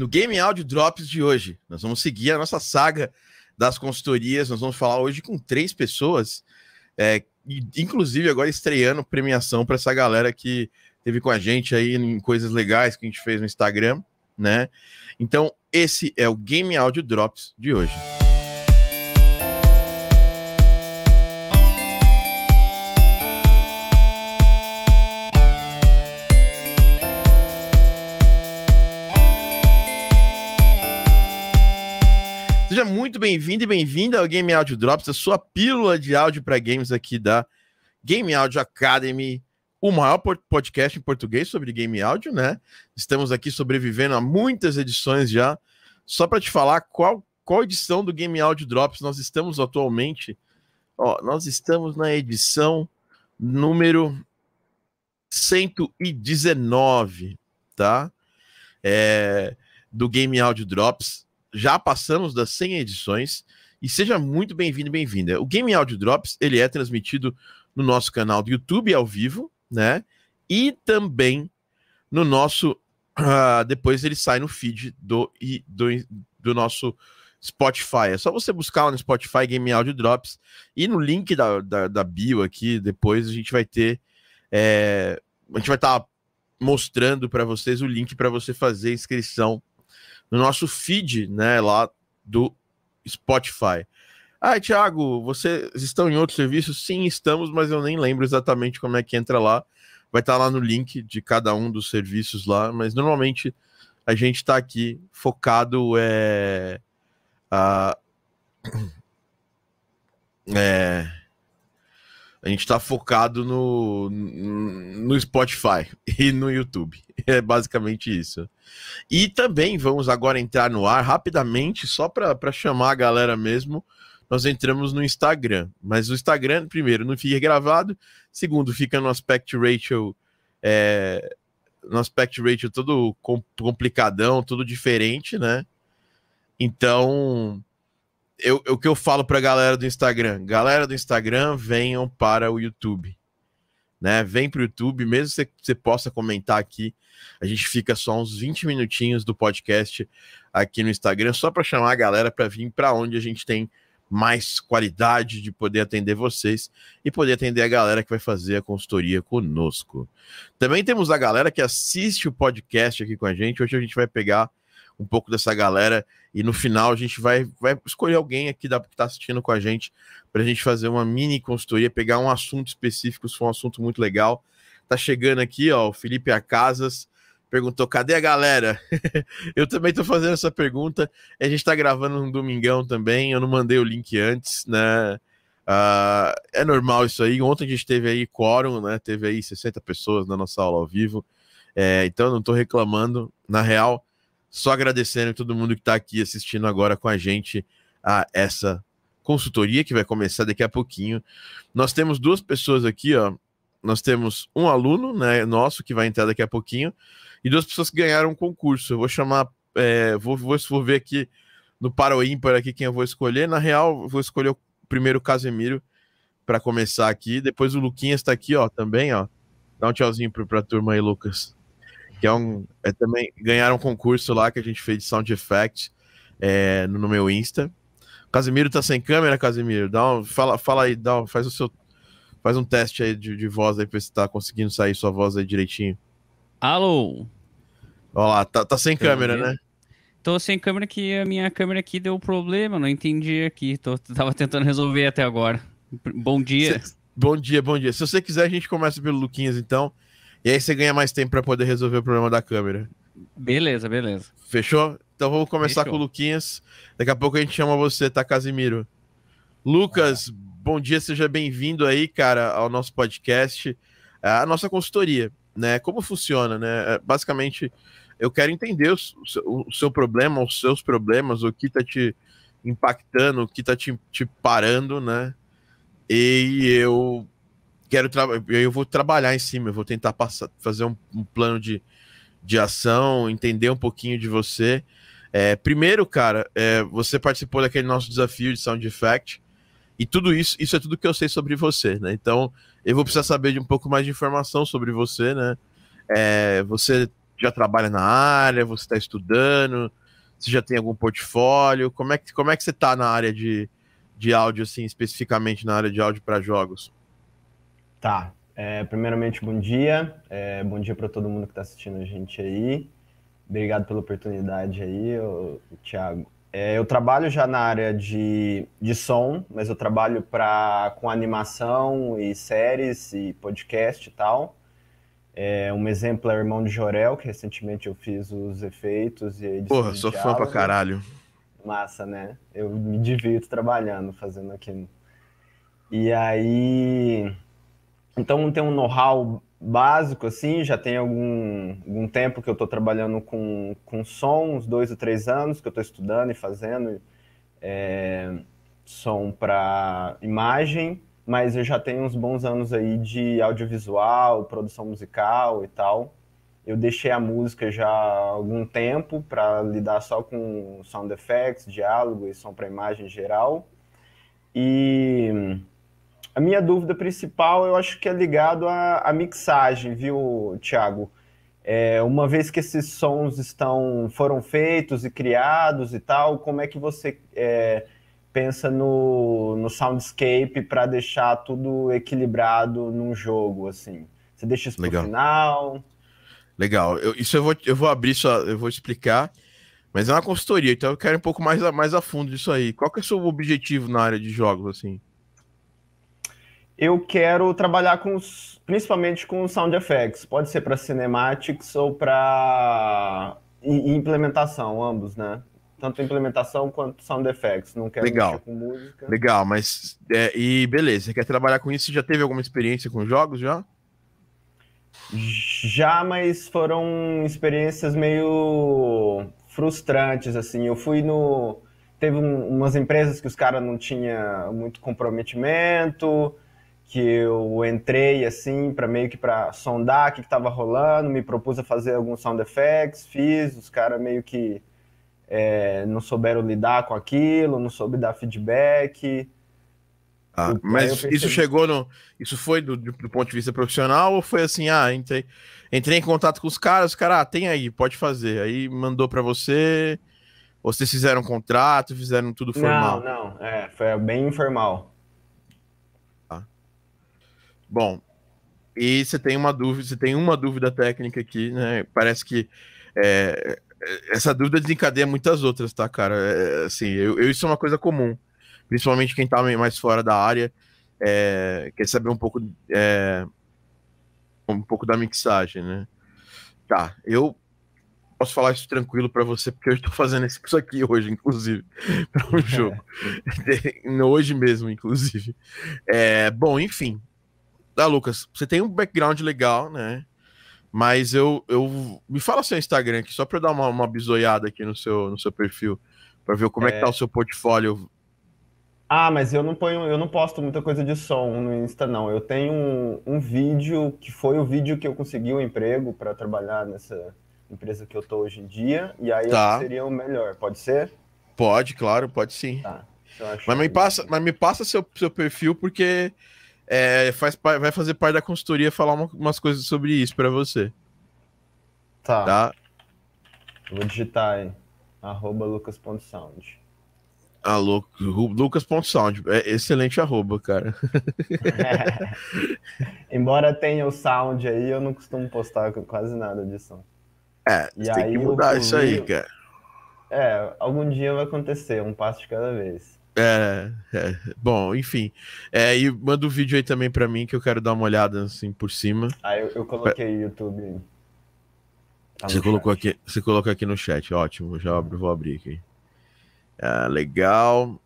No Game Audio Drops de hoje, nós vamos seguir a nossa saga das consultorias. Nós vamos falar hoje com três pessoas, é, inclusive agora estreando premiação para essa galera que teve com a gente aí em coisas legais que a gente fez no Instagram, né? Então, esse é o Game Audio Drops de hoje. Seja muito bem-vindo e bem-vinda ao Game Audio Drops, a sua pílula de áudio para games aqui da Game Audio Academy, o maior podcast em português sobre game áudio, né? Estamos aqui sobrevivendo a muitas edições já. Só para te falar qual, qual edição do Game Audio Drops nós estamos atualmente. Ó, nós estamos na edição número 119, tá? É, do Game Audio Drops já passamos das 100 edições e seja muito bem-vindo e bem-vinda. O Game Audio Drops, ele é transmitido no nosso canal do YouTube ao vivo, né? E também no nosso uh, depois ele sai no feed do, do, do nosso Spotify. É só você buscar lá no Spotify Game Audio Drops e no link da, da, da bio aqui, depois a gente vai ter. É, a gente vai estar tá mostrando para vocês o link para você fazer inscrição no nosso feed, né, lá do Spotify. Ah, Thiago, vocês estão em outro serviço? Sim, estamos, mas eu nem lembro exatamente como é que entra lá. Vai estar lá no link de cada um dos serviços lá, mas normalmente a gente está aqui focado é, a, é a gente está focado no, no Spotify e no YouTube. É basicamente isso. E também vamos agora entrar no ar rapidamente, só para chamar a galera mesmo. Nós entramos no Instagram. Mas o Instagram, primeiro, não fica gravado. Segundo, fica no aspect ratio. É, no aspect ratio todo complicadão, tudo diferente, né? Então, eu, o que eu falo para a galera do Instagram? Galera do Instagram, venham para o YouTube. Né? Vem para o YouTube, mesmo que você possa comentar aqui. A gente fica só uns 20 minutinhos do podcast aqui no Instagram, só para chamar a galera para vir para onde a gente tem mais qualidade de poder atender vocês e poder atender a galera que vai fazer a consultoria conosco. Também temos a galera que assiste o podcast aqui com a gente. Hoje a gente vai pegar um pouco dessa galera e no final a gente vai, vai escolher alguém aqui da, que está assistindo com a gente para a gente fazer uma mini consultoria, pegar um assunto específico, se for um assunto muito legal. Tá chegando aqui, ó, o Felipe Acasas perguntou: cadê a galera? eu também tô fazendo essa pergunta. A gente tá gravando um domingão também. Eu não mandei o link antes, né? Uh, é normal isso aí. Ontem a gente teve aí quórum, né? Teve aí 60 pessoas na nossa aula ao vivo. É, então não tô reclamando. Na real, só agradecendo todo mundo que está aqui assistindo agora com a gente a essa consultoria que vai começar daqui a pouquinho. Nós temos duas pessoas aqui, ó. Nós temos um aluno, né, nosso que vai entrar daqui a pouquinho e duas pessoas que ganharam um concurso. Eu vou chamar, é, vou, vou, vou ver aqui no para aqui quem eu vou escolher. Na real, vou escolher o primeiro Casemiro para começar aqui. Depois o Luquinhas está aqui, ó, também, ó. Dá um tchauzinho para a turma aí, Lucas que é um. É também ganharam um concurso lá que a gente fez de sound effect é, no, no, meu Insta. Casimiro tá sem câmera, Casimiro. Dá um, fala, fala aí, dá um, faz o seu. Faz um teste aí de, de voz aí pra ver se tá conseguindo sair sua voz aí direitinho. Alô? Olha lá, tá, tá sem câmera, né? Tô sem câmera que a minha câmera aqui deu problema, não entendi aqui. Tô, tava tentando resolver até agora. Bom dia. Cê, bom dia, bom dia. Se você quiser, a gente começa pelo Luquinhas, então. E aí você ganha mais tempo para poder resolver o problema da câmera. Beleza, beleza. Fechou? Então vamos começar Fechou. com o Luquinhas. Daqui a pouco a gente chama você, tá, Casimiro? Lucas, bom dia, seja bem-vindo aí, cara, ao nosso podcast, a nossa consultoria, né? Como funciona, né? É, basicamente, eu quero entender o, o seu problema, os seus problemas, o que tá te impactando, o que tá te, te parando, né? E eu quero eu vou trabalhar em cima, eu vou tentar passar, fazer um, um plano de, de ação, entender um pouquinho de você. É, primeiro, cara, é, você participou daquele nosso desafio de Sound Effect, e tudo isso, isso é tudo que eu sei sobre você, né? Então, eu vou precisar saber de um pouco mais de informação sobre você, né? É, você já trabalha na área, você está estudando, você já tem algum portfólio? Como é que, como é que você está na área de, de áudio, assim, especificamente na área de áudio para jogos? Tá. É, primeiramente, bom dia. É, bom dia para todo mundo que está assistindo a gente aí. Obrigado pela oportunidade aí, Thiago. É, eu trabalho já na área de, de som, mas eu trabalho pra, com animação e séries e podcast e tal. É, um exemplo é o Irmão de Jorel, que recentemente eu fiz os efeitos e edição Porra, sou fã pra caralho. Massa, né? Eu me divirto trabalhando, fazendo aquilo. E aí... Então tem um know-how básico, assim, já tem algum, algum tempo que eu estou trabalhando com, com som, uns dois ou três anos que eu estou estudando e fazendo é, som para imagem, mas eu já tenho uns bons anos aí de audiovisual, produção musical e tal. Eu deixei a música já há algum tempo para lidar só com sound effects, diálogo e som para imagem em geral. E a minha dúvida principal, eu acho que é ligado à, à mixagem, viu, Thiago? É, uma vez que esses sons estão foram feitos e criados e tal, como é que você é, pensa no, no soundscape para deixar tudo equilibrado num jogo, assim? Você deixa isso para final? Legal. Eu, isso eu vou, eu vou abrir só, eu vou explicar, mas é uma consultoria, então eu quero um pouco mais, mais a fundo disso aí. Qual que é o seu objetivo na área de jogos, assim? Eu quero trabalhar com os, principalmente com sound effects. Pode ser para cinematics ou para implementação, ambos, né? Tanto implementação quanto sound effects. Não quero Legal. com música. Legal, mas é, e beleza, você quer trabalhar com isso? Você já teve alguma experiência com jogos já? Já, mas foram experiências meio frustrantes, assim. Eu fui no. Teve um, umas empresas que os caras não tinham muito comprometimento, que eu entrei assim para meio que para sondar o que estava rolando, me propus a fazer alguns sound effects, fiz, os caras meio que é, não souberam lidar com aquilo, não soube dar feedback. Ah, mas isso chegou no. Isso foi do, do, ponto de vista profissional ou foi assim, ah, entrei, entrei em contato com os caras, os caras, ah, tem aí, pode fazer. Aí mandou para você, ou vocês fizeram um contrato, fizeram tudo formal? Não, não, é, foi bem informal. Bom, e você tem uma dúvida, você tem uma dúvida técnica aqui, né? Parece que é, essa dúvida desencadeia muitas outras, tá, cara? É, assim, eu, eu, isso é uma coisa comum, principalmente quem tá mais fora da área, é, quer saber um pouco, é, um pouco da mixagem, né? Tá, eu posso falar isso tranquilo para você, porque eu estou fazendo isso aqui hoje, inclusive, para um jogo. hoje mesmo, inclusive. É, bom, enfim, Tá, Lucas, você tem um background legal, né? Mas eu, eu me fala seu Instagram aqui, só para dar uma, uma bisoiada aqui no seu, no seu perfil, para ver como é... é que tá o seu portfólio. Ah, mas eu não ponho, eu não posto muita coisa de som no Insta, não. Eu tenho um, um vídeo que foi o vídeo que eu consegui o um emprego para trabalhar nessa empresa que eu tô hoje em dia, e aí tá. seria o melhor. Pode ser? Pode, claro, pode sim. Tá. Mas me, passa, mas me passa seu, seu perfil, porque é, faz, vai fazer parte da consultoria falar uma, umas coisas sobre isso para você. Tá. tá? Vou digitar aí. Arroba lucas.sound. Ah, lucas.sound. É excelente arroba, cara. É. Embora tenha o sound aí, eu não costumo postar quase nada disso. É, e tem aí, que mudar isso aí, cara. É, algum dia vai acontecer, um passo de cada vez. É, é, bom, enfim. É, e manda o um vídeo aí também para mim que eu quero dar uma olhada assim por cima. Ah, eu, eu coloquei o YouTube. Tá você colocou aqui, você colocou aqui no chat, ótimo. Já abro, vou abrir aqui. É, legal.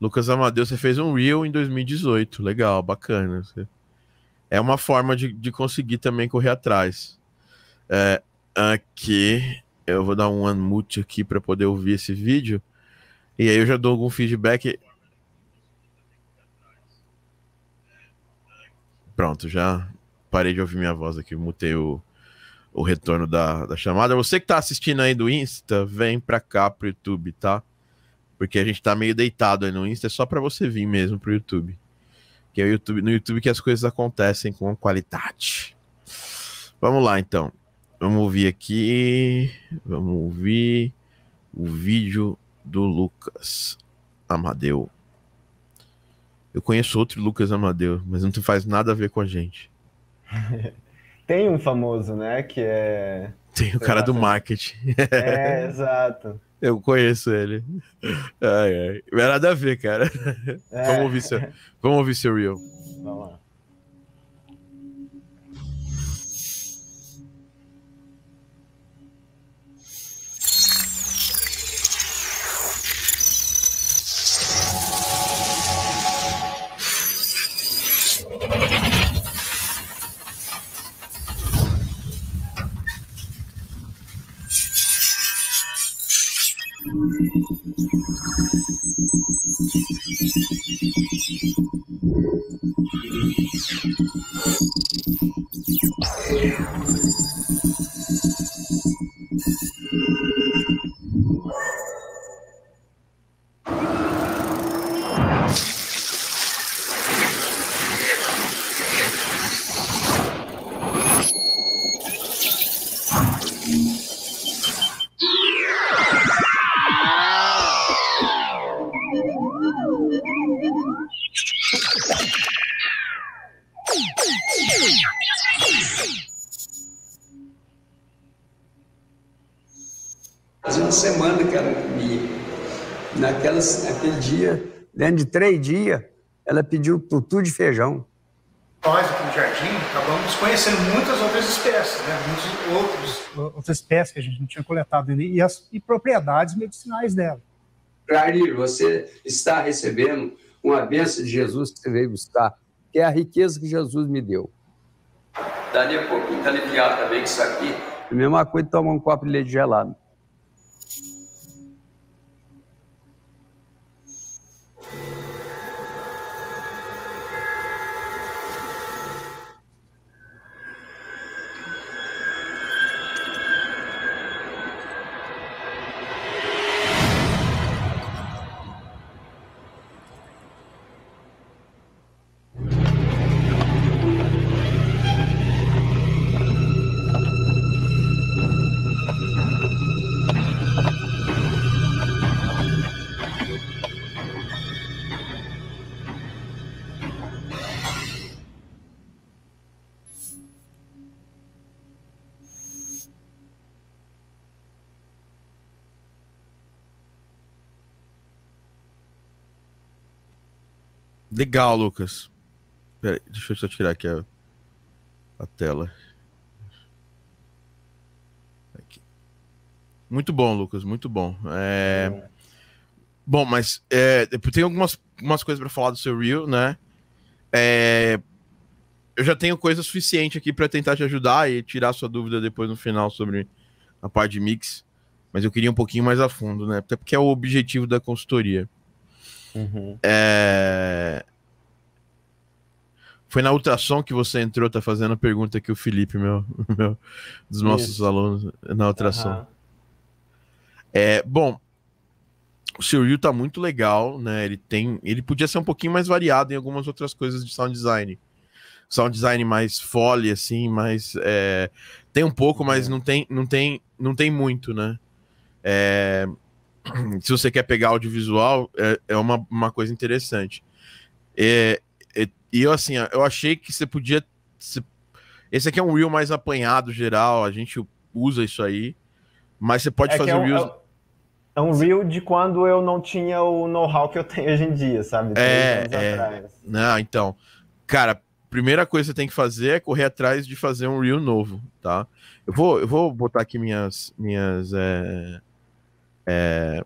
Lucas Amadeu, você fez um reel em 2018, legal, bacana. É uma forma de, de conseguir também correr atrás. É, aqui eu vou dar um unmute aqui para poder ouvir esse vídeo. E aí eu já dou algum feedback. Pronto, já parei de ouvir minha voz aqui, mutei o, o retorno da, da chamada. Você que está assistindo aí do Insta, vem para cá pro YouTube, tá? Porque a gente tá meio deitado aí no Insta, é só para você vir mesmo pro YouTube. Que é o YouTube, no YouTube que as coisas acontecem com qualidade. Vamos lá, então. Vamos ouvir aqui. Vamos ouvir o vídeo do Lucas Amadeu. Eu conheço outro Lucas Amadeu, mas não faz nada a ver com a gente. Tem um famoso, né? Que é. Tem o cara do marketing. É, exato. Eu conheço ele. Ai, ai. Não é nada a ver, cara. É. Vamos ouvir seu, vamos ouvir seu Real. Vamos lá. いいですね。Dentro de três dias, ela pediu tutu de feijão. Nós aqui no jardim acabamos conhecendo muitas outras espécies, né? muitos outros. Outras espécies que a gente não tinha coletado ali e, as, e propriedades medicinais dela. Jair, você está recebendo uma bênção de Jesus que você veio buscar, que é a riqueza que Jesus me deu. Dali a pouquinho, tá aliviado também com isso aqui. A mesma coisa de tomar um copo de leite gelado. Legal, Lucas. Deixa eu só tirar aqui a, a tela. Aqui. Muito bom, Lucas, muito bom. É... Bom, mas é, tem algumas, algumas coisas para falar do seu Reel, né? É... Eu já tenho coisa suficiente aqui para tentar te ajudar e tirar sua dúvida depois no final sobre a parte de mix, mas eu queria um pouquinho mais a fundo, né? Até porque é o objetivo da consultoria. Uhum. É... Foi na ultrassom que você entrou, tá fazendo a pergunta aqui o Felipe, meu, meu dos nossos Isso. alunos, na ultrassom. Uhum. É, bom, o seu Reel tá muito legal, né? Ele tem, ele podia ser um pouquinho mais variado em algumas outras coisas de sound design. Sound design mais foley assim, mas é, tem um pouco, mas não tem, não tem, não tem muito, né? É, se você quer pegar audiovisual, é, é uma, uma coisa interessante. É, e eu, assim, eu achei que você podia. Esse aqui é um reel mais apanhado, geral, a gente usa isso aí. Mas você pode é fazer é um, reels. É um reel de quando eu não tinha o know-how que eu tenho hoje em dia, sabe? É, é. Não, então. Cara, primeira coisa que você tem que fazer é correr atrás de fazer um reel novo, tá? Eu vou, eu vou botar aqui minhas. minhas é, é,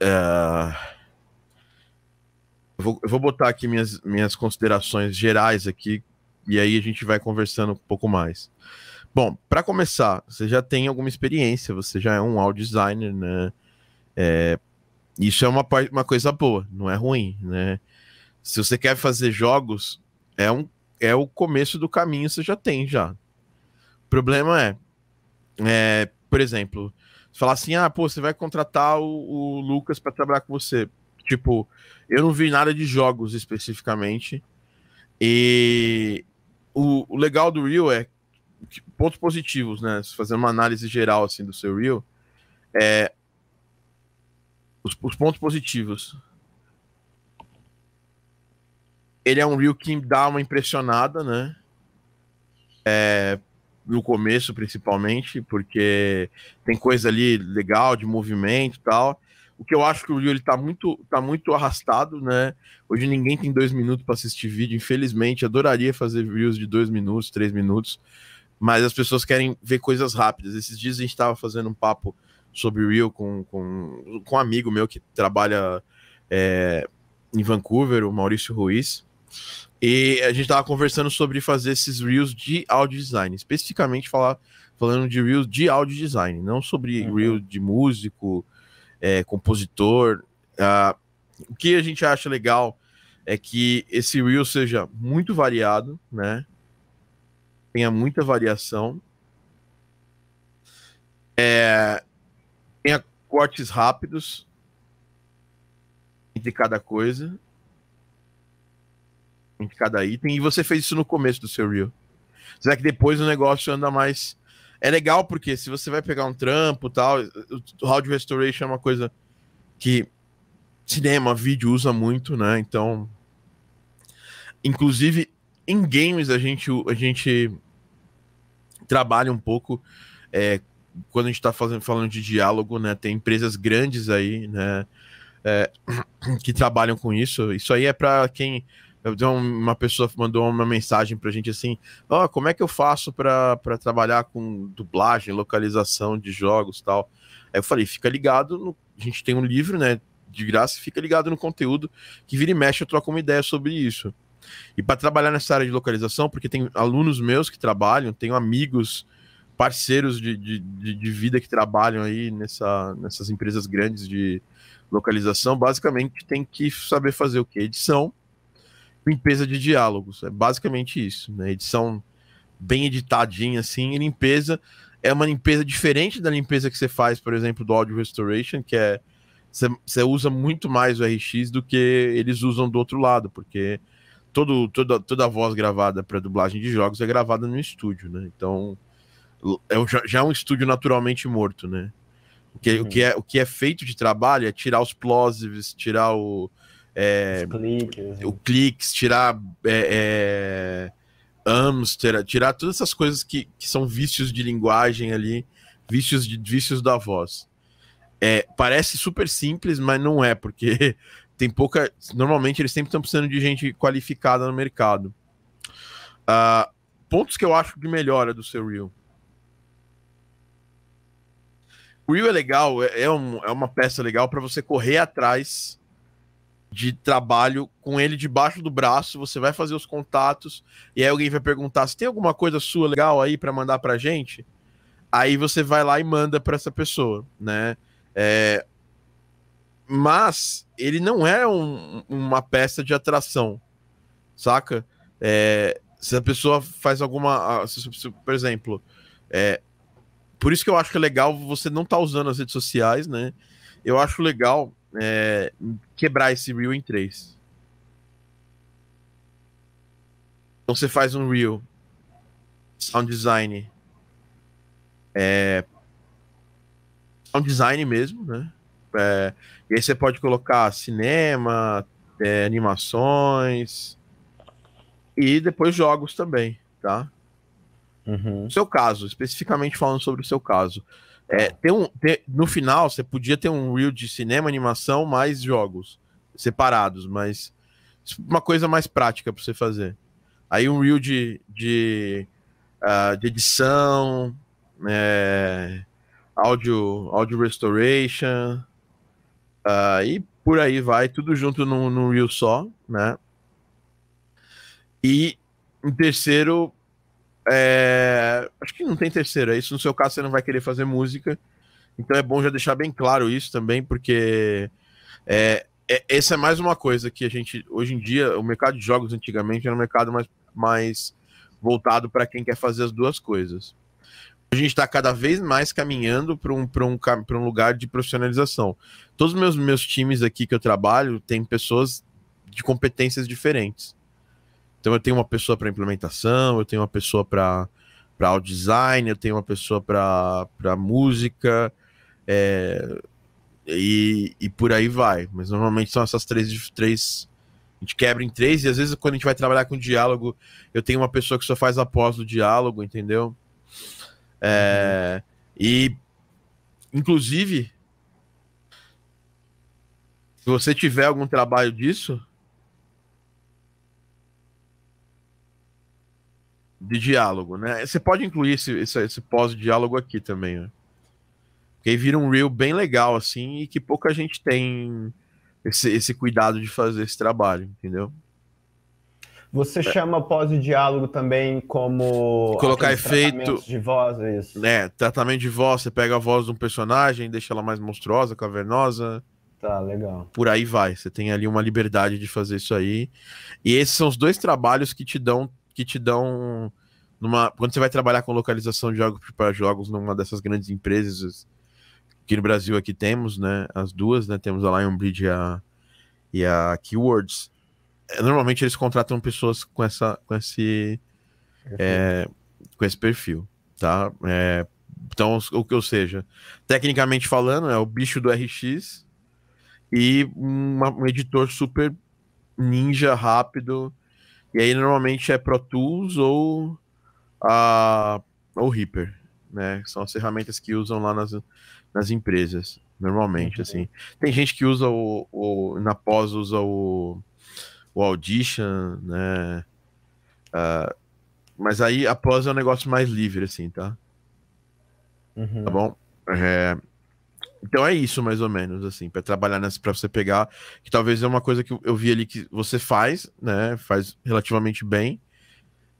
é eu vou, eu vou botar aqui minhas, minhas considerações gerais aqui, e aí a gente vai conversando um pouco mais. Bom, para começar, você já tem alguma experiência, você já é um audio designer, né? É, isso é uma, uma coisa boa, não é ruim, né? Se você quer fazer jogos, é, um, é o começo do caminho, você já tem já. O problema é, é por exemplo, falar assim, ah, pô, você vai contratar o, o Lucas para trabalhar com você. Tipo, eu não vi nada de jogos especificamente. E o, o legal do Reel é pontos positivos, né? Fazer uma análise geral assim do seu Reel, é os, os pontos positivos. Ele é um Reel que dá uma impressionada, né? É, no começo, principalmente, porque tem coisa ali legal de movimento e tal. O que eu acho que o Reel ele tá muito, tá muito arrastado, né? Hoje ninguém tem dois minutos para assistir vídeo, infelizmente. Adoraria fazer Reels de dois minutos, três minutos, mas as pessoas querem ver coisas rápidas. Esses dias a gente estava fazendo um papo sobre Reel com, com, com um amigo meu que trabalha é, em Vancouver, o Maurício Ruiz. E a gente estava conversando sobre fazer esses Reels de audio design, especificamente falar, falando de Reels de audio design, não sobre Uhum. Reel de músico, é, compositor. Ah, o que a gente acha legal é que esse Reel seja muito variado, né? Tenha muita variação. É, tenha cortes rápidos entre cada coisa. Entre cada item. E você fez isso no começo do seu Reel. Será que depois o negócio anda mais. É legal porque se você vai pegar um trampo tal, o Audio Restoration é uma coisa que cinema, vídeo usa muito, né? Então, inclusive em games a gente a gente trabalha um pouco é, quando a gente está falando de diálogo, né? Tem empresas grandes aí, né? é, que trabalham com isso. Isso aí é para quem uma pessoa mandou uma mensagem pra gente assim: Ó, como é que eu faço para trabalhar com dublagem, localização de jogos tal? Aí eu falei: fica ligado, no- a gente tem um livro, né? De graça, fica ligado no conteúdo que vira e mexe, eu troco uma ideia sobre isso. E para trabalhar nessa área de localização, porque tem alunos meus que trabalham, tenho amigos, parceiros de, de, de, vida que trabalham aí nessa, nessas empresas grandes de localização, basicamente tem que saber fazer o quê? Edição, limpeza de diálogos. É basicamente isso, né? Edição bem editadinha assim, e limpeza é uma limpeza diferente da limpeza que você faz, por exemplo, do Audio Restoration, que é você, você usa muito mais o RX do que eles usam do outro lado, porque todo, toda, toda a voz gravada para dublagem de jogos é gravada no estúdio, né? Então é, já, já é um estúdio naturalmente morto, né? O que, o, que é, o que é feito de trabalho é tirar os plosives, tirar o, é, cliques. o cliques, tirar é, é, tirar, todas essas coisas que, que são vícios de linguagem ali, vícios de vícios da voz. É, parece super simples, mas não é, porque tem pouca. Normalmente eles sempre estão precisando de gente qualificada no mercado. Ah, pontos que eu acho de melhora do seu Reel. O Reel é legal, é, é, um- é uma peça legal para você correr atrás de trabalho com ele debaixo do braço. Você vai fazer os contatos e aí alguém vai perguntar se tem alguma coisa sua legal aí para mandar pra gente. Aí você vai lá e manda para essa pessoa, né? É, Mas ele não é um- uma peça de atração, saca? É, Se a pessoa faz alguma. Por exemplo, é, por isso que eu acho que é legal você não estar usando as redes sociais, né? Eu acho legal é, quebrar esse reel em três. Então você faz um reel, sound design, é, sound design mesmo, né? É, e aí você pode colocar cinema, é, animações e depois jogos também, tá? Uhum. No seu caso, especificamente falando sobre o seu caso, é, tem um, tem- no final você podia ter um reel de cinema, animação, mais jogos separados, mas uma coisa mais prática para você fazer. Aí um reel de, de, ah, de edição, é, áudio, áudio restoration, ah, e por aí vai, tudo junto num, num reel só, né? E em terceiro, é, Acho que não tem terceiro. é Isso no seu caso você não vai querer fazer música. Então é bom já deixar bem claro isso também, porque é, é- essa é mais uma coisa que a gente. Hoje em dia, o mercado de jogos antigamente era um mercado mais, mais voltado para quem quer fazer as duas coisas. A gente está cada vez mais caminhando para um, um, um lugar de profissionalização. Todos os meus, meus times aqui que eu trabalho têm pessoas de competências diferentes. Então eu tenho uma pessoa para implementação, eu tenho uma pessoa para para design, eu tenho uma pessoa para música, é, e, e por aí vai. Mas normalmente são essas três, três. A gente quebra em três, e às vezes quando a gente vai trabalhar com diálogo, eu tenho uma pessoa que só faz após o diálogo, entendeu? É, uhum. E, inclusive, se você tiver algum trabalho disso, de diálogo, né? Você pode incluir esse, esse, esse pós-diálogo aqui também, né? Porque aí vira um reel bem legal, assim, e que pouca gente tem esse, esse cuidado de fazer esse trabalho, entendeu? Você é. chama pós-diálogo também como colocar efeito de voz, é isso? É, tratamento de voz, você pega a voz de um personagem, deixa ela mais monstruosa, cavernosa. Tá, legal. Por aí vai. Você tem ali uma liberdade de fazer isso aí. E esses são os dois trabalhos que te dão que te dão numa quando você vai trabalhar com localização de jogos para jogos numa dessas grandes empresas que no Brasil aqui temos, né, as duas, né, temos a Lionbridge e a, e a Keywords. É, normalmente eles contratam pessoas com essa com esse é, com esse perfil, tá? É, então, o que ou seja, tecnicamente falando, é o bicho do RX e uma, um editor super ninja rápido e aí normalmente é Pro Tools ou a ou Reaper, né? São as ferramentas que usam lá nas, nas empresas, normalmente, uhum. assim. Tem gente que usa o, o na pós usa o, o Audition, né? Uh, mas aí a pós é um negócio mais livre, assim, tá? Uhum. Tá bom? É, então é isso, mais ou menos, assim, para trabalhar nessa, para você pegar, que talvez é uma coisa que eu vi ali que você faz, né? Faz relativamente bem.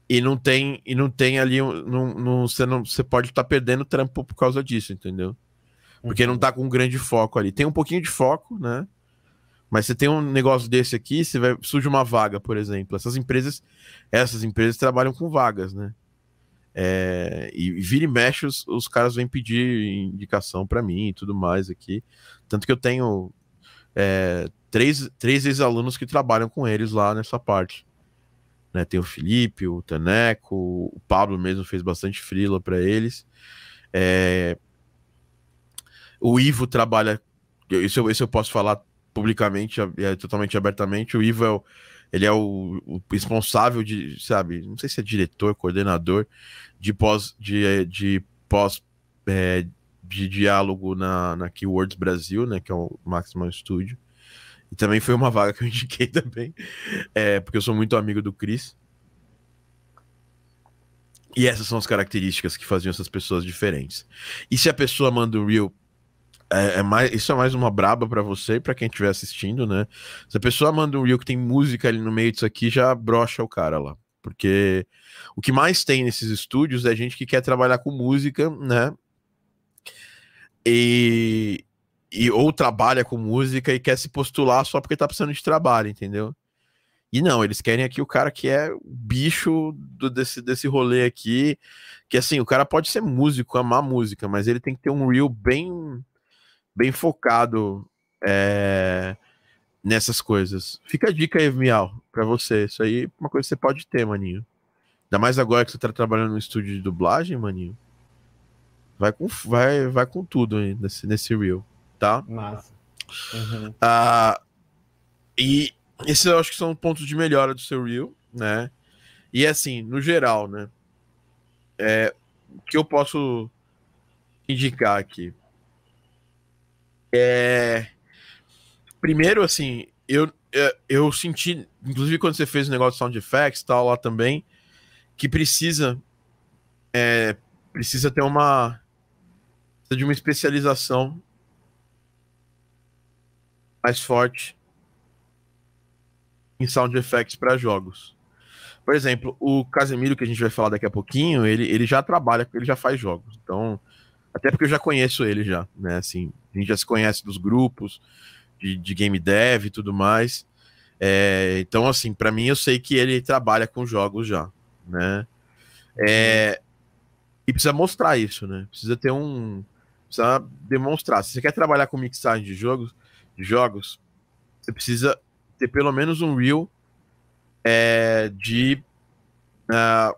E não tem, e não tem ali, não, não, você, não, você pode estar tá perdendo trampo por causa disso, entendeu? Porque não tá com um grande foco ali. Tem um pouquinho de foco, né? Mas você tem um negócio desse aqui, você vai, surge uma vaga, por exemplo. Essas empresas, essas empresas trabalham com vagas, né? É, e, vira e mexe, os, os caras vêm pedir indicação para mim e tudo mais aqui. Tanto que eu tenho é, três, três ex-alunos que trabalham com eles lá nessa parte. Né, tem o Felipe, o Taneco, o Pablo mesmo fez bastante frila para eles. É, o Ivo trabalha, isso, isso eu posso falar publicamente, é, totalmente abertamente. O Ivo é o, ele é o, o, responsável de, sabe, não sei se é diretor, coordenador de pós de, de pós é, de diálogo na, na Keywords Brasil, né, que é o Maximum Studio. E também foi uma vaga que eu indiquei também, é, porque eu sou muito amigo do Chris. E essas são as características que faziam essas pessoas diferentes. E se a pessoa manda o Reel é, é, mais, isso é mais uma braba para você e pra quem estiver assistindo, né? Se a pessoa manda um reel que tem música ali no meio disso aqui, já brocha o cara lá. Porque o que mais tem nesses estúdios é gente que quer trabalhar com música, né? E, e ou trabalha com música e quer se postular só porque tá precisando de trabalho, entendeu? E não, eles querem aqui o cara que é o bicho do, desse, desse rolê aqui. Que assim, o cara pode ser músico, amar música, mas ele tem que ter um reel bem bem focado é, nessas coisas. Fica a dica aí, Miau, pra você. Isso aí é uma coisa que você pode ter, maninho. Ainda mais agora que você tá trabalhando no estúdio de dublagem, maninho. Vai com, vai, vai com tudo aí nesse, nesse reel, tá? Massa. Uhum. Ah, e esses eu acho que são pontos de melhora do seu reel, né? E assim, no geral, né? É, o que eu posso indicar aqui? É... Primeiro, assim, eu, é, eu senti, inclusive quando você fez o negócio de sound effects e tal lá também, que precisa é, precisa ter uma precisa de uma especialização mais forte em sound effects para jogos. Por exemplo, o Casemiro que a gente vai falar daqui a pouquinho, ele, ele já trabalha, ele já faz jogos. Então, até porque eu já conheço ele já, né? Assim, a gente já se conhece dos grupos de, de game dev e tudo mais. É, então, assim, para mim eu sei que ele trabalha com jogos já, né? É, e precisa mostrar isso, né? Precisa ter um. Precisa demonstrar. Se você quer trabalhar com mixagem de jogos, de jogos, você precisa ter pelo menos um reel é, de, uh,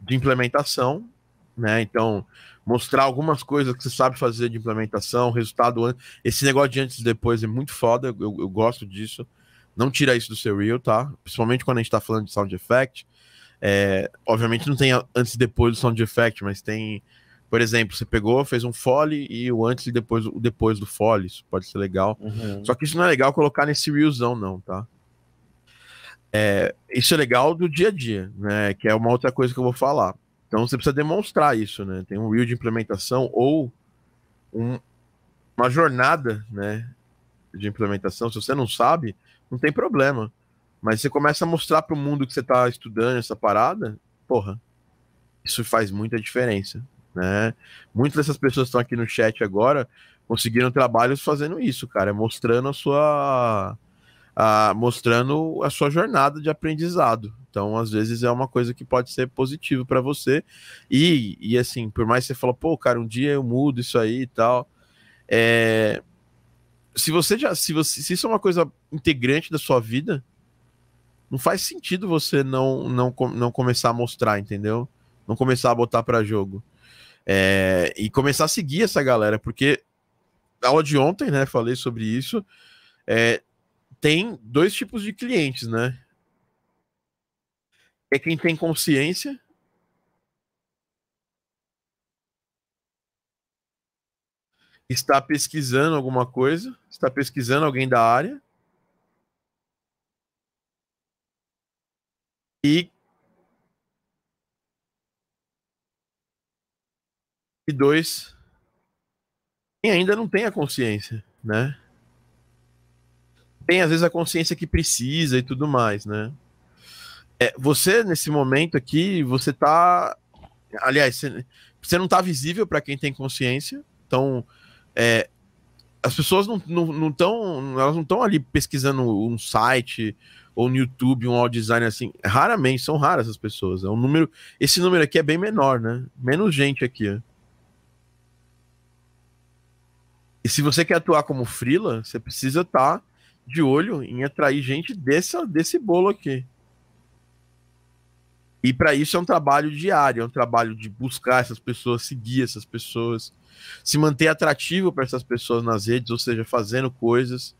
de implementação, né? Então, mostrar algumas coisas que você sabe fazer de implementação, resultado antes. Esse negócio de antes e depois é muito foda, eu, eu gosto disso. Não tira isso do seu reel, tá? Principalmente quando a gente tá falando de sound effect. É, obviamente não tem antes e depois do sound effect, mas tem, por exemplo, você pegou, fez um fole e o antes e depois o depois do fole, isso pode ser legal. Uhum. Só que isso não é legal colocar nesse reelzão, não, tá? É, isso é legal do dia a dia, né? Que é uma outra coisa que eu vou falar. Então você precisa demonstrar isso, né? Tem um reel de implementação ou um, uma jornada, né? De implementação. Se você não sabe, não tem problema. Mas você começa a mostrar para o mundo que você está estudando essa parada, porra, isso faz muita diferença, né? Muitas dessas pessoas que estão aqui no chat agora conseguiram trabalhos fazendo isso, cara, mostrando a sua a, mostrando a sua jornada de aprendizado. Então, às vezes, é uma coisa que pode ser positivo para você. E, e, assim, por mais que você fala, pô, cara, um dia eu mudo isso aí e tal. É... Se você já. Se, você, se isso é uma coisa integrante da sua vida, não faz sentido você não, não, não começar a mostrar, entendeu? Não começar a botar para jogo. É... E começar a seguir essa galera, porque a aula de ontem, né? Falei sobre isso. É, tem dois tipos de clientes, né? É quem tem consciência está pesquisando alguma coisa, está pesquisando alguém da área. E e dois quem ainda não tem a consciência, né? tem às vezes a consciência que precisa e tudo mais, né? É, você, nesse momento aqui, você tá. Aliás, você, não tá visível para quem tem consciência, então. É, as pessoas não estão. Não, não elas não estão ali pesquisando um site ou no YouTube um audio design assim. Raramente, são raras as pessoas. É um número. Esse número aqui é bem menor, né? Menos gente aqui. Ó. E se você quer atuar como freela, você precisa estar tá de olho em atrair gente desse, desse bolo aqui. E para isso é um trabalho diário, é um trabalho de buscar essas pessoas, seguir essas pessoas, se manter atrativo para essas pessoas nas redes, ou seja, fazendo coisas.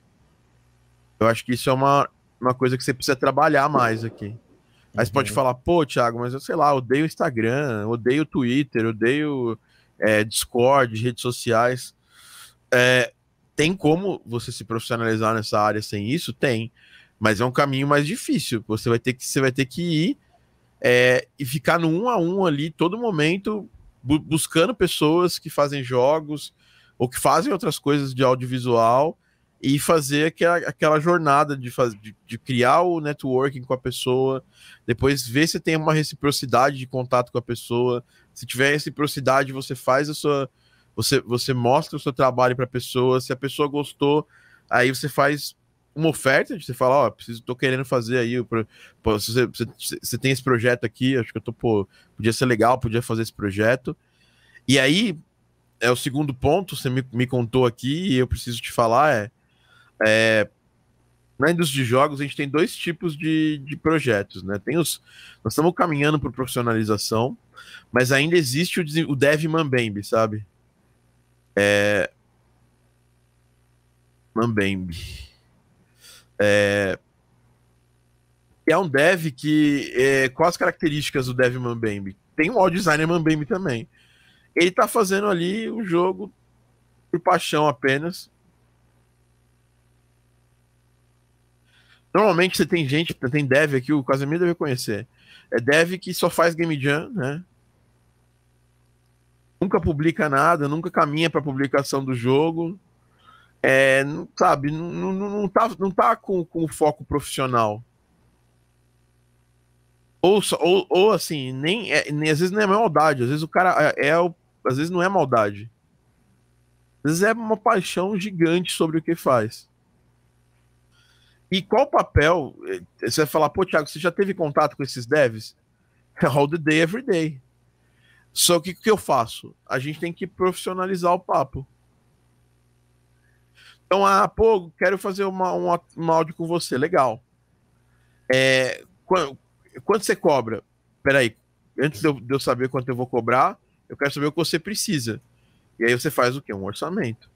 Eu acho que isso é uma, uma coisa que você precisa trabalhar mais aqui. Aí você pode uhum. falar, pô, Thiago, mas eu sei lá, odeio o Instagram, odeio o Twitter, odeio é, Discord, redes sociais. É, tem como você se profissionalizar nessa área sem isso? Tem. Mas é um caminho mais difícil. Você vai ter que, você vai ter que ir é, e ficar no um a um ali todo momento, bu buscando pessoas que fazem jogos ou que fazem outras coisas de audiovisual e fazer aquela, aquela jornada de, faz, de, de, criar o networking com a pessoa, depois ver se tem uma reciprocidade de contato com a pessoa. Se tiver reciprocidade, você faz a sua você, você mostra o seu trabalho para a pessoa, se a pessoa gostou, aí você faz uma oferta, você fala, ó, preciso, tô querendo fazer aí, pô, você, você, você, tem esse projeto aqui, acho que eu tô, pô, podia ser legal, podia fazer esse projeto. E aí, é o segundo ponto, você me, me contou aqui e eu preciso te falar, é, é na indústria de jogos a gente tem dois tipos de, de projetos, né? Tem os, nós estamos caminhando por profissionalização, mas ainda existe o, o dev mambembe, sabe? É... Mambembe. É... é um dev que. É... Quais as características do dev Mambembe? Tem um audio designer Mambembe também. Ele tá fazendo ali o jogo por paixão apenas. Normalmente você tem gente, tem dev aqui, o Casemiro deve conhecer. É dev que só faz game jam, né? nunca publica nada, nunca caminha para publicação do jogo. É, não, sabe, não, não, não tá, não tá com, com foco profissional. Ou, ou, ou assim, nem, é, nem às vezes não é maldade, às vezes o cara é, é às vezes não é maldade. Às vezes é uma paixão gigante sobre o que faz. E qual papel? É, você vai falar, pô, Thiago, você já teve contato com esses devs? All the day, every day. Só que o que eu faço? A gente tem que profissionalizar o papo. Então, ah, pô, quero fazer uma, uma, um áudio com você, legal. É, quanto você cobra? Peraí, antes de eu, de eu saber quanto eu vou cobrar, eu quero saber o que você precisa. E aí você faz o quê? Um orçamento.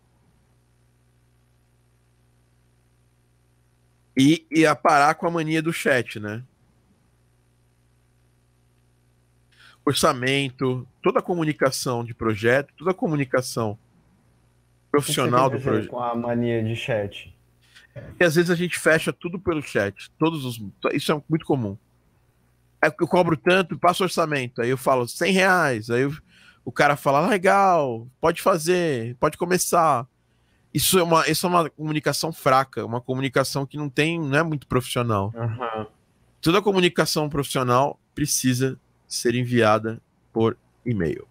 E, e a parar com a mania do chat, né? Orçamento, toda a comunicação de projeto, toda a comunicação profissional do projeto. Com a mania de chat. E às vezes a gente fecha tudo pelo chat. Todos os, isso é muito comum. Aí eu cobro tanto, passo orçamento. Aí eu falo 100 reais. Aí eu, o cara fala, legal, pode fazer, pode começar. Isso é uma, isso é uma comunicação fraca, uma comunicação que não tem, não é muito profissional. Uhum. Toda comunicação profissional precisa ser enviada por e-mail.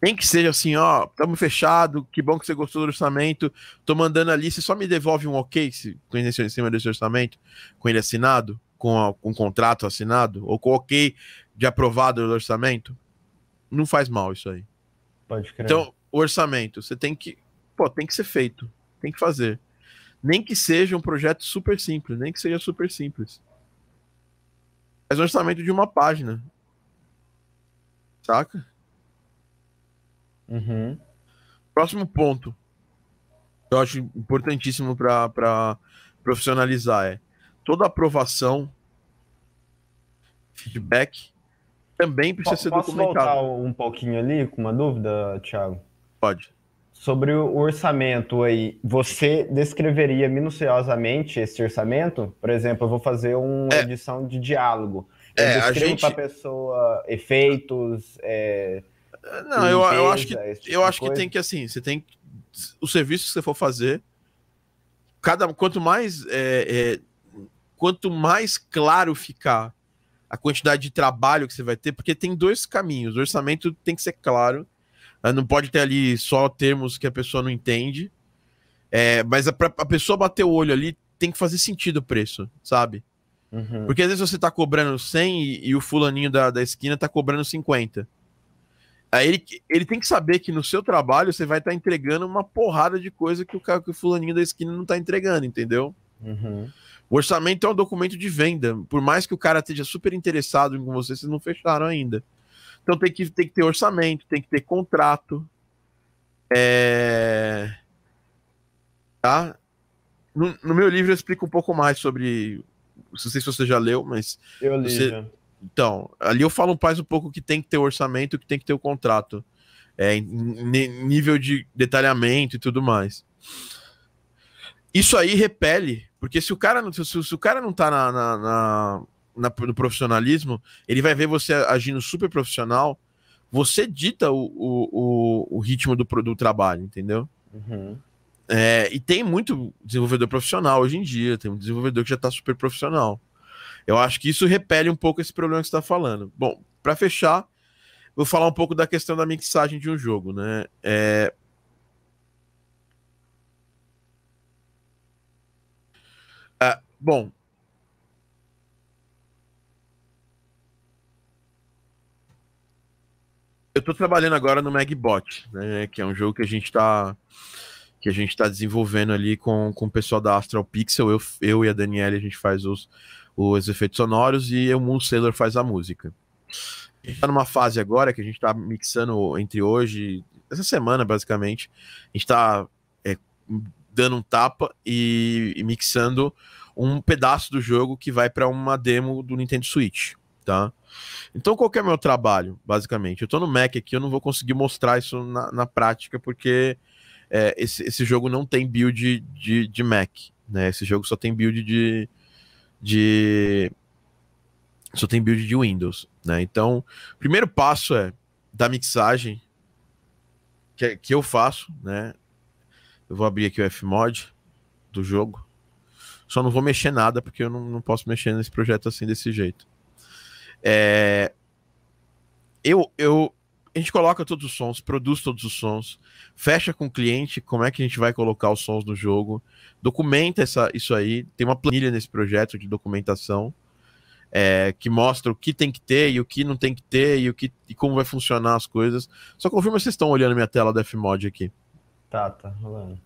Nem que seja assim, ó, estamos fechado, que bom que você gostou do orçamento, tô mandando ali, você só me devolve um ok se, com ele em cima desse orçamento, com ele assinado, com, a, com um contrato assinado, ou com ok de aprovado do orçamento. Não faz mal isso aí. Pode crer. Então, o orçamento, você tem que, pô, tem que ser feito, tem que fazer. Nem que seja um projeto super simples, nem que seja super simples. Faz um orçamento de uma página. Saca? Uhum. Próximo ponto. Eu acho importantíssimo para profissionalizar é toda aprovação, feedback também precisa ser Posso documentado. voltar um pouquinho ali com uma dúvida, Thiago? Pode. Sobre o orçamento aí, você descreveria minuciosamente esse orçamento? Por exemplo, eu vou fazer uma É. edição de diálogo. Eu É, descrevo gente- para a pessoa efeitos, é, Não, eu, eu acho que tipo eu acho que coisa? tem que assim, você tem que- o serviço que você for fazer, cada quanto mais é, é, quanto mais claro ficar a quantidade de trabalho que você vai ter, porque tem dois caminhos. O orçamento tem que ser claro, né, não pode ter ali só termos que a pessoa não entende. É, mas a, pra- a pessoa bater o olho ali tem que fazer sentido o preço, sabe? Uhum. Porque às vezes você tá cobrando 100 e, e o fulaninho da, da esquina tá cobrando 50. Aí ele, ele tem que saber que no seu trabalho você vai estar entregando uma porrada de coisa que o, cara, que o fulaninho da esquina não tá entregando, entendeu? Uhum. O orçamento é um documento de venda. Por mais que o cara esteja super interessado em você, vocês não fecharam ainda. Então tem que, tem que ter orçamento, tem que ter contrato. É... Tá? No, no meu livro eu explico um pouco mais sobre. Não sei se você já leu, mas Eu li Você- já. Então, ali eu falo mais um pouco que tem que ter orçamento, que tem que ter o contrato. É, nível de detalhamento e tudo mais. Isso aí repele, porque se o cara não, se, se o cara não tá na, na, na- na- no profissionalismo, ele vai ver você agindo super profissional, você dita o, o, o, o ritmo do, do trabalho, entendeu? Uhum. É, e tem muito desenvolvedor profissional hoje em dia, tem um desenvolvedor que já está super profissional. Eu acho que isso repele um pouco esse problema que você está falando. Bom, para fechar, vou falar um pouco da questão da mixagem de um jogo, né? É... Ah, bom. Eu estou trabalhando agora no Magbot, né? Que é um jogo que a gente está que a gente está desenvolvendo ali com, com o pessoal da Astral Pixel. Eu, eu e a Daniela, a gente faz os, os efeitos sonoros e o Moon Sailor faz a música. A gente tá numa fase agora que a gente tá mixando entre hoje, essa semana, basicamente. A gente tá é, dando um tapa e, e mixando um pedaço do jogo que vai para uma demo do Nintendo Switch, tá? Então, qual é o meu trabalho, basicamente? Eu tô no Mac aqui, eu não vou conseguir mostrar isso na, na prática, porque é, esse, esse jogo não tem build de, de Mac, né? Esse jogo só tem build de, de só tem build de Windows, né? Então, o primeiro passo é da mixagem que, que eu faço, né? Eu vou abrir aqui o Fmod do jogo. Só não vou mexer nada porque eu não, não posso mexer nesse projeto assim desse jeito. É, eu, eu, a gente coloca todos os sons, produz todos os sons, fecha com o cliente como é que a gente vai colocar os sons no jogo, documenta essa, isso aí, tem uma planilha nesse projeto de documentação é, que mostra o que tem que ter e o que não tem que ter e, o que, e como vai funcionar as coisas. Só confirma se vocês estão olhando minha tela da Fmod aqui. Tá, tá rolando.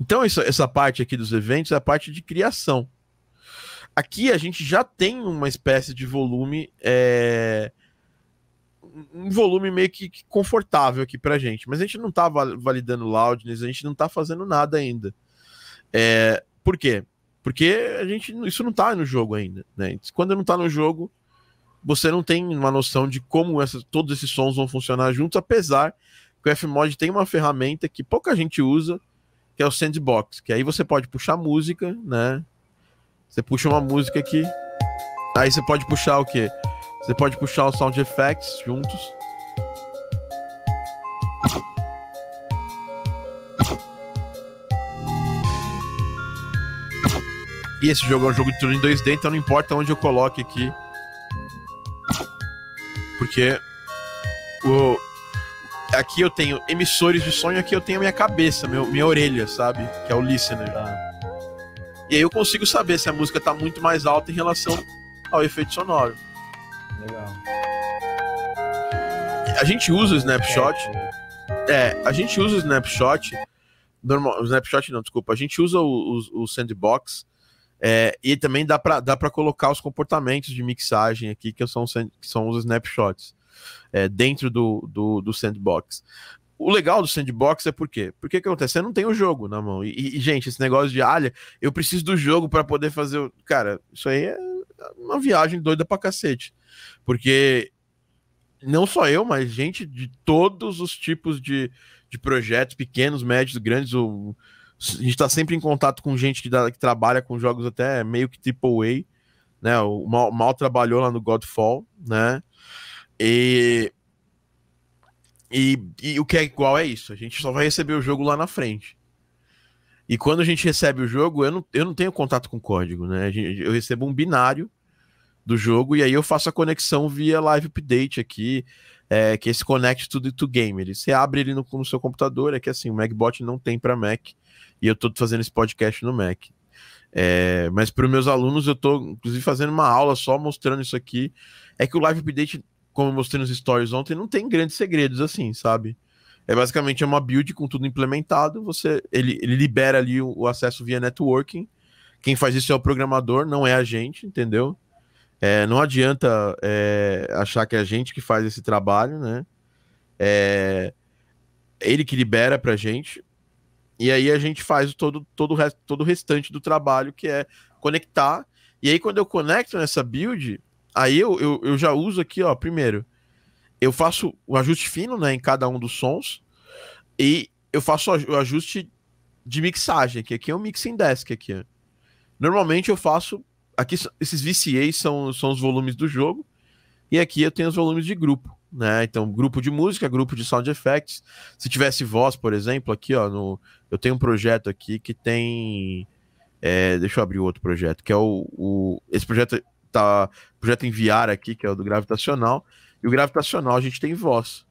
Então, isso, essa parte aqui dos eventos é a parte de criação. aqui a gente já tem uma espécie de volume. É, um volume meio que, confortável aqui pra gente. Mas a gente não tá validando loudness, a gente não tá fazendo nada ainda. É, por quê? Porque a gente, isso não tá no jogo ainda. Né? Quando não tá no jogo, você não tem uma noção de como essa, todos esses sons vão funcionar juntos, apesar que o Fmod tem uma ferramenta que pouca gente usa, que é o Sandbox, que aí você pode puxar música, né? Você puxa uma música aqui, aí você pode puxar o quê? Você pode puxar os sound effects juntos. E esse jogo é um jogo de turno em 2D, então não importa onde eu coloque aqui. Porque o, aqui eu tenho emissores de sonho, aqui eu tenho a minha cabeça, meu, minha orelha, sabe? Que é o listener. Tá. E aí eu consigo saber se a música tá muito mais alta em relação ao efeito sonoro. Legal. A gente usa o snapshot. É, a gente usa o snapshot. Normal, o snapshot não, desculpa. A gente usa o, o, o sandbox. É, e também dá para dá colocar os comportamentos de mixagem aqui, que são, que são os snapshots, é, dentro do, do, do sandbox. O legal do sandbox é por quê? Porque que acontece? Você não tem o jogo na mão. E, e gente, esse negócio de, alha, eu preciso do jogo para poder fazer. O... Cara, isso aí é uma viagem doida pra cacete. Porque não só eu, mas gente de todos os tipos de, de projetos, pequenos, médios, grandes. O, a gente está sempre em contato com gente que, dá, que, trabalha com jogos até meio que AAA, né? O Mal, Mal trabalhou lá no Godfall, né? E, e, e, o que é igual é isso, a gente só vai receber o jogo lá na frente. E quando a gente recebe o jogo, eu não, eu não tenho contato com código, né? Eu recebo um binário do jogo e aí eu faço a conexão via live update aqui, é, que é esse connect to, to game. Ele, você abre ele no, no seu computador, é que assim, o MacBot não tem para Mac e eu tô fazendo esse podcast no Mac. É, mas para os meus alunos, eu tô inclusive fazendo uma aula só mostrando isso aqui. É que o live update, como eu mostrei nos stories ontem, não tem grandes segredos assim, sabe? É basicamente uma build com tudo implementado. Você, ele, ele libera ali o, o acesso via networking. Quem faz isso é o programador, não é a gente, entendeu? É, não adianta é, achar que é a gente que faz esse trabalho, né? É ele que libera pra gente. E aí a gente faz todo, todo, o, rest, todo o restante do trabalho, que é conectar. E aí, quando eu conecto nessa build, aí eu, eu, eu já uso aqui, ó, primeiro, eu faço o ajuste fino né, em cada um dos sons. E eu faço o ajuste de mixagem, que aqui é o mixing desk aqui. Normalmente eu faço aqui esses VCAs são, são os volumes do jogo, e aqui eu tenho os volumes de grupo, né? Então, grupo de música, grupo de sound effects. Se tivesse voz, por exemplo, aqui, ó, no, eu tenho um projeto aqui que tem. É, deixa eu abrir outro projeto, que é o, o. Esse projeto tá. Projeto enviar aqui, que é o do gravitacional. E o gravitacional a gente tem voz.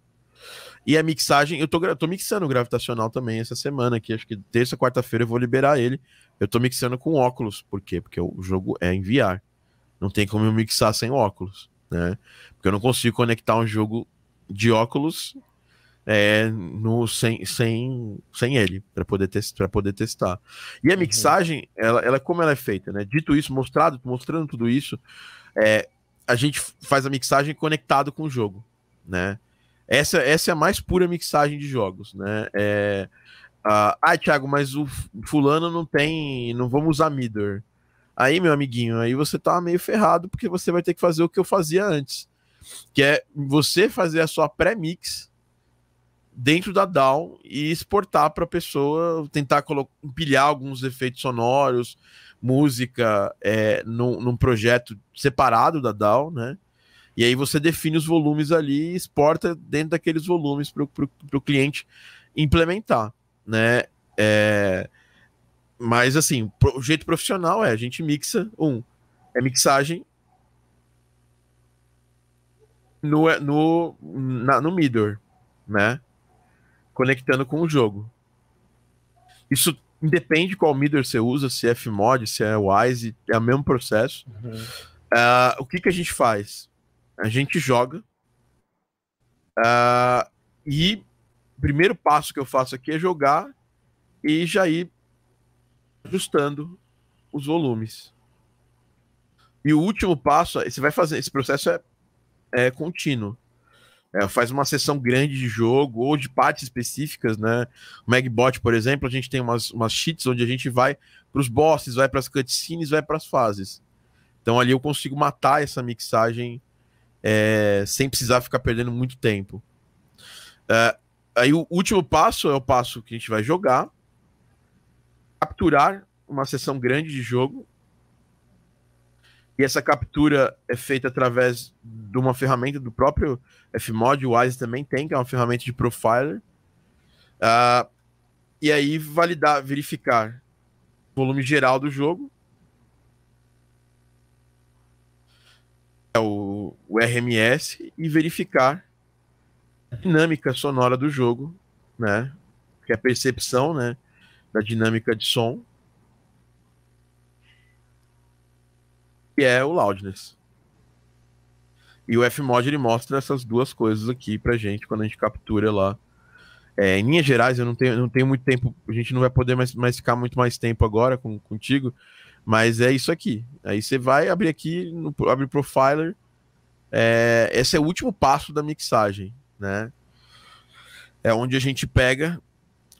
E a mixagem, eu tô, eu tô mixando o gravitacional também essa semana aqui. Acho que terça, quarta-feira eu vou liberar ele. Eu tô mixando com óculos. Por quê? Porque o jogo é enviar. Não tem como eu mixar sem óculos, né? Porque eu não consigo conectar um jogo de óculos é, no, sem, sem, sem ele, para poder, para poder testar. E a uhum. mixagem, uhum. ela, ela, como ela é feita, né? Dito isso, mostrado, mostrando tudo isso, é, a gente faz a mixagem conectado com o jogo, né? Essa, essa é a mais pura mixagem de jogos, né? É, ah, ah, Thiago, mas o fulano não tem. Não vamos usar Midor. Aí, meu amiguinho, aí você tá meio ferrado, porque você vai ter que fazer o que eu fazia antes. Que é você fazer a sua pré-mix dentro da DAW e exportar para a pessoa, tentar empilhar alguns efeitos sonoros, música é, num, num, projeto separado da DAW, né? E aí você define os volumes ali e exporta dentro daqueles volumes para o cliente implementar né? É... Mas assim, o jeito profissional é a gente mixa um é mixagem no no na, no Midor, né? Conectando com o jogo. Isso independe qual Midor você usa, se é Fmod, se é Wise, é o mesmo processo. Uhum. Uh, o que que a gente faz? A gente joga uh, e o primeiro passo que eu faço aqui é jogar e já ir ajustando os volumes. E o último passo, você vai fazer, esse processo é, é contínuo. É, faz uma sessão grande de jogo ou de partes específicas, né? O Magbot, por exemplo, a gente tem umas, umas cheats onde a gente vai para os bosses, vai para as cutscenes, vai para as fases. Então ali eu consigo matar essa mixagem é, sem precisar ficar perdendo muito tempo. É, aí o último passo é o passo que a gente vai jogar, capturar uma sessão grande de jogo. E essa captura é feita através de uma ferramenta do próprio Fmod, o Wise também tem, que é uma ferramenta de profiler. Uh, e aí validar, verificar o volume geral do jogo. É o, o RMS e verificar a dinâmica sonora do jogo, né? Que é a percepção, né? Da dinâmica de som. E é o loudness. E o Fmod ele mostra essas duas coisas aqui pra gente quando a gente captura lá. É, em linhas gerais, eu não tenho, não tenho muito tempo, a gente não vai poder mais, mais ficar muito mais tempo agora com, contigo, mas é isso aqui. Aí você vai abrir aqui, no, abre Profiler. É, esse é o último passo da mixagem, né? É onde a gente pega,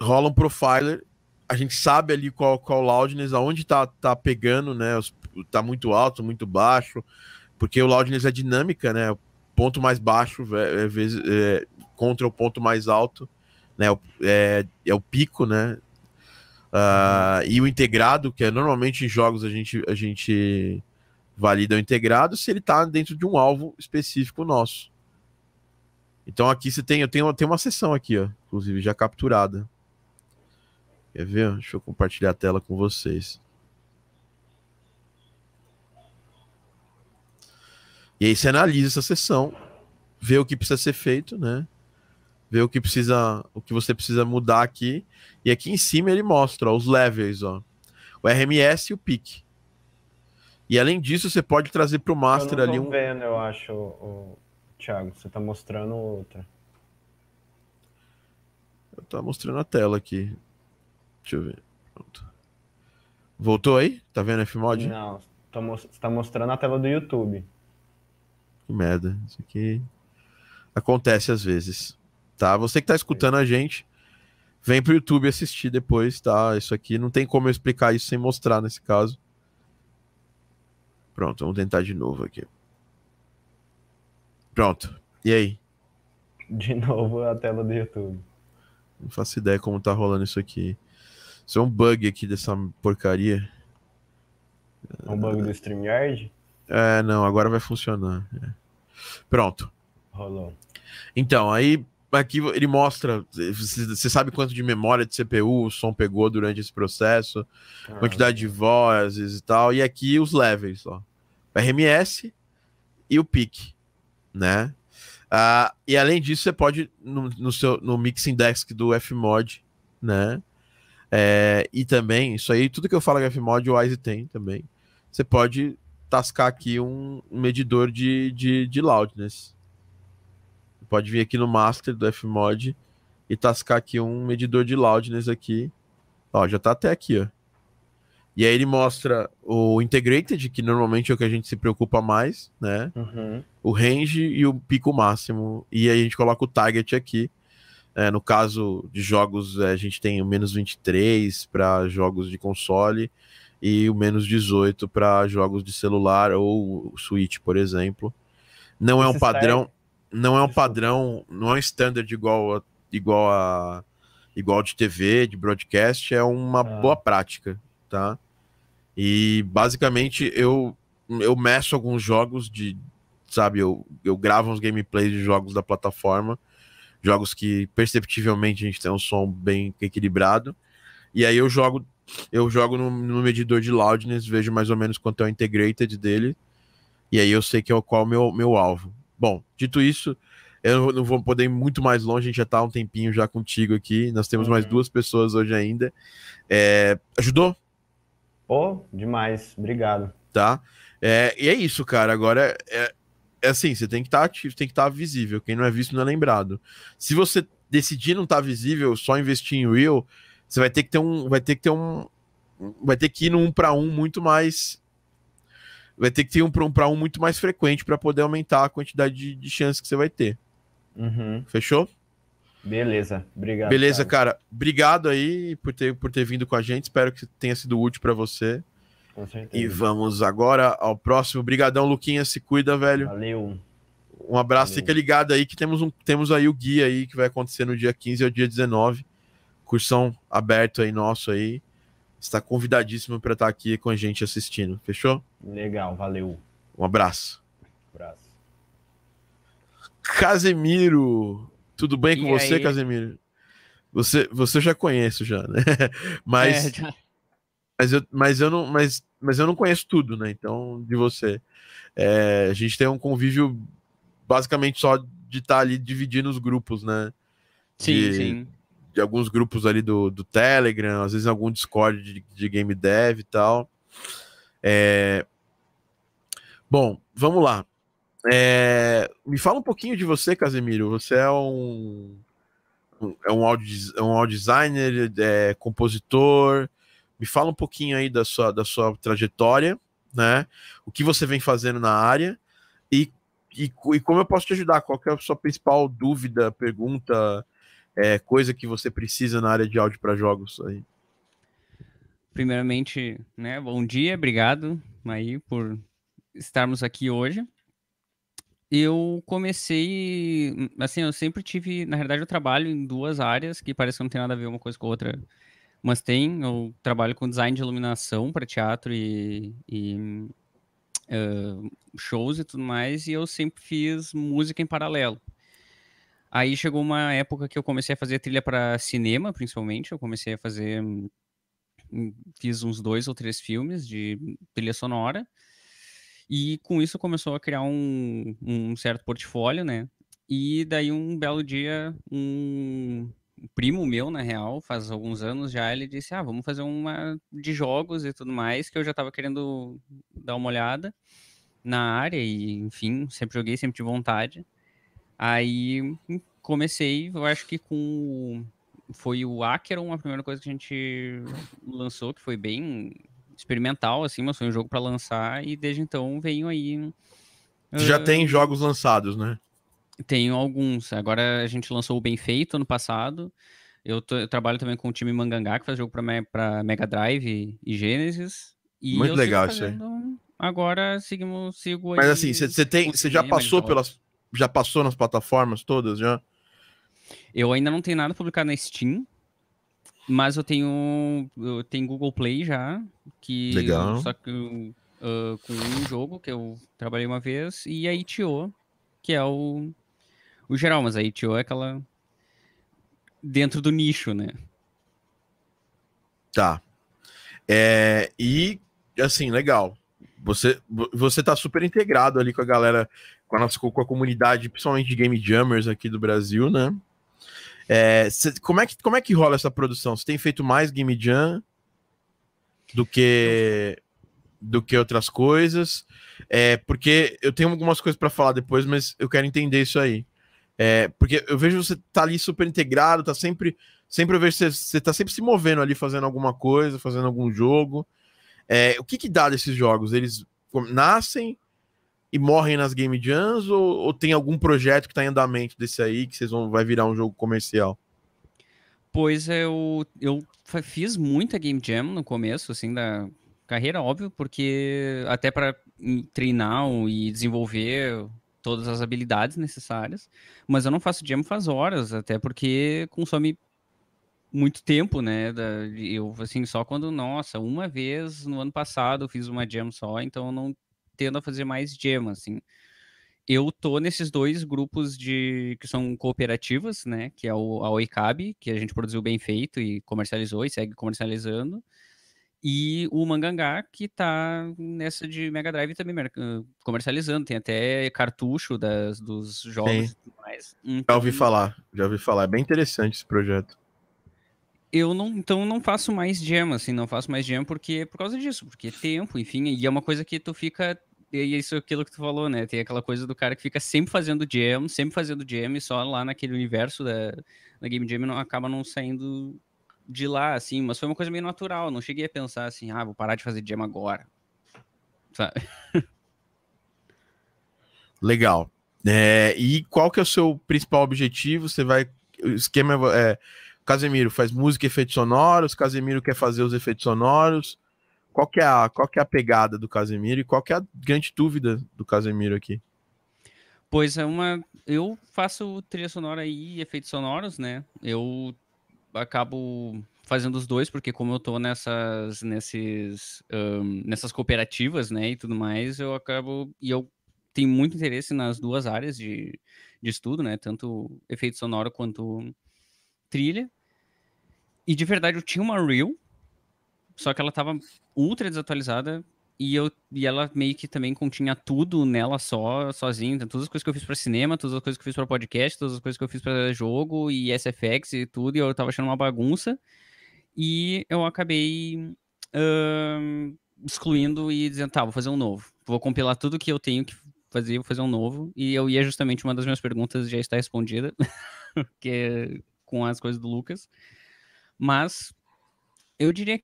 rola um Profiler, a gente sabe ali qual, qual loudness, aonde tá, tá pegando, né? Tá muito alto, muito baixo, porque o loudness é dinâmica, né? O ponto mais baixo é, é, é, contra o ponto mais alto, né? É, é o pico, né? Uh, e o integrado, que é normalmente em jogos a gente, a gente valida o integrado se ele está dentro de um alvo específico nosso. Então aqui você tem, eu tenho, eu tenho uma sessão aqui, ó, inclusive já capturada. Quer ver? Deixa eu compartilhar a tela com vocês. E aí você analisa essa sessão, vê o que precisa ser feito, né? Vê o que precisa, o que você precisa mudar aqui. E aqui em cima ele mostra ó, os levels, ó. O RMS e o PIC. E além disso, você pode trazer para o master eu não ali um. vendo, eu acho, o. Thiago. Você está mostrando outra. Eu tô mostrando a tela aqui. Deixa eu ver. Pronto. Voltou aí? Tá vendo Fmod? Não, você está mostrando a tela do YouTube. Que merda. Isso aqui acontece às vezes. Tá? Você que tá escutando a gente, vem pro YouTube assistir depois, tá? Isso aqui não tem como eu explicar isso sem mostrar nesse caso. Pronto, vamos tentar de novo aqui. Pronto. E aí? De novo a tela do YouTube. Não faço ideia como tá rolando isso aqui. Isso é um bug aqui dessa porcaria. É um bug do StreamYard? É, não, agora vai funcionar. É. Pronto. Rolou. Então, aí aqui ele mostra, você sabe quanto de memória de CPU o som pegou durante esse processo, ah, quantidade de vozes e tal, e aqui os levels, ó. RMS e o PIC, né? Uh, e além disso, você pode, no, no, seu, no Mixing Desk do Fmod, né? É, e também, isso aí, tudo que eu falo que Fmod, o Wise tem também. Você pode tascar aqui um, um medidor de, de, de loudness. Pode vir aqui no master do Fmod e tascar aqui um medidor de loudness aqui. Ó, já tá até aqui, ó. E aí ele mostra o integrated, que normalmente é o que a gente se preocupa mais, né? Uhum. O range e o pico máximo. E aí a gente coloca o target aqui. É, no caso de jogos, é, a gente tem o menos 23 para jogos de console e o menos 18 para jogos de celular ou Switch, por exemplo. Não é um padrão, não é um padrão, não é um standard igual a, igual a igual de TV, de broadcast, é uma ah. boa prática, tá? E basicamente eu eu meço alguns jogos de, sabe, eu, eu gravo uns gameplays de jogos da plataforma, jogos que perceptivelmente a gente tem um som bem equilibrado. E aí eu jogo eu jogo no, no medidor de loudness, vejo mais ou menos quanto é o integrated dele. E aí eu sei que é o qual o meu, meu alvo. Bom, dito isso, eu não vou poder ir muito mais longe, a gente já tá há um tempinho já contigo aqui. Nós temos uhum. mais duas pessoas hoje ainda. É, ajudou? Pô, oh, demais, obrigado. Tá. É, e é isso, cara. Agora é, é assim, você tem que estar tá ativo, tem que estar tá visível. Quem não é visto não é lembrado. Se você decidir não estar tá visível, só investir em Real, você vai ter que ter um. Vai ter que ter um. Vai ter que ir no um para um muito mais. vai ter que ter um para um muito mais frequente para poder aumentar a quantidade de, de chances que você vai ter. Uhum. Fechou? Beleza, obrigado. Beleza, cara. Obrigado aí por ter, por ter vindo com a gente. Espero que tenha sido útil para você. Com certeza. E vamos agora ao próximo. Brigadão, Luquinha. Se cuida, velho. Valeu. Um abraço. Valeu. Fica ligado aí que temos, um, temos aí o guia aí que vai acontecer no dia 15 ao dia 19. Cursão aberto aí nosso aí. Está convidadíssimo para estar aqui com a gente assistindo. Fechou? Legal, valeu. Um abraço. Abraço. Casemiro. Tudo bem com E você, aí? Casemiro? Você, você já conheço já, né? Mas É, já- Mas eu, mas eu não, mas, mas eu não conheço tudo, né? Então, de você. É, a gente tem um convívio basicamente só de estar ali dividindo os grupos, né? sim, de- sim. De alguns grupos ali do, do Telegram, às vezes algum Discord de, de game dev e tal. É, Bom, vamos lá. É, Me fala um pouquinho de você, Casemiro. Você é um, é um audio, é um audio designer, é compositor. Me fala um pouquinho aí da sua, da sua trajetória, né? O que você vem fazendo na área e, e, e como eu posso te ajudar? Qual é a sua principal dúvida, pergunta, é, coisa que você precisa na área de áudio para jogos aí? Primeiramente, né, bom dia, obrigado aí por estarmos aqui hoje. Eu comecei, assim, eu sempre tive, na realidade eu trabalho em duas áreas que parece que não tem nada a ver uma coisa com a outra, mas tem, eu trabalho com design de iluminação para teatro e, e, ah, shows e tudo mais, e eu sempre fiz música em paralelo. Aí chegou uma época que eu comecei a fazer trilha para cinema, principalmente, eu comecei a fazer hum, fiz uns dois ou três filmes de trilha sonora. E com isso começou a criar um, um certo portfólio, né? E daí um belo dia, um primo meu, na real, faz alguns anos já, ele disse: Ah, vamos fazer uma de jogos e tudo mais, que eu já tava querendo dar uma olhada na área e, enfim, sempre joguei, sempre tive vontade. Aí hum, comecei, eu acho que com foi o Acheron a primeira coisa que a gente lançou, que foi bem experimental, assim, mas foi um jogo para lançar, e desde então venho aí. Já ah, tem jogos lançados, né? Tenho alguns. Agora a gente lançou o Bem Feito ano passado. Eu, tô- eu trabalho também com o time Mangangá, que faz jogo para Mega Drive e, Genesis. E Muito legal isso aí. Agora seguimos, sigo Mas assim, você tem, você já passou pelas, já passou nas plataformas todas já? Eu ainda não tenho nada publicado na Steam, mas eu tenho eu tenho Google Play já, que Legal. só que eu, ah, com um jogo que eu trabalhei uma vez e a ITO, que é o o geral, mas a ITO é aquela dentro do nicho, né? Tá. É, e assim, legal. Você vo- você tá super integrado ali com a galera, com a nossa com a comunidade, principalmente de game jammers aqui do Brasil, né? É, cê- como, é que, como é que rola essa produção? Você tem feito mais game jam do que do que outras coisas? É, porque eu tenho algumas coisas para falar depois, mas eu quero entender isso aí. É, porque eu vejo você tá ali super integrado, tá sempre sempre eu vejo você, você tá sempre se movendo ali, fazendo alguma coisa, fazendo algum jogo. É, o que que dá desses jogos? Eles nascem e morrem nas game jams ou, ou tem algum projeto que tá em andamento desse aí que vocês vão vai virar um jogo comercial? Pois eu, eu fa- fiz muita Game Jam no começo, assim, da carreira, óbvio, porque até para treinar e desenvolver todas as habilidades necessárias, mas eu não faço jam faz horas, até porque consome muito tempo, né? eu, assim, só quando, nossa, uma vez no ano passado eu fiz uma jam só, então eu não tendo a fazer mais jam, assim eu tô nesses dois grupos de que são cooperativas, né? Que é o, a Oicab, que a gente produziu bem feito e comercializou e segue comercializando. E o Mangangá, que tá nessa de Mega Drive também mer- comercializando. Tem até cartucho das, dos jogos Sim. e tudo mais. Já ouvi Então, falar, já ouvi falar. É bem interessante esse projeto. Eu não, então não faço mais jam, assim, não faço mais jam porque por causa disso, porque tempo, enfim, e é uma coisa que tu fica e é isso aquilo que tu falou, né? Tem aquela coisa do cara que fica sempre fazendo jam, sempre fazendo jam e só lá naquele universo da, da Game Jam não acaba não saindo de lá, assim, mas foi uma coisa meio natural, não cheguei a pensar assim, ah, vou parar de fazer jam agora. sabe? Legal. É, e qual que é o seu principal objetivo? Você vai. O esquema é. Casemiro faz música e efeitos sonoros, Casemiro quer fazer os efeitos sonoros. Qual que, é a, qual que é a pegada do Casemiro e qual que é a grande dúvida do Casemiro aqui? Pois é uma. Eu faço trilha sonora e efeitos sonoros, né? Eu acabo fazendo os dois, porque como eu tô nessas, nesses, um, nessas cooperativas, né, e tudo mais, eu acabo. E eu tenho muito interesse nas duas áreas de, de estudo, né? Tanto efeito sonoro quanto trilha. E de verdade eu tinha uma reel, só que ela tava ultra desatualizada e eu e ela meio que também continha tudo nela só, sozinha, então, todas as coisas que eu fiz para cinema, todas as coisas que eu fiz para podcast, todas as coisas que eu fiz para jogo e SFX e tudo, e eu tava achando uma bagunça. E eu acabei uh, excluindo e dizendo, tá, vou fazer um novo. Vou compilar tudo que eu tenho que fazer, vou fazer um novo. E eu ia justamente uma das minhas perguntas já está respondida, que é com as coisas do Lucas. Mas eu diria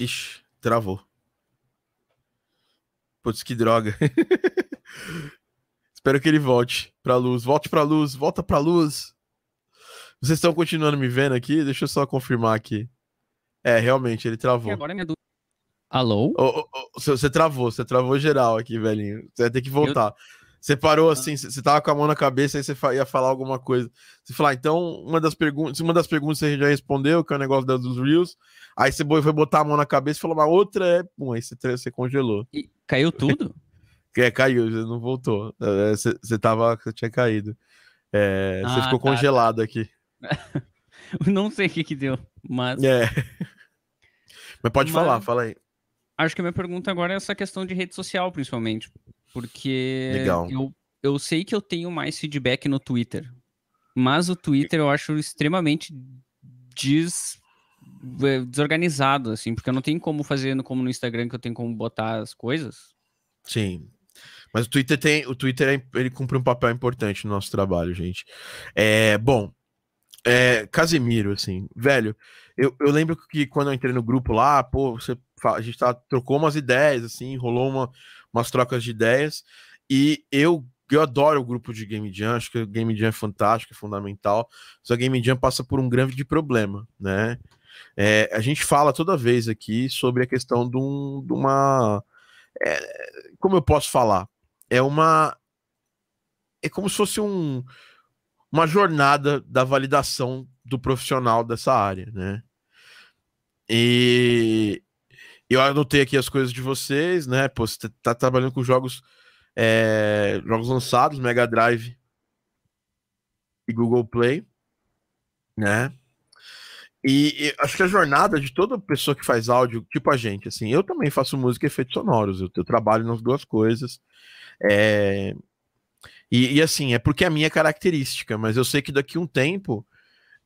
Ixi, travou. Putz, que droga. Espero que ele volte pra luz. Volte pra luz, volta pra luz. Vocês estão continuando me vendo aqui? Deixa eu só confirmar aqui. É, realmente, ele travou. E agora minha dúvida. Alô? Ô, ô, ô, você você travou, você travou geral aqui, velhinho. Você vai ter que voltar. Você parou assim, você tava com a mão na cabeça, aí você ia falar alguma coisa. Você falar, ah, então, uma das perguntas, uma das perguntas você já respondeu, que é o negócio dos Reels. Aí você foi botar a mão na cabeça e falou, mas outra é. Pum, aí você, você congelou. E caiu tudo? É, caiu, você não voltou. É, Você, você tava. Você tinha caído. É, você Ah, ficou tá, tá. congelado aqui. Não sei o que que deu, mas É. Mas pode Mas- falar, fala aí. acho que a minha pergunta agora é essa questão de rede social, principalmente. Porque Legal. eu, eu sei que eu tenho mais feedback no Twitter. Mas o Twitter eu acho extremamente des, eh, desorganizado, assim, porque eu não tenho como fazer como no Instagram, que eu tenho como botar as coisas. Sim. Mas o Twitter tem. O Twitter é- ele cumpre um papel importante no nosso trabalho, gente. É, bom, é, Casemiro, assim, velho, eu, eu lembro que quando eu entrei no grupo lá, pô, você, a gente tá, trocou umas ideias, assim, rolou uma, umas trocas de ideias, e eu, eu adoro o grupo de Game Jam, acho que o Game Jam é fantástico, é fundamental, só Game Jam passa por um grande problema, né? É, a gente fala toda vez aqui sobre a questão de, um- de uma. é, como eu posso falar? É uma. É como se fosse um, uma jornada da validação do profissional dessa área, né? E eu anotei aqui as coisas de vocês, né? Pô, você tá trabalhando com jogos, é, jogos lançados, Mega Drive e Google Play, né? E, e acho que a jornada de toda pessoa que faz áudio, tipo a gente, assim, eu também faço música e efeitos sonoros, eu, eu trabalho nas duas coisas. É, e, e, assim, é porque é a minha característica, mas eu sei que daqui a um tempo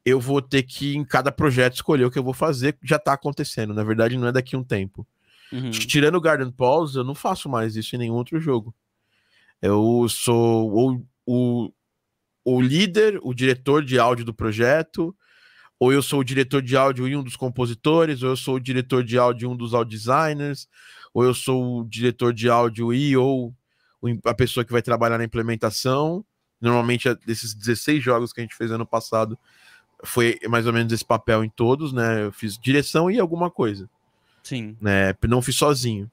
eu vou ter que, em cada projeto, escolher o que eu vou fazer, já tá acontecendo. Na verdade, não é daqui a um tempo. Uhum. Tirando o Garden Pause, eu não faço mais isso em nenhum outro jogo. Eu sou ou, o, o líder, o diretor de áudio do projeto, ou eu sou o diretor de áudio e um dos compositores, ou eu sou o diretor de áudio e um dos audio designers, ou eu sou o diretor de áudio e ou a pessoa que vai trabalhar na implementação. Normalmente, a- desses 16 jogos que a gente fez ano passado, foi mais ou menos esse papel em todos, né? Eu fiz direção e alguma coisa Sim. né? Não fiz sozinho.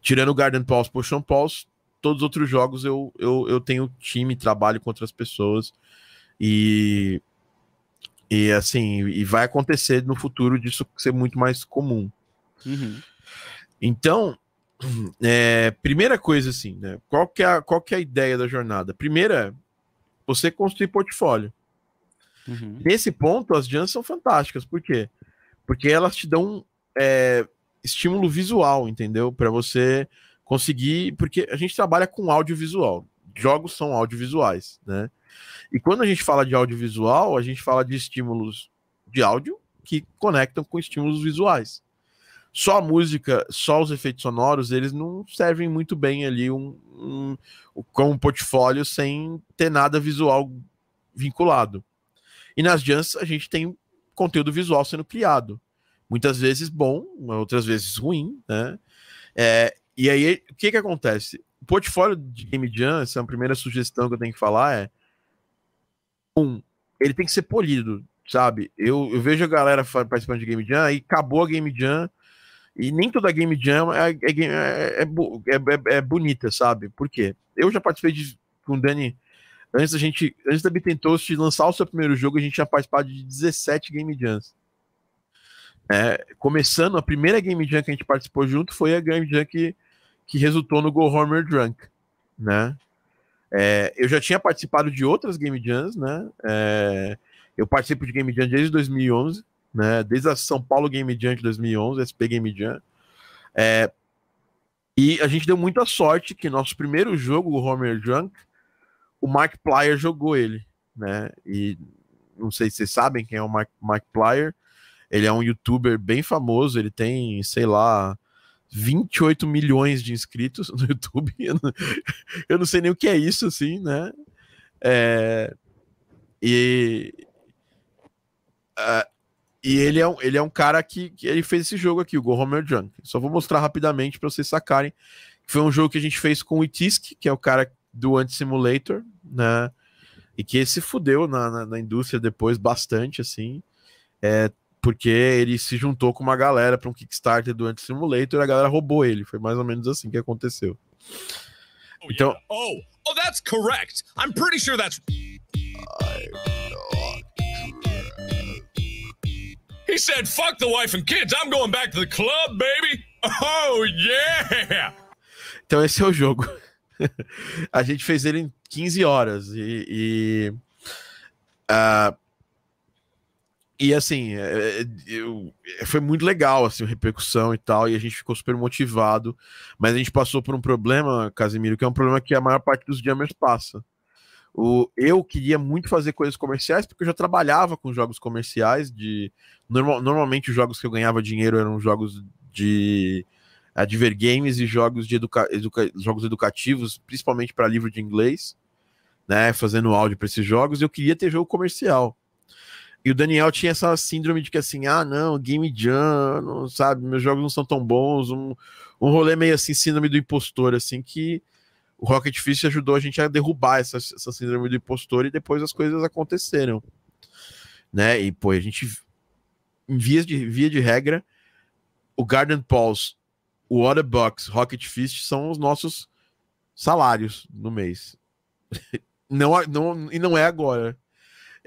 Tirando o Garden Pulse, Potion Pulse, todos os outros jogos eu, eu, eu tenho time, trabalho com outras pessoas e e assim, e vai acontecer no futuro disso ser muito mais comum. Uhum. Então, é, primeira coisa assim, né? Qual que, é a, qual que é a ideia da jornada? Primeira, você construir portfólio. Uhum. Nesse ponto, as jams são fantásticas. Por quê? Porque elas te dão é, estímulo visual, entendeu? Para você conseguir. Porque a gente trabalha com audiovisual. Jogos são audiovisuais, né? E quando a gente fala de audiovisual, a gente fala de estímulos de áudio que conectam com estímulos visuais. Só a música, só os efeitos sonoros, eles não servem muito bem ali um, um, um portfólio sem ter nada visual vinculado. E nas jams a gente tem conteúdo visual sendo criado. Muitas vezes bom, outras vezes ruim, né? É, e aí, o que que acontece? O portfólio de Game Jam, essa é a primeira sugestão que eu tenho que falar é um, ele tem que ser polido, sabe? Eu, eu vejo a galera participando de Game Jam e acabou a Game Jam e nem toda Game Jam é, é, é, é, é bonita, sabe? Por quê? Eu já participei de, com o Dani antes da gente, antes da Toast lançar o seu primeiro jogo, a gente tinha participado de 17 Game Jams. É, começando, a primeira Game Jam que a gente participou junto foi a Game Jam que, que resultou no Go Homer Drunk, né? É, eu já tinha participado de outras Game Jams, né? É, eu participo de Game Jam desde 2011, né? Desde a São Paulo Game Jam de 2011, SP Game Jam. É, e a gente deu muita sorte que nosso primeiro jogo, o Homer Drunk, o Mark Plyer jogou ele, né? E não sei se vocês sabem quem é o Mark, Mark Plyer. Ele é um youtuber bem famoso, ele tem, sei lá, 28 milhões de inscritos no YouTube. Eu não, eu não sei nem o que é isso, assim, né? É, e. Uh, e ele é, um, ele é um cara que, que ele fez esse jogo aqui, o Go Homer Junk. Só vou mostrar rapidamente para vocês sacarem. Foi um jogo que a gente fez com o Itisk, que é o cara do Anti-Simulator, né? E que se fudeu na, na, na indústria depois bastante, assim. É, porque ele se juntou com uma galera para um Kickstarter do Anti-Simulator e a galera roubou ele. Foi mais ou menos assim que aconteceu. Oh, então. Yeah. Oh, oh, that's correct. I'm pretty sure that's. He said, fuck the wife and kids. I'm going back to the club, baby. Oh, yeah. Então esse é o jogo. a gente fez ele em 15 horas e, e uh, e assim, é, é, eu, foi muito legal assim, a repercussão e tal, e a gente ficou super motivado. Mas a gente passou por um problema, Casimiro, que é um problema que a maior parte dos jammers passa. O, eu queria muito fazer coisas comerciais, porque eu já trabalhava com jogos comerciais. de normal, Normalmente os jogos que eu ganhava dinheiro eram jogos de Adver Games e jogos, de educa, educa, jogos educativos, principalmente para livro de inglês, né? Fazendo áudio para esses jogos. Eu queria ter jogo comercial. E o Daniel tinha essa síndrome de que assim, ah, não, Game Jam, não, sabe, meus jogos não são tão bons, um, um rolê meio assim, síndrome do impostor, assim, que o Rocket Fist ajudou a gente a derrubar essa, essa síndrome do impostor e depois as coisas aconteceram, né? E, pô, a gente, em de, via de regra, o Garden Pulse, o Otterbox, Rocket Fist são os nossos salários no mês. não, não, e não é agora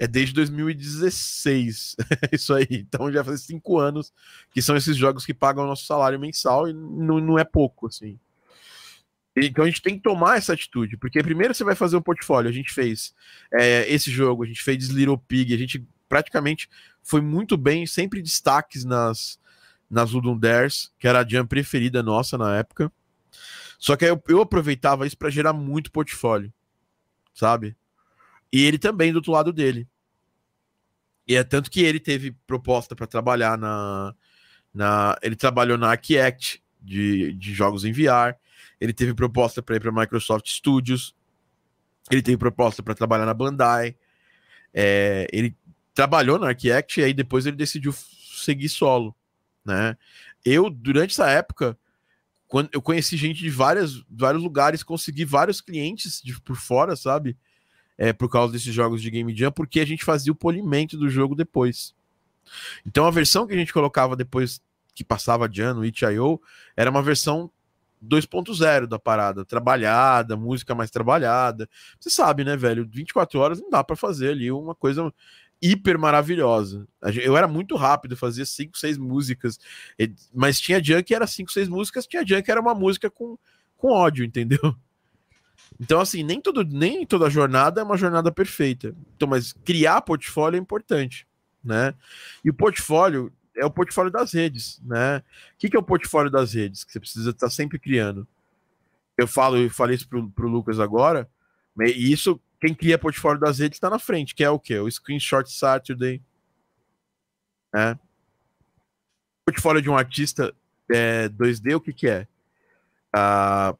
é desde 2016. isso aí. Então já faz cinco anos que são esses jogos que pagam o nosso salário mensal e não, não é pouco, assim. Então a gente tem que tomar essa atitude, porque primeiro você vai fazer um portfólio. A gente fez é, esse jogo, a gente fez Little Pig, a gente praticamente foi muito bem, sempre destaques nas, nas Ludum Dares, que era a jam preferida nossa na época. Só que eu, eu aproveitava isso para gerar muito portfólio, sabe? E ele também do outro lado dele. E é tanto que ele teve proposta para trabalhar na, na. Ele trabalhou na Arquiact de, de jogos em VR. Ele teve proposta para ir para Microsoft Studios. Ele teve proposta para trabalhar na Bandai. É, ele trabalhou na Arquiact e aí depois ele decidiu seguir solo, né? Eu durante essa época, quando eu conheci gente de várias, vários lugares, consegui vários clientes de, por fora, sabe? é, por causa desses jogos de Game Jam, porque a gente fazia o polimento do jogo depois. Então a versão que a gente colocava depois que passava de ano, itch.io, era uma versão 2.0 da parada, trabalhada, música mais trabalhada. Você sabe, né, velho? 24 horas não dá para fazer ali uma coisa hiper maravilhosa. Eu era muito rápido, fazia 5, 6 músicas, mas tinha Junk era 5, 6 músicas, tinha Junk era uma música com, com ódio, entendeu? Então, assim, nem, todo, nem toda jornada é uma jornada perfeita. Então, mas criar portfólio é importante, né? E o portfólio é o portfólio das redes, né? O que, que é o portfólio das redes? Que você precisa estar sempre criando. Eu falo, eu falei isso pro, pro Lucas agora, e isso, quem cria portfólio das redes está na frente, que é o quê? O Screenshot Saturday, né? Portfólio de um artista é, 2D, o que que é? Ah,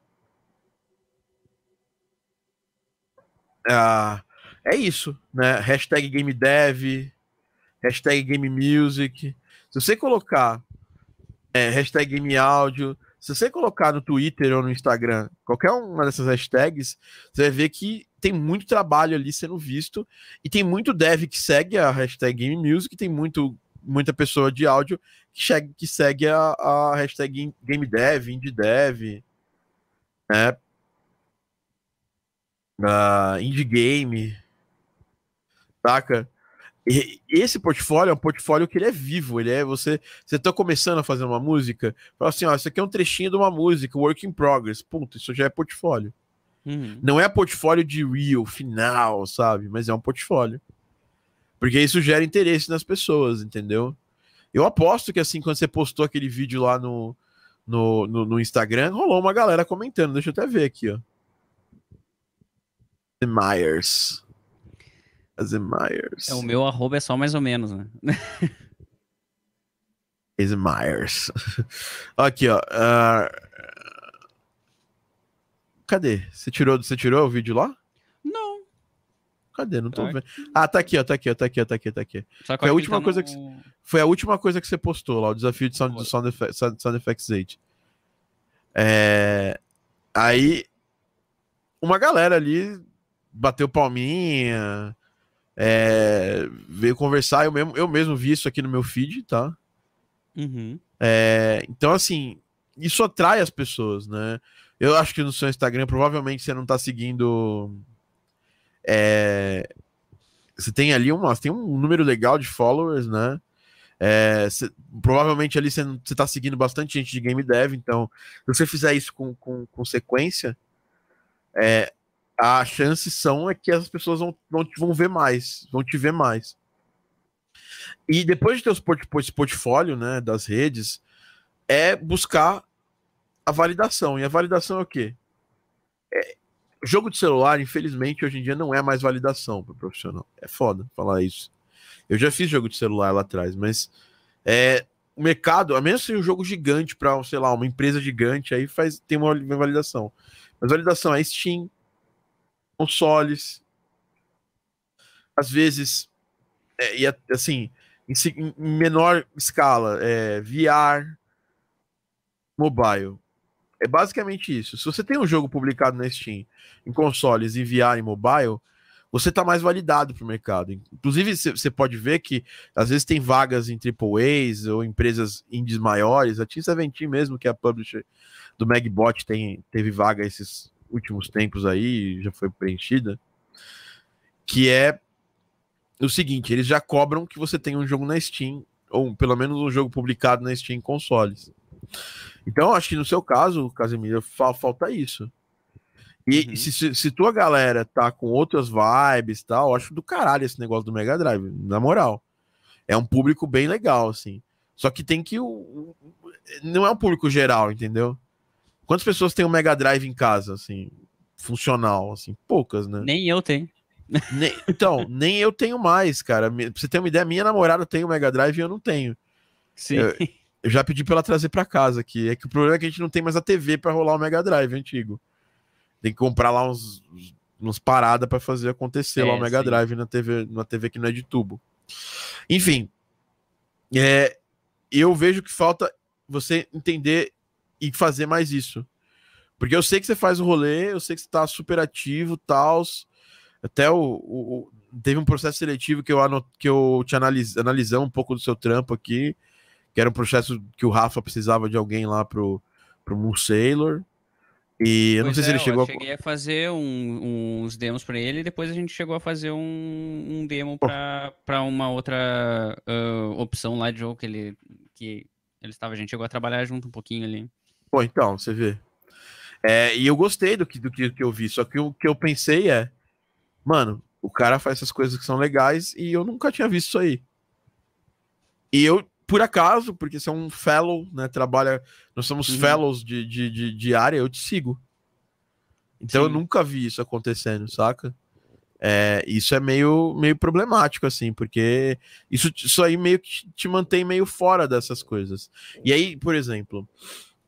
Ah, é isso, né? Hashtag Game Dev, hashtag Game Music. Se você colocar é, hashtag Game Áudio, Se você colocar no Twitter ou no Instagram qualquer uma dessas hashtags, você vai ver que tem muito trabalho ali sendo visto e tem muito dev que segue a hashtag Game Music, tem muito, muita pessoa de áudio que segue, que segue a, a hashtag Game Dev, Indie Dev, né? Uh, Indie Game, saca? E esse portfólio é um portfólio que ele é vivo, ele é você, você tá começando a fazer uma música, fala assim, ó, isso aqui é um trechinho de uma música, work in progress, ponto, isso já é portfólio. Uhum. Não é portfólio de real, final, sabe? Mas é um portfólio. Porque isso gera interesse nas pessoas, entendeu? Eu aposto que assim, quando você postou aquele vídeo lá no, no, no, no Instagram, rolou uma galera comentando. Deixa eu até ver aqui, ó. The Myers. Myers. É, o meu arroba é só mais ou menos, né? The Myers. aqui, ó. Uh... Cadê? Você tirou, você tirou o vídeo lá? Não. Cadê? Não tô Tá vendo. Ah, tá aqui, ó, tá aqui, ó, tá aqui, ó, tá aqui, tá aqui. Só Foi a última tá coisa no- que- Foi a última coisa que você postou lá, o desafio de Sound, do Sound, Effects, Sound, Sound Effects 8. É... Aí, uma galera ali bateu palminha, é, veio conversar. Eu mesmo, eu mesmo vi isso aqui no meu feed, tá? Uhum. É, então, assim, isso atrai as pessoas, né? Eu acho que no seu Instagram, provavelmente você não tá seguindo. é, você tem ali uma, tem um número legal de followers, né? É, você- provavelmente ali você, você tá seguindo bastante gente de game dev, então, se você fizer isso com, com, com sequência, é, as chances são é que as pessoas vão, vão, vão ver mais, vão te ver mais. E depois de ter esse portfólio né, das redes, é buscar a validação. E a validação é o quê? É, jogo de celular, infelizmente, hoje em dia não é mais validação para profissional. É foda falar isso. Eu já fiz jogo de celular lá atrás, mas é, o mercado, a menos que um jogo gigante para, sei lá, uma empresa gigante, aí faz, tem uma validação. Mas validação é Steam, consoles, às vezes, é, e assim, em, em menor escala, é, VR, mobile. É basicamente isso. Se você tem um jogo publicado na Steam, em consoles, em VR e mobile, você está mais validado para o mercado. Inclusive, você pode ver que às vezes tem vagas em AAAs ou empresas indies maiores. A Team Seventeen mesmo, que é a publisher do Magbot, tem, teve vaga esses últimos tempos aí, já foi preenchida. Que é o seguinte: eles já cobram que você tenha um jogo na Steam, ou pelo menos um jogo publicado na Steam consoles. Então, acho que no seu caso, Casemiro, fa- falta isso. E Uhum. se, se, tua galera tá com outras vibes e tal, acho do caralho esse negócio do Mega Drive, na moral. É um público bem legal, assim. Só que tem que. Não é um público geral, entendeu? Quantas pessoas têm um Mega Drive em casa, assim, funcional, assim? Poucas, né? Nem eu tenho. Nem- então, nem eu tenho mais, cara. Pra você ter uma ideia, minha namorada tem o Mega Drive e eu não tenho. Sim. Eu- Eu já pedi pra ela trazer pra casa aqui. É que o problema é que a gente não tem mais a TV pra rolar o Mega Drive antigo. Tem que comprar lá uns, uns paradas pra fazer acontecer lá É, o Mega sim. Drive na TV, na TV que não é de tubo. Enfim, é, eu vejo que falta você entender e fazer mais isso. Porque eu sei que você faz o rolê, eu sei que você tá super ativo, tal. Até o, o- teve um processo seletivo que eu, anot, que eu te analis, um pouco do seu trampo aqui, que era um processo que o Rafa precisava de alguém lá pro, pro Moon Sailor. E eu não Pois sei se é, ele chegou Eu a. cheguei a fazer um- uns demos pra ele e depois a gente chegou a fazer um, um demo pra uma outra ah, opção lá de jogo que ele, que ele estava. A gente chegou a trabalhar junto um pouquinho ali. Pô, então, você vê. É, e eu gostei do que, do que, que eu vi, só que o que eu pensei é, mano, o cara faz essas coisas que são legais e eu nunca tinha visto isso aí. E eu, por acaso, porque você é um fellow, né, trabalha, nós somos Uhum. fellows de, de, de, de área, eu te sigo. Então eu Sim. nunca vi isso acontecendo, saca? É, isso é meio, meio problemático, assim, porque isso, isso aí meio que te mantém meio fora dessas coisas. E aí, por exemplo,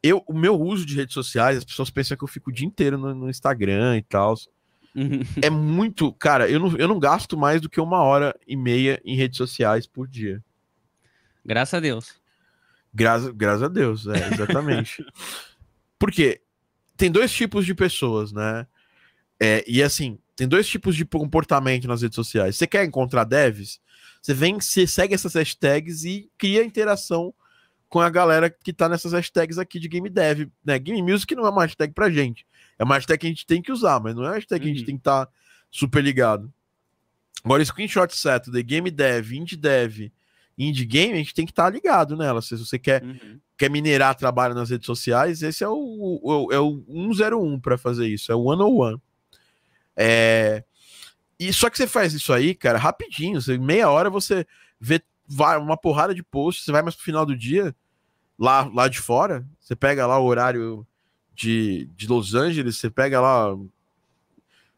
eu, o meu uso de redes sociais, as pessoas pensam que eu fico o dia inteiro no, no Instagram e tal. Uhum. É muito, cara, eu não, eu não gasto mais do que uma hora e meia em redes sociais por dia. Graças a Deus. Graças, graças a Deus, é, exatamente. Porque tem dois tipos de pessoas, né? É, e assim, tem dois tipos de comportamento nas redes sociais. Você quer encontrar devs? Você vem, você segue essas hashtags e cria interação com a galera que tá nessas hashtags aqui de game dev, né? Game music não é uma hashtag pra gente. É uma hashtag que a gente tem que usar, mas não é uma hashtag que a gente Uhum. tem que estar super ligado. Agora, screenshot set de game dev, indie dev, indie game, a gente tem que estar ligado nela. Se você quer Uhum. quer minerar trabalho nas redes sociais, esse é o, o, é o 101 para fazer isso, é o 101. É, e só que você faz isso aí, cara, rapidinho, você, meia hora você vê vai, uma porrada de posts, você vai mais pro final do dia, lá, lá de fora, você pega lá o horário de, de Los Angeles, você pega lá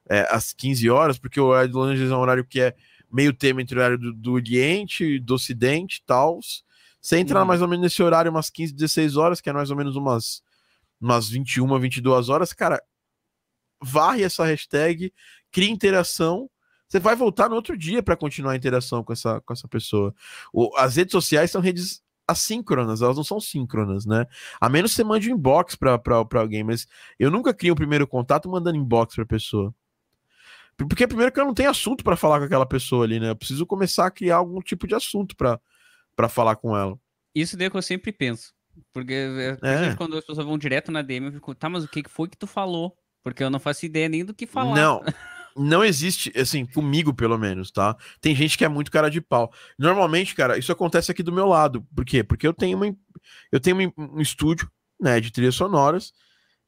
é, às 15 horas, porque o horário de Los Angeles é um horário que é meio termo entre o horário do, do Oriente, do Ocidente e tal. Você entra Uhum. mais ou menos nesse horário, umas 15, 16 horas, que é mais ou menos umas, umas 21, 22 horas, cara, varre essa hashtag, cria interação, você vai voltar no outro dia para continuar a interação com essa, com essa pessoa. O- as redes sociais são redes assíncronas, elas não são síncronas, né? A menos que você mande um inbox para alguém, mas eu nunca crio o primeiro contato mandando inbox para pessoa. Porque primeiro que eu não tenho assunto para falar com aquela pessoa ali, né? Eu preciso começar a criar algum tipo de assunto para falar com ela. Isso daí é que eu sempre penso. Porque é, principalmente quando as pessoas vão direto na DM, eu fico, tá, mas o que que foi que tu falou? Porque eu não faço ideia nem do que falar. Não, não existe, assim, comigo pelo menos, tá? Tem gente que é muito cara de pau. Normalmente, cara, isso acontece aqui do meu lado. Por quê? Porque eu tenho, uma, eu tenho um estúdio, né, de trilhas sonoras,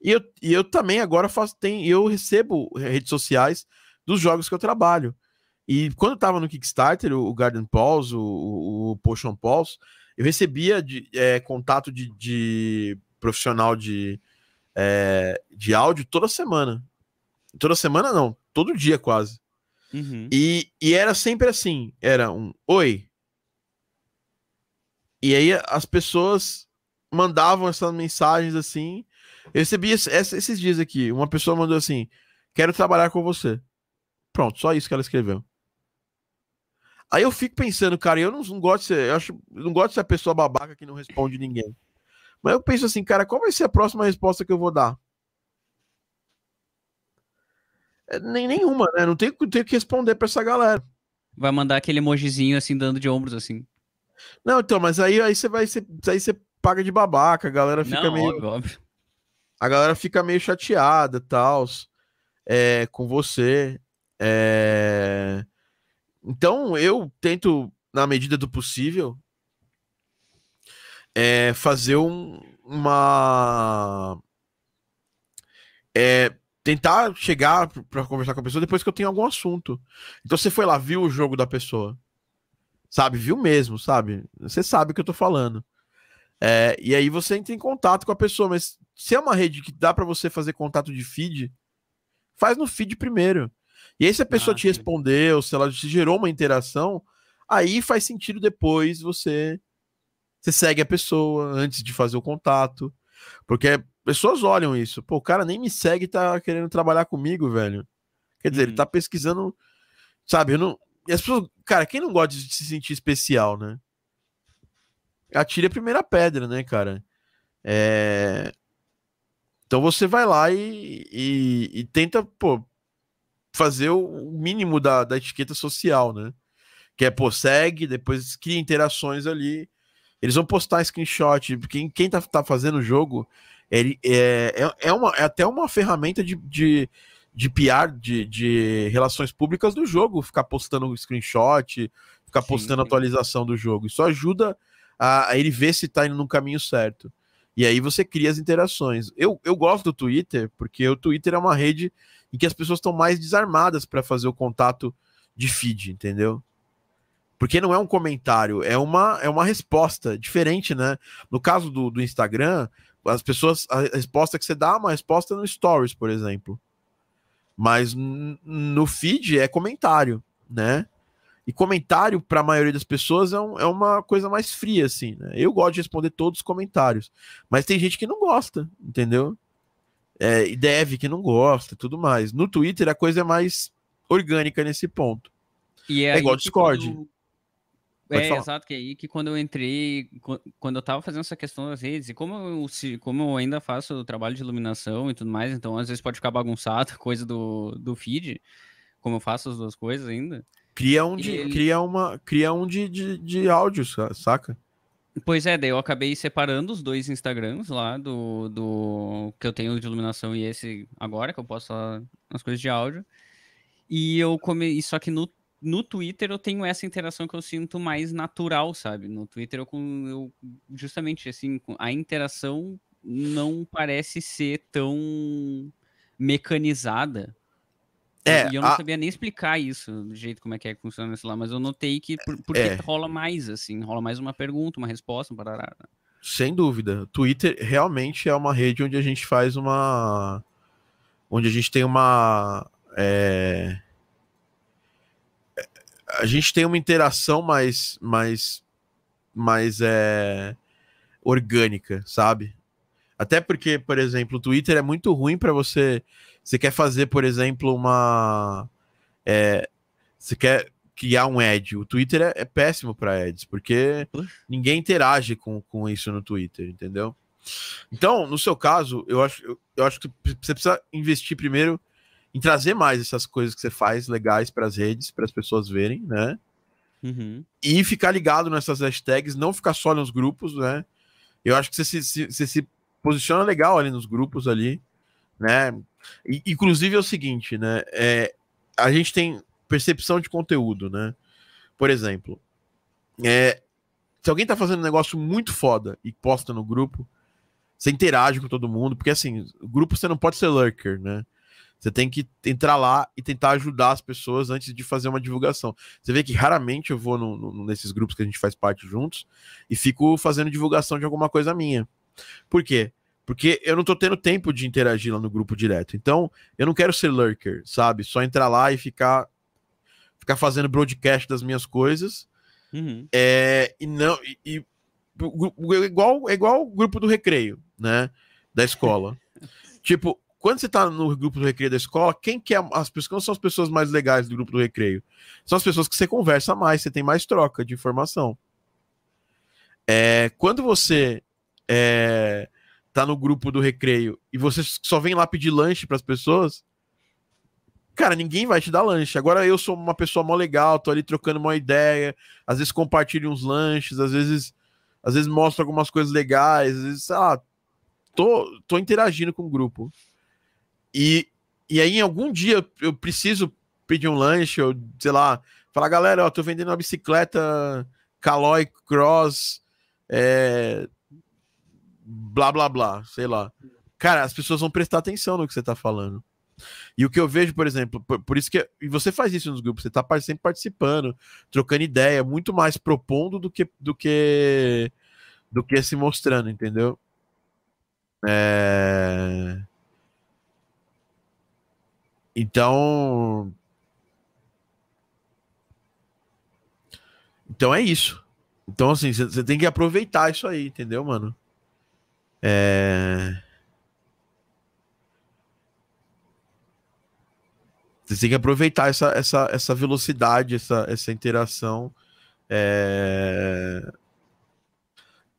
e eu, e eu também agora faço, tem, eu recebo redes sociais dos jogos que eu trabalho. E quando eu tava no Kickstarter, o, Garden Pulse, o, o, Potion Pulse, eu recebia de, é, contato de, de profissional de, é, de áudio toda semana. Toda semana não, todo dia quase. Uhum. E, e era sempre assim: era um oi. E aí as pessoas mandavam essas mensagens assim. Eu recebi esses dias aqui. Uma pessoa mandou assim: Quero trabalhar com você. Pronto, só isso que ela escreveu. Aí eu fico pensando, cara, eu não, não gosto de ser, eu acho, eu não gosto de ser a pessoa babaca que não responde ninguém. Mas eu penso assim, cara, qual vai ser a próxima resposta que eu vou dar? É, nem nenhuma, né? Não tenho, tenho que responder pra essa galera. Vai mandar aquele emojizinho assim, dando de ombros assim. Não, então, mas aí, aí você vai aí você paga de babaca, a galera fica não, meio, óbvio, óbvio. a galera fica meio chateada, tal, é, com você. é. Então eu tento, na medida do possível, é, fazer um- uma é, tentar chegar para conversar com a pessoa depois que eu tenho algum assunto. Então você foi lá, viu o jogo da pessoa, sabe? Viu mesmo, sabe? Você sabe o que eu tô falando. É, e aí você entra em contato com a pessoa, mas se é uma rede que dá para você fazer contato de feed, faz no feed primeiro. E aí se a pessoa Ah, te respondeu, se ela te gerou uma interação, aí faz sentido depois você você segue a pessoa antes de fazer o contato. Porque pessoas olham isso. Pô, o cara nem me segue e tá querendo trabalhar comigo, velho. Quer dizer, ele Uhum. tá pesquisando, sabe? Eu não... E as pessoas, cara, quem não gosta de se sentir especial, né? Atire a primeira pedra, né, cara? É... Então você vai lá e, e, e tenta, pô, fazer o mínimo da, da etiqueta social, né? Que é, pô, segue, depois cria interações ali. Eles vão postar screenshot. Quem, quem tá, tá fazendo o jogo ele, é, é, é, uma, é até uma ferramenta de, de, de PR, de, de relações públicas do jogo, ficar postando screenshot, ficar Sim, postando atualização do jogo. Isso ajuda a, a ele ver se tá indo no caminho certo. E aí você cria as interações. Eu, eu gosto do Twitter, porque o Twitter é uma rede em que as pessoas estão mais desarmadas para fazer o contato de feed, entendeu? Porque não é um comentário, é uma, é uma resposta diferente, né? No caso do, do Instagram, as pessoas, a resposta que você dá é uma resposta no Stories, por exemplo. Mas no feed é comentário, né? E comentário, para a maioria das pessoas, é, um- é uma coisa mais fria, assim, né? Eu gosto de responder todos os comentários. Mas tem gente que não gosta, entendeu? É, e deve que não gosta e tudo mais. No Twitter a coisa é mais orgânica nesse ponto. E É aí igual Discord. quando- Pode é, falar. exato, que aí que quando eu entrei, qu- quando eu tava fazendo essa questão das redes, e como eu, se- como eu ainda faço o trabalho de iluminação e tudo mais, então às vezes pode ficar bagunçado, coisa do, do feed, como eu faço as duas coisas ainda. Cria um de, Ele- cria uma, cria um de, de, de áudio, sa- saca? Pois é, daí eu acabei separando os dois Instagrams lá do, do que eu tenho de iluminação e esse agora, que eu posto lá as coisas de áudio. E eu come... e Só que no, no Twitter eu tenho essa interação que eu sinto mais natural, sabe? No Twitter eu, com- eu justamente assim, a interação não parece ser tão mecanizada. É, e eu não a- sabia nem explicar isso, do jeito como é que é que funciona isso lá, mas eu notei que por, porque É. rola mais, assim, rola mais uma pergunta, uma resposta, um parará. Sem dúvida. Twitter realmente é uma rede onde a gente faz uma. Onde a gente tem uma. é, A gente tem uma interação mais. mais, mais é... orgânica, sabe? Até porque, por exemplo, o Twitter é muito ruim para você. Você quer fazer, por exemplo, uma. é, Você quer criar um ad. O Twitter é, é péssimo para ads, porque ninguém interage com, com isso no Twitter, entendeu? Então, no seu caso, eu acho, eu, eu acho que você precisa investir primeiro em trazer mais essas coisas que você faz legais para as redes, para as pessoas verem, né? Uhum. E ficar ligado nessas hashtags, não ficar só nos grupos, né? Eu acho que você se, se- você se posiciona legal ali nos grupos ali, né? E, inclusive é o seguinte, né? É, a gente tem percepção de conteúdo, né? Por exemplo, é, se alguém tá fazendo um negócio muito foda e posta no grupo, você interage com todo mundo, porque assim, o grupo você não pode ser lurker, né? Você tem que entrar lá e tentar ajudar as pessoas antes de fazer uma divulgação. Você vê que raramente eu vou no- no- nesses grupos que a gente faz parte juntos e fico fazendo divulgação de alguma coisa minha. Por quê? Porque eu não tô tendo tempo de interagir lá no grupo direto. Então, eu não quero ser lurker, sabe? Só entrar lá e ficar ficar fazendo broadcast das minhas coisas. Uhum. É, e não e, e é igual é igual o grupo do recreio, né, da escola. tipo, quando você tá no grupo do recreio da escola, quem que é as pessoas são as pessoas mais legais do grupo do recreio? São as pessoas que você conversa mais, você tem mais troca de informação. É, quando você é, tá no grupo do recreio e você só vem lá pedir lanche para as pessoas, cara, ninguém vai te dar lanche. Agora eu sou uma pessoa mó legal, tô ali trocando uma ideia, às vezes compartilho uns lanches, às vezes às vezes mostro algumas coisas legais, às vezes, sei lá, tô, tô interagindo com o grupo. E, e aí, em algum dia, eu- preciso pedir um lanche, ou sei lá, falar, galera, ó, tô vendendo uma bicicleta Caloi Cross, é, blá blá blá, sei lá. Cara, as pessoas vão prestar atenção no que você tá falando. E o que eu vejo, por exemplo, por, por isso que. E você faz isso nos grupos, você tá sempre participando, trocando ideia, muito mais propondo do que do que do que se mostrando, entendeu? É... Então. Então é isso. Então, assim, você tem que aproveitar isso aí, entendeu, mano? É. Você tem que aproveitar essa, essa, essa velocidade, essa, essa interação. é,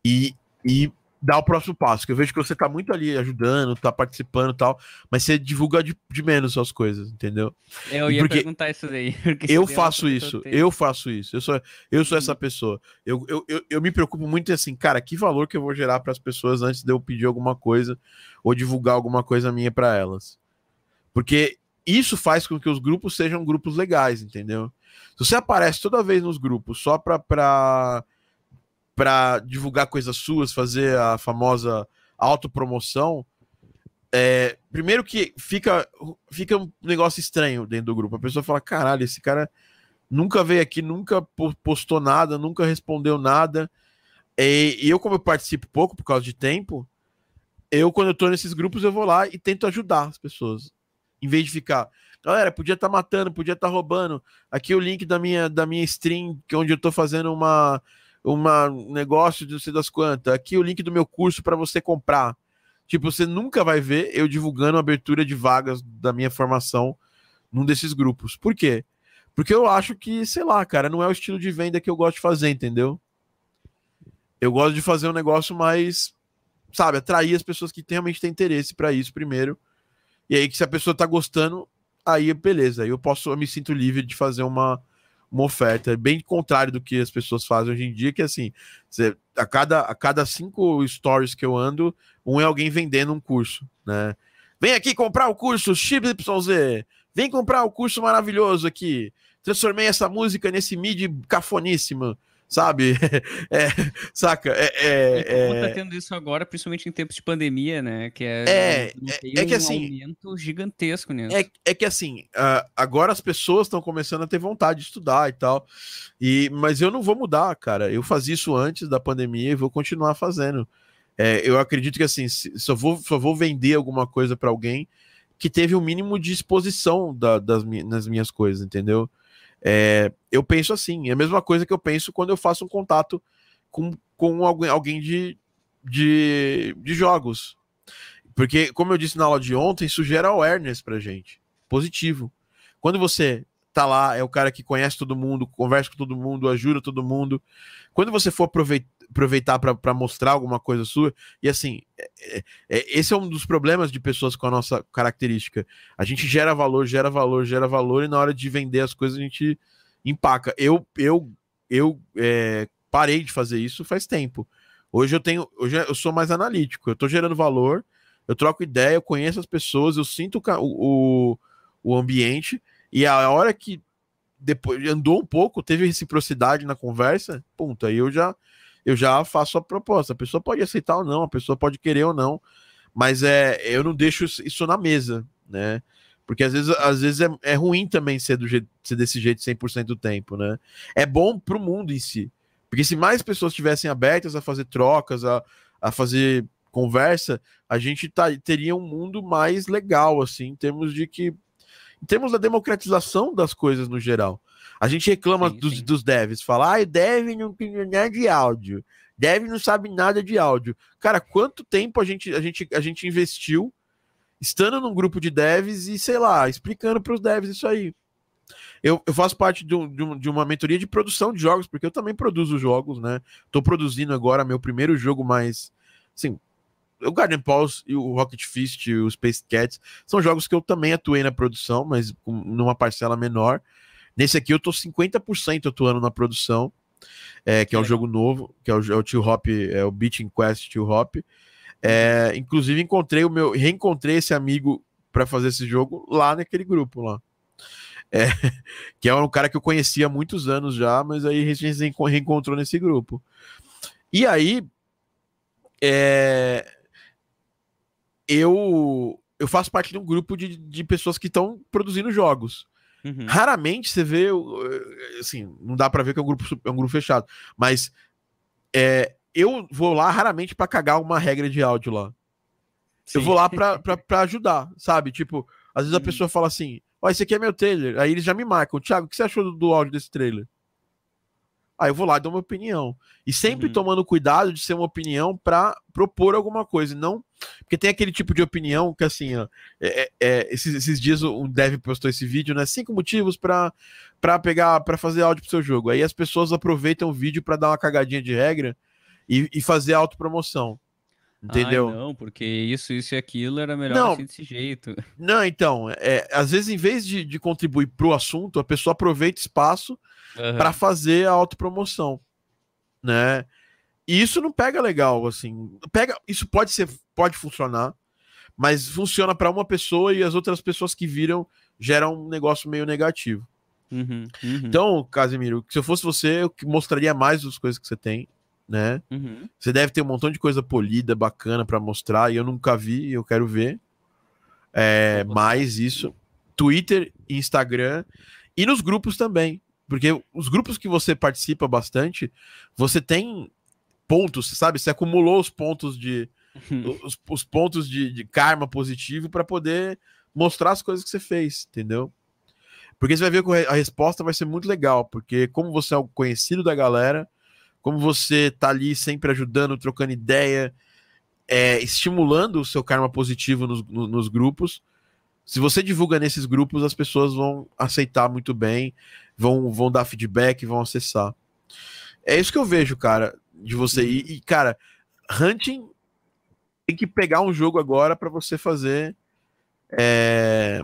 E, e dar o próximo passo. Que eu vejo que você tá muito ali ajudando, tá participando e tal, mas você divulga de, de menos as coisas, entendeu? Eu ia porque perguntar isso daí. Eu faço isso, eu faço isso. Eu sou, eu sou essa pessoa. Eu, eu, eu, eu me preocupo muito assim, cara, que valor que eu vou gerar para as pessoas antes de eu pedir alguma coisa ou divulgar alguma coisa minha para elas. Porque isso faz com que os grupos sejam grupos legais, entendeu? Se você aparece toda vez nos grupos só para pra, pra divulgar coisas suas, fazer a famosa autopromoção, é, primeiro que fica, fica um negócio estranho dentro do grupo. A pessoa fala: caralho, esse cara nunca veio aqui, nunca po- postou nada, nunca respondeu nada. E, e eu, como eu participo pouco por causa de tempo, eu, quando eu tô nesses grupos, eu vou lá e tento ajudar as pessoas. Em vez de ficar, galera, podia estar matando, podia estar roubando. Aqui o link da minha, da minha stream, que é onde eu tô fazendo uma um negócio de não sei das quantas. Aqui o link do meu curso para você comprar. Tipo, você nunca vai ver eu divulgando a abertura de vagas da minha formação num desses grupos. Por quê? Porque eu acho que, sei lá, cara, não é o estilo de venda que eu gosto de fazer, entendeu? Eu gosto de fazer um negócio mais, sabe, atrair as pessoas que realmente têm interesse para isso primeiro. E aí, que se a pessoa tá gostando, aí beleza, aí eu posso, eu me sinto livre de fazer uma, uma oferta, bem contrário do que as pessoas fazem hoje em dia, que assim, você, a, cada, a cada cinco stories que eu ando, um é alguém vendendo um curso, né? Vem aqui comprar o curso XYZ, vem comprar o curso maravilhoso aqui. Transformei essa música nesse midi cafoníssimo sabe? É, saca? É, é, é... tá tendo isso agora, principalmente em tempos de pandemia, né? Que é, é, é, é que um assim, aumento gigantesco nisso. É, é que assim, uh, agora as pessoas estão começando a ter vontade de estudar e tal. E, mas eu não vou mudar, cara. Eu fazia isso antes da pandemia e vou continuar fazendo. É, eu acredito que assim, eu vou, só vou vender alguma coisa para alguém que teve o um mínimo de exposição da, das, nas minhas coisas, entendeu? É, eu penso assim, é a mesma coisa que eu penso quando eu faço um contato com, com alguém, alguém de, de, de jogos. Porque, como eu disse na aula de ontem, isso gera awareness pra gente. Positivo. Quando você tá lá, é o cara que conhece todo mundo, conversa com todo mundo, ajuda todo mundo. Quando você for aproveitar para mostrar alguma coisa sua. E assim, é, é, é, esse é um dos problemas de pessoas com a nossa característica. A gente gera valor, gera valor, gera valor, e na hora de vender as coisas a gente empaca. Eu, eu, eu é, parei de fazer isso faz tempo. Hoje eu tenho, hoje eu sou mais analítico, eu estou gerando valor, eu troco ideia, eu conheço as pessoas, eu sinto o, o, o ambiente, e a hora que depois andou um pouco, teve reciprocidade na conversa, ponto, aí eu já eu já faço a proposta. A pessoa pode aceitar ou não, a pessoa pode querer ou não, mas é, eu não deixo isso na mesa, né? Porque às vezes, às vezes é, é ruim também ser, do jeito, ser desse jeito 100% do tempo, né? É bom para o mundo em si. Porque se mais pessoas estivessem abertas a fazer trocas, a, a fazer conversa, a gente tá, teria um mundo mais legal, assim, em termos de que. Em termos da democratização das coisas no geral. A gente reclama sim, dos, sim. dos devs, fala, ah, dev não tem nada de áudio, dev não sabe nada de áudio. Cara, quanto tempo a gente, a gente, a gente investiu estando num grupo de devs e, sei lá, explicando para os devs isso aí. Eu, eu faço parte de, um, de, uma mentoria de produção de jogos, porque eu também produzo jogos, né? Tô produzindo agora meu primeiro jogo mais. Assim, o Garden Pulse e o Rocket Fist e o Space Cats são jogos que eu também atuei na produção, mas numa parcela menor. Nesse aqui eu tô 50% atuando na produção, é, que é um jogo novo, que é o, é o Tio Hop, é o Beating Quest Tio Hop. É, inclusive encontrei o meu, reencontrei esse amigo para fazer esse jogo lá naquele grupo lá. É, que é um cara que eu conhecia há muitos anos já, mas aí a gente se reencontrou nesse grupo. E aí, é, eu, eu faço parte de um grupo de, de pessoas que estão produzindo jogos. Uhum. Raramente você vê, assim, não dá para ver que é um grupo, é um grupo fechado, mas é, eu vou lá raramente para cagar uma regra de áudio lá. Sim. Eu vou lá para ajudar, sabe? Tipo, às vezes uhum. a pessoa fala assim: Ó, oh, esse aqui é meu trailer. Aí eles já me marcam. Thiago, o que você achou do, do áudio desse trailer? Aí eu vou lá e dou uma opinião. E sempre uhum. tomando cuidado de ser uma opinião para propor alguma coisa. Não. Porque tem aquele tipo de opinião que, assim, ó, é, é, é esses, esses, dias o Dev postou esse vídeo, né? Cinco motivos para pegar, para fazer áudio pro seu jogo. Aí as pessoas aproveitam o vídeo para dar uma cagadinha de regra e, e fazer autopromoção. Entendeu? Ai, não, porque isso, isso e aquilo era melhor não, assim desse jeito. Não, então, é, às vezes, em vez de, de contribuir pro assunto, a pessoa aproveita espaço uhum. para fazer a autopromoção, né? E isso não pega legal, assim. Pega, isso pode ser, pode funcionar, mas funciona para uma pessoa e as outras pessoas que viram geram um negócio meio negativo. Uhum, uhum. Então, Casimiro, se eu fosse você, eu mostraria mais as coisas que você tem, né? Uhum. Você deve ter um montão de coisa polida, bacana para mostrar, e eu nunca vi, eu quero ver. É, mais isso. Twitter, Instagram e nos grupos também. Porque os grupos que você participa bastante, você tem pontos, sabe? Você acumulou os pontos de. os, os, pontos de, de karma positivo para poder mostrar as coisas que você fez, entendeu? Porque você vai ver que a resposta vai ser muito legal, porque como você é o conhecido da galera, como você tá ali sempre ajudando, trocando ideia, é, estimulando o seu karma positivo nos, nos grupos, Se você divulga nesses grupos, as pessoas vão aceitar muito bem, vão, vão dar feedback, vão acessar. É isso que eu vejo, cara, de você. E, e cara, Hunting tem que pegar um jogo agora para você fazer. É,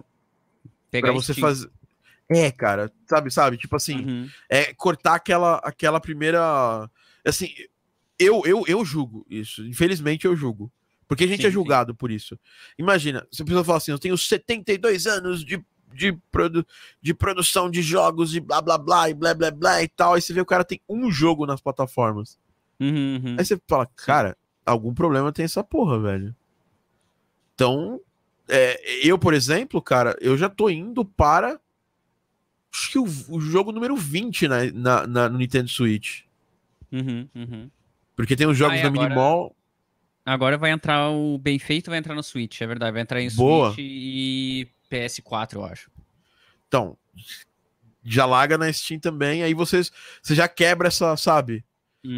para você Steam. fazer. É, cara, sabe, sabe? Tipo assim, Uhum. é cortar aquela, aquela primeira. Assim, eu, eu, eu julgo isso. Infelizmente, eu julgo. Porque a gente Sim, é sim. julgado por isso. Imagina, se a pessoa fala assim, eu tenho 72 anos de, de, produ de produção de jogos e blá blá blá e blá blá blá e tal. Aí você vê o cara tem um jogo nas plataformas. Uhum, uhum. Aí você fala, cara, algum problema tem essa porra, velho. Então, é, eu, por exemplo, cara, eu já tô indo para. Acho que o, o jogo número 20 na, na, na- no Nintendo Switch. Uhum, uhum. Porque tem os jogos Ah, da agora- Minimall. Agora vai entrar o bem feito, vai entrar no Switch, é verdade. Vai entrar em Boa. Switch e PS4, eu acho. Então, já larga na Steam também. Aí vocês, você já quebra essa, sabe?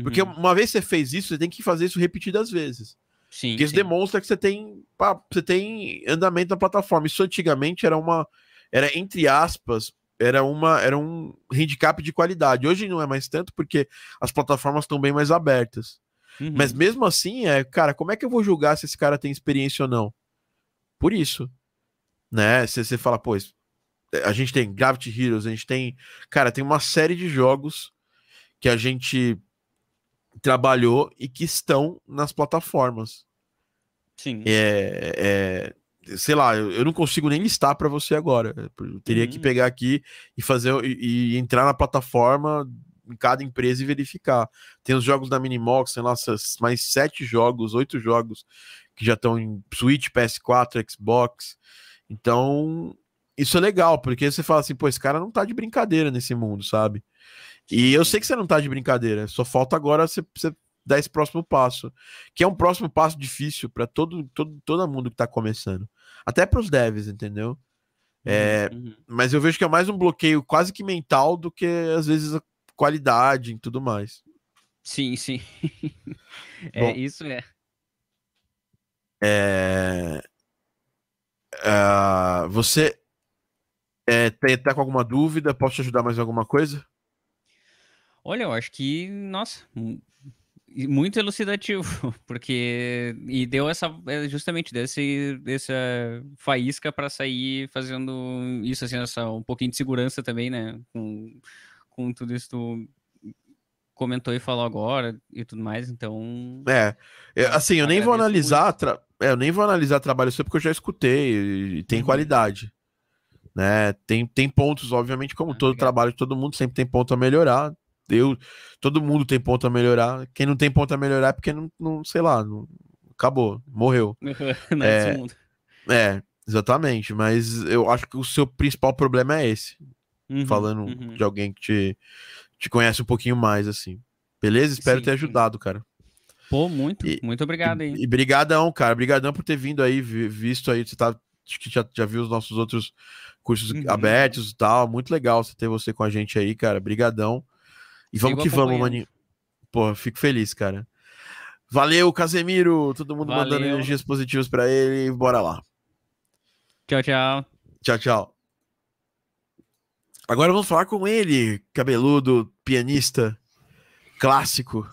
Porque Uhum. uma vez que você fez isso, você tem que fazer isso repetidas vezes. Sim, Porque isso sim. demonstra que você tem, pá, você tem andamento na plataforma. Isso antigamente era uma, era entre aspas, era uma, era um handicap de qualidade. Hoje não é mais tanto porque as plataformas estão bem mais abertas. Uhum. Mas mesmo assim, é, cara, como é que eu vou julgar se esse cara tem experiência ou não? Por isso, né? Se você fala, pô, es- a gente tem Gravity Heroes, a gente tem, cara, tem uma série de jogos que a gente trabalhou e que estão nas plataformas. Sim. É, é, sei lá, eu, não consigo nem listar para você agora. Eu teria que Uhum. pegar aqui e fazer e, e entrar na plataforma em cada empresa e verificar. Tem os jogos da Minimox, tem lá essas- mais sete jogos, oito jogos que já estão em Switch, PS4, Xbox. Então, isso é legal, porque você fala assim, pô, esse cara não tá de brincadeira nesse mundo, sabe? E eu sei que você não tá de brincadeira, só falta agora você, você dar esse próximo passo, que é um próximo passo difícil para todo, todo, todo mundo que tá começando. Até para os devs, entendeu? É, Uhum. mas eu vejo que é mais um bloqueio quase que mental do que às vezes a qualidade e tudo mais. Sim, sim. é, Bom. isso é. É... ah, você é, tá, tá com alguma dúvida? Posso te ajudar mais em alguma coisa? Olha, eu acho que, nossa, mu- muito elucidativo, porque e deu essa é, justamente desse essa faísca para sair fazendo isso assim, essa um pouquinho de segurança também, né, com, com tudo isso que tu comentou e falou agora e tudo mais, então É, é, assim, eu nem vou analisar, tra- é, eu nem vou analisar trabalho seu porque eu já escutei e, e tem Uhum. qualidade, né? Tem, tem pontos, obviamente, como Ah, todo obrigado. trabalho de todo mundo sempre tem ponto a melhorar. Eu, todo mundo tem ponto a melhorar. Quem não tem ponto a melhorar é porque não, não sei lá, não, acabou, morreu. não é É. É, exatamente. Mas eu acho que o seu principal problema é esse. Uhum, falando uhum. de alguém que te, te conhece um pouquinho mais, assim. Beleza? Espero Sim, ter sim. ajudado, cara. Pô, muito, E- muito obrigado aí. E, e brigadão, cara. Brigadão por ter vindo aí, vi- visto aí. Você tá, acho que já, já viu os nossos outros cursos Uhum. abertos e tal. Muito legal você ter você com a gente aí, cara. Brigadão. E vamos que vamos, maninho. Pô, fico feliz, cara. Valeu, Casemiro. Todo mundo mandando Valeu. energias positivas pra ele. Bora lá. Tchau, tchau. Tchau, tchau. Agora vamos falar com ele, cabeludo, pianista, clássico,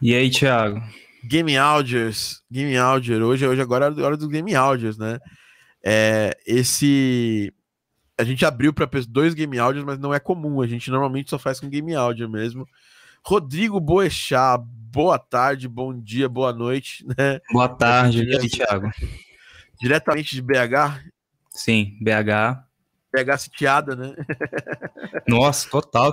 E aí, Thiago? Game Audios, Game Audio. Hoje, hoje agora é a hora do Game Audios, né? É, esse a gente abriu para dois Game Audios, mas não é comum. A gente normalmente só faz com Game Audio mesmo. Rodrigo Boechat, boa tarde, bom dia, boa noite, né? Boa tarde. E aí, Thiago? Diretamente de BH, Sim, BH. BH sitiada, né? Nossa, total.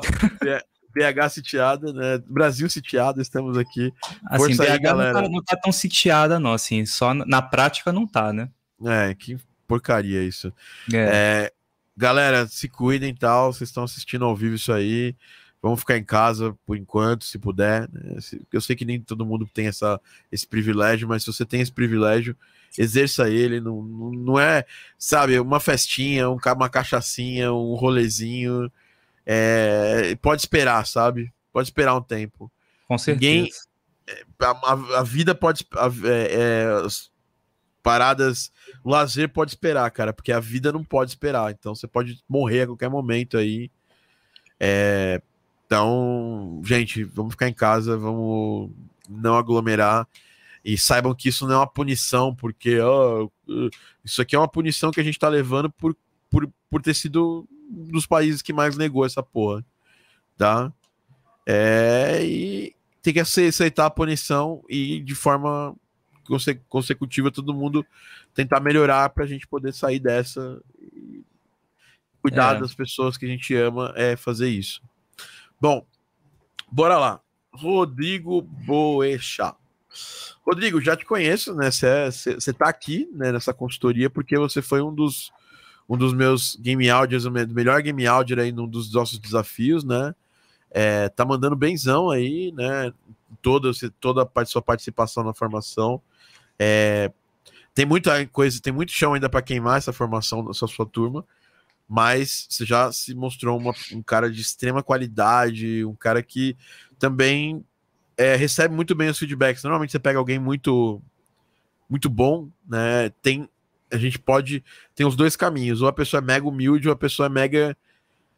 BH sitiada, né? Brasil sitiado, estamos aqui. Assim, Força aí, BH não galera. tá, não tá tão sitiada, não. Assim, só na- na prática não tá, né? É, que porcaria isso. É. É, galera, se cuidem e tal. Vocês estão assistindo ao vivo isso aí. Vamos ficar em casa por enquanto, se puder. né? Eu sei que nem todo mundo tem essa, esse privilégio, mas se você tem esse privilégio, exerça ele. Não, não, é, sabe, uma festinha, um, uma cachaçinha, um rolezinho. É, pode esperar, sabe? Pode esperar um tempo. Com certeza. ninguém- A, a- vida pode. a- é, é, paradas. O lazer pode esperar, cara, porque a vida não pode esperar. Então você pode morrer a qualquer momento aí. É, então, gente, vamos ficar em casa, vamos não aglomerar. E saibam que isso não é uma punição, porque ó, isso aqui é uma punição que a gente tá levando por, por, por ter sido um dos países que mais negou essa porra. Tá? É, e tem que aceitar a punição e de forma conse consecutiva todo mundo tentar melhorar para a gente poder sair dessa. Cuidar é. das pessoas que a gente ama é fazer isso. Bom, bora lá. Rodrigo Boechat. Rodrigo, já te conheço, né? Você está aqui né, nessa consultoria porque você foi um dos, um dos meus game audios, o melhor game audio aí num dos nossos desafios, né? É, tá mandando benzão aí, né? Toda, toda a sua participação na formação. É, tem muita coisa, tem muito chão ainda para queimar essa formação da sua, turma, mas você já se mostrou uma, um cara de extrema qualidade, um cara que também é, recebe muito bem os feedbacks. Normalmente você pega alguém muito muito bom, né? Tem a gente pode tem os dois caminhos. Ou a pessoa é mega humilde, ou a pessoa é mega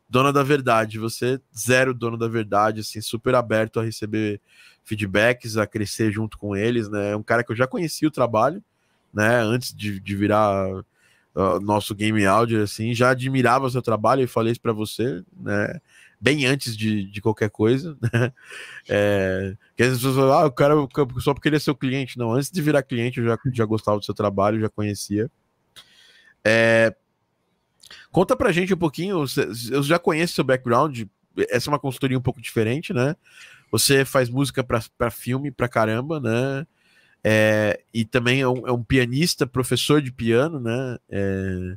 dona da verdade. Você zero dono da verdade, assim, super aberto a receber feedbacks, a crescer junto com eles, né? É um cara que eu já conhecia o trabalho, né? Antes de, de virar uh, nosso game audio, assim, já admirava seu trabalho e falei isso para você, né? bem antes de, de qualquer coisa, né? É, que as pessoas falam, ah, o cara só porque ele é seu cliente. Não, antes de virar cliente, eu já, já gostava do seu trabalho, já conhecia. É, conta pra gente um pouquinho, eu já conheço seu background, essa é uma consultoria um pouco diferente, né? Você faz música para filme pra caramba, né? É, e também é um, é um, pianista, professor de piano, né? É,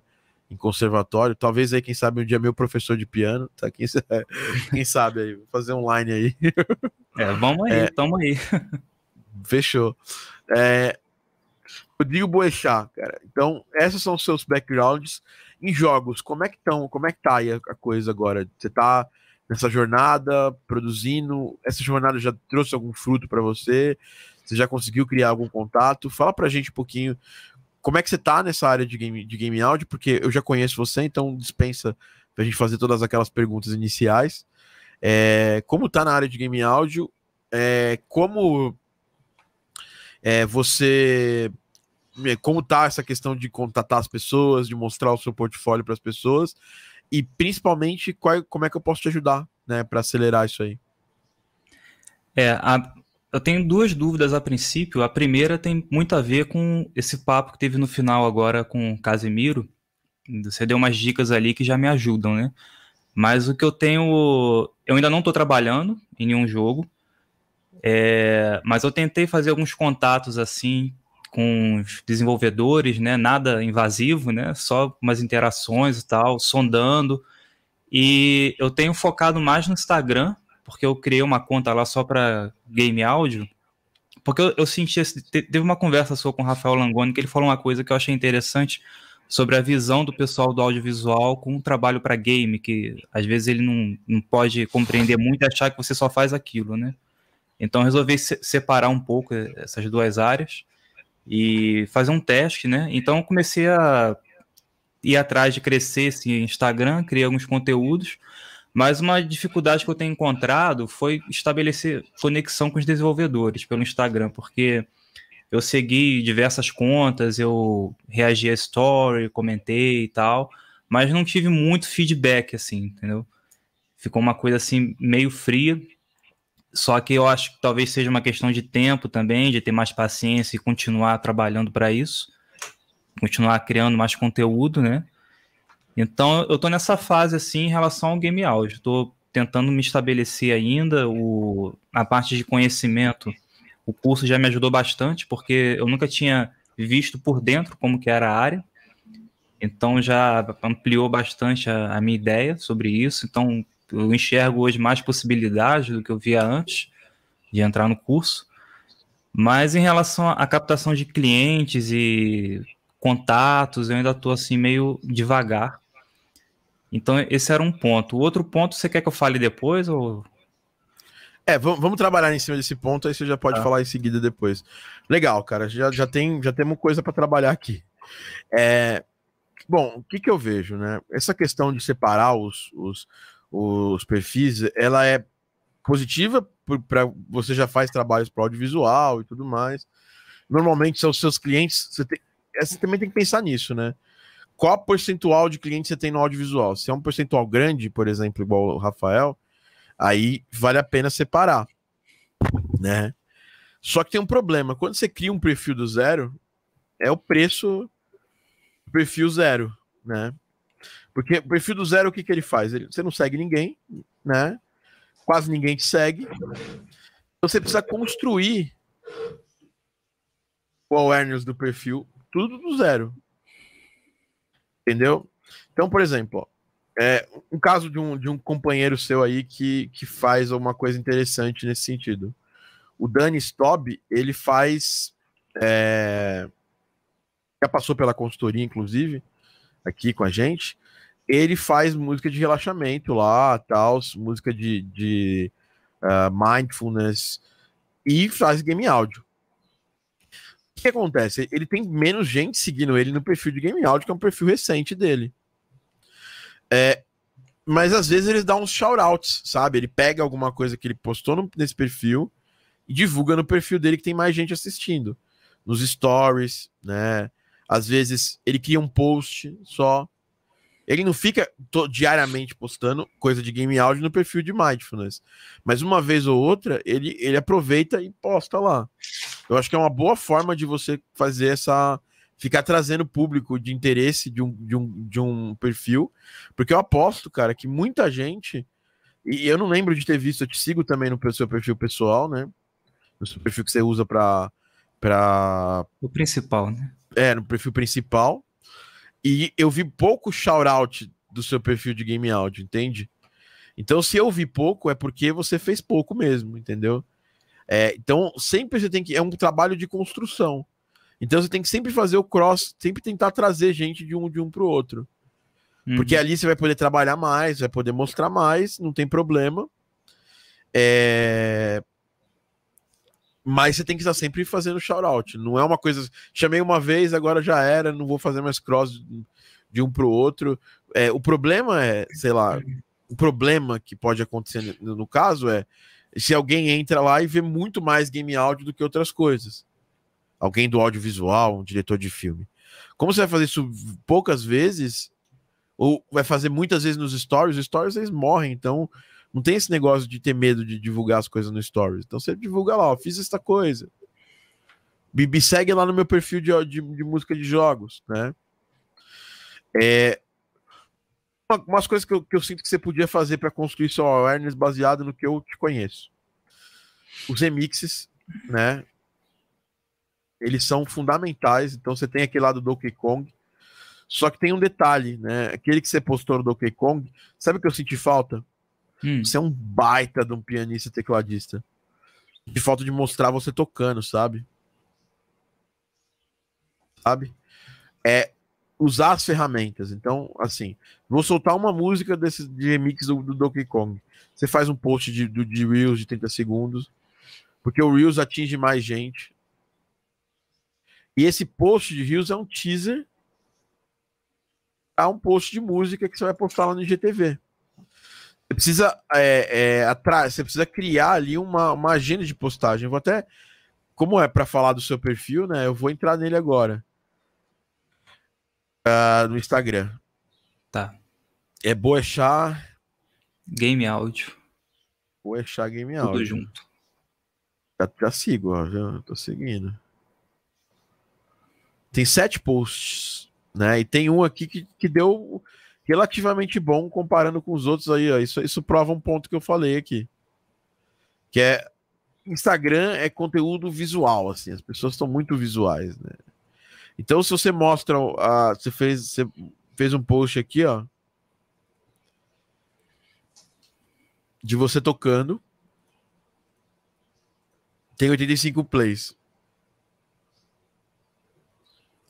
em conservatório. Talvez aí, quem sabe, um dia meu professor de piano, tá? Quem, quem sabe aí, fazer online aí. É, vamos aí, é, tamo aí. Fechou. É, Rodrigo Boechat, cara. Então, esses são os seus backgrounds em jogos. Como é que estão? Como é que tá aí a, a coisa agora? Você tá nessa jornada produzindo? Essa jornada já trouxe algum fruto para você? Você já conseguiu criar algum contato? Fala pra gente um pouquinho como é que você tá nessa área de game, de game áudio? Porque eu já conheço você, então dispensa pra gente fazer todas aquelas perguntas iniciais. É, como tá na área de game áudio? É, como é, você como tá essa questão de contatar as pessoas, de mostrar o seu portfólio para as pessoas e principalmente qual, como é que eu posso te ajudar, né, para acelerar isso aí? É, a, eu tenho duas dúvidas a princípio. A primeira tem muito a ver com esse papo que teve no final agora com o Casemiro. Você deu umas dicas ali que já me ajudam, né? Mas o que eu tenho. Eu ainda não estou trabalhando em nenhum jogo. É, mas eu tentei fazer alguns contatos assim com os desenvolvedores, né? Nada invasivo, né? Só umas interações e tal, sondando. E eu tenho focado mais no Instagram porque eu criei uma conta lá só para game áudio, porque eu, eu senti, teve uma conversa sua com o Rafael Langoni, que ele falou uma coisa que eu achei interessante sobre a visão do pessoal do audiovisual com o trabalho para game, que às vezes ele não, não pode compreender muito e achar que você só faz aquilo, né? Então resolvi se separar um pouco essas duas áreas e fazer um teste, né? Então comecei a ir atrás de crescer esse Instagram, criei alguns conteúdos, mas uma dificuldade que eu tenho encontrado foi estabelecer conexão com os desenvolvedores pelo Instagram, porque eu segui diversas contas, eu reagi a story, comentei e tal, mas não tive muito feedback, assim, entendeu? Ficou uma coisa assim meio fria. Só que eu acho que talvez seja uma questão de tempo também, de ter mais paciência e continuar trabalhando para isso, continuar criando mais conteúdo, né? Então eu estou nessa fase assim em relação ao game audio. Estou tentando me estabelecer ainda. O, a parte de conhecimento, o curso já me ajudou bastante, porque eu nunca tinha visto por dentro como que era a área. Então já ampliou bastante a, a minha ideia sobre isso. Então eu enxergo hoje mais possibilidades do que eu via antes de entrar no curso. Mas em relação à captação de clientes e contatos, eu ainda estou assim meio devagar. Então, esse era um ponto. O outro ponto, você quer que eu fale depois? Ou... É, vamos, trabalhar em cima desse ponto, aí você já pode Tá. falar em seguida depois. Legal, cara, já, já, tem, já temos coisa para trabalhar aqui. É, bom, o que, que eu vejo, né? Essa questão de separar os, os, os perfis, ela é positiva para você já faz trabalhos para audiovisual e tudo mais. Normalmente são os seus clientes, você, tem, é, você também tem que pensar nisso, né? Qual percentual de clientes você tem no audiovisual? Se é um percentual grande, por exemplo, igual o Rafael, aí vale a pena separar, né? Só que tem um problema, quando você cria um perfil do zero, é o preço perfil zero, né? Porque o perfil do zero, o que, que ele faz? Ele, você não segue ninguém, né? Quase ninguém te segue. Então você precisa construir o awareness do perfil, tudo do zero. Entendeu? Então, por exemplo, é, um caso de um, de um companheiro seu aí que, que faz uma coisa interessante nesse sentido. O Dani Stobb, ele faz. É, já passou pela consultoria, inclusive, aqui com a gente. Ele faz música de relaxamento lá, tal, música de, de uh, mindfulness e faz game áudio. O que acontece? Ele tem menos gente seguindo ele no perfil de game áudio, que é um perfil recente dele. É, mas às vezes ele dá uns shoutouts, sabe? Ele pega alguma coisa que ele postou no, nesse perfil e divulga no perfil dele que tem mais gente assistindo. Nos stories, né? Às vezes ele cria um post só. Ele não fica diariamente postando coisa de game áudio no perfil de Mindfulness. Mas uma vez ou outra, ele, ele aproveita e posta lá. Eu acho que é uma boa forma de você fazer essa. Ficar trazendo público de interesse de um, de um, de um perfil. Porque eu aposto, cara, que muita gente. E eu não lembro de ter visto, eu te sigo também no seu perfil pessoal, né? No seu perfil que você usa para. Pra... O principal, né? É, no perfil principal. E eu vi pouco shout-out do seu perfil de game áudio, entende? Então, se eu vi pouco, é porque você fez pouco mesmo, entendeu? É, então, sempre você tem que. É um trabalho de construção. Então, você tem que sempre fazer o cross, sempre tentar trazer gente de um de um para o outro. Uhum. Porque ali você vai poder trabalhar mais, vai poder mostrar mais, não tem problema. É... Mas você tem que estar sempre fazendo shout-out. Não é uma coisa. Chamei uma vez, agora já era, não vou fazer mais cross de um para o outro. É, o problema é, sei lá, o problema que pode acontecer no, no caso é se alguém entra lá e vê muito mais game áudio do que outras coisas. Alguém do audiovisual, um diretor de filme. Como você vai fazer isso poucas vezes, ou vai fazer muitas vezes nos stories, os stories eles morrem, então não tem esse negócio de ter medo de divulgar as coisas no stories. Então você divulga lá, ó, fiz esta coisa. Me segue lá no meu perfil de, de, de música de jogos, né? É, umas coisas que eu, que eu, sinto que você podia fazer para construir seu awareness baseado no que eu te conheço. Os remixes, né? Eles são fundamentais. Então você tem aquele lá do Donkey Kong. Só que tem um detalhe, né? Aquele que você postou no Donkey Kong, sabe o que eu senti falta? Hum. Você é um baita de um pianista tecladista. De falta de mostrar você tocando, sabe? Sabe? É usar as ferramentas. Então, assim, vou soltar uma música desse de remix do, do Donkey Kong. Você faz um post de, de, de Reels de 30 segundos, porque o Reels atinge mais gente. E esse post de Reels é um teaser a um post de música que você vai postar lá no IGTV. Você precisa é, é, atrás, você precisa criar ali uma, uma agenda de postagem. Eu vou até, como é para falar do seu perfil, né? Eu vou entrar nele agora. Uh, no Instagram. Tá. É Boechat. Game áudio. Boechat Game Tudo áudio. junto. Já, já sigo, ó. Já tô seguindo. Tem sete posts, né? E tem um aqui que, que deu relativamente bom comparando com os outros aí, ó. Isso, isso prova um ponto que eu falei aqui. Que é Instagram é conteúdo visual, assim, as pessoas estão muito visuais, né? Então, se você mostra, uh, você fez, você fez um post aqui, ó, de você tocando, tem 85 plays.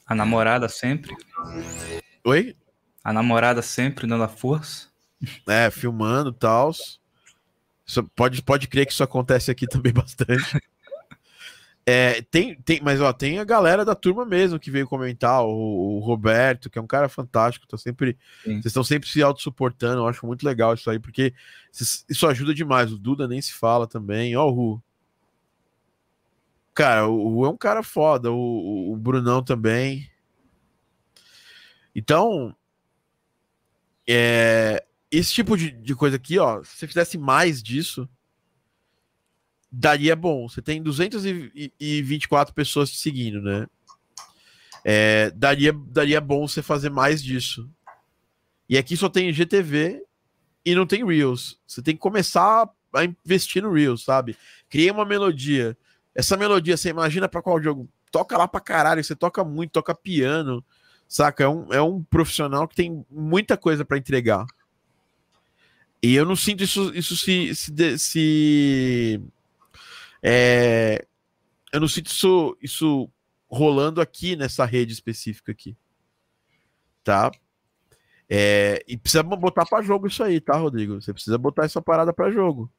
A namorada sempre. Isso pode, pode crer que isso acontece aqui também bastante. É, tem, tem, mas ó, tem a galera da turma mesmo que veio comentar, o, o Roberto, que é um cara fantástico, tá sempre, vocês estão sempre se auto-suportando, eu acho muito legal isso aí, porque isso ajuda demais. O Duda nem se fala também, ó, o Ru. Cara, o Ru é um cara foda, o, o Brunão também. Então, é, esse tipo de, de coisa aqui, ó, se você fizesse mais disso, daria bom. Você tem 224 pessoas te seguindo, né? É, daria, daria bom você fazer mais disso. E aqui só tem GTV e não tem Reels. Você tem que começar a investir no Reels, sabe? Cria uma melodia. Essa melodia, você imagina para qual jogo? Toca lá pra caralho, você toca muito, toca piano, saca? É um, é um profissional que tem muita coisa para entregar. E eu não sinto isso, isso se, se, se é, eu não sinto isso, isso rolando aqui nessa rede específica aqui. Tá? É, e precisa botar para jogo isso aí, tá, Rodrigo? Você precisa botar essa parada para jogo.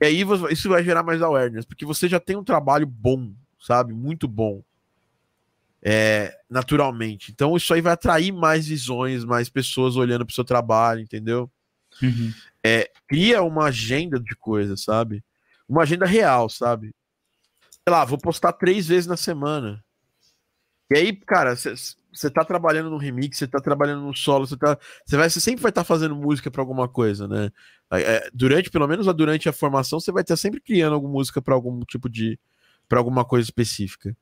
E aí isso vai gerar mais awareness, porque você já tem um trabalho bom, sabe? Muito bom. É, naturalmente. Então isso aí vai atrair mais visões, mais pessoas olhando pro seu trabalho, entendeu? Uhum. É, cria uma agenda de coisas, sabe? Uma agenda real, sabe? Sei lá, vou postar três vezes na semana. E aí, cara, você tá trabalhando no remix, você tá trabalhando no solo, você tá. Você vai, sempre vai estar tá fazendo música para alguma coisa, né? É, durante, pelo menos durante a formação, você vai estar sempre criando alguma música para algum tipo de. para alguma coisa específica.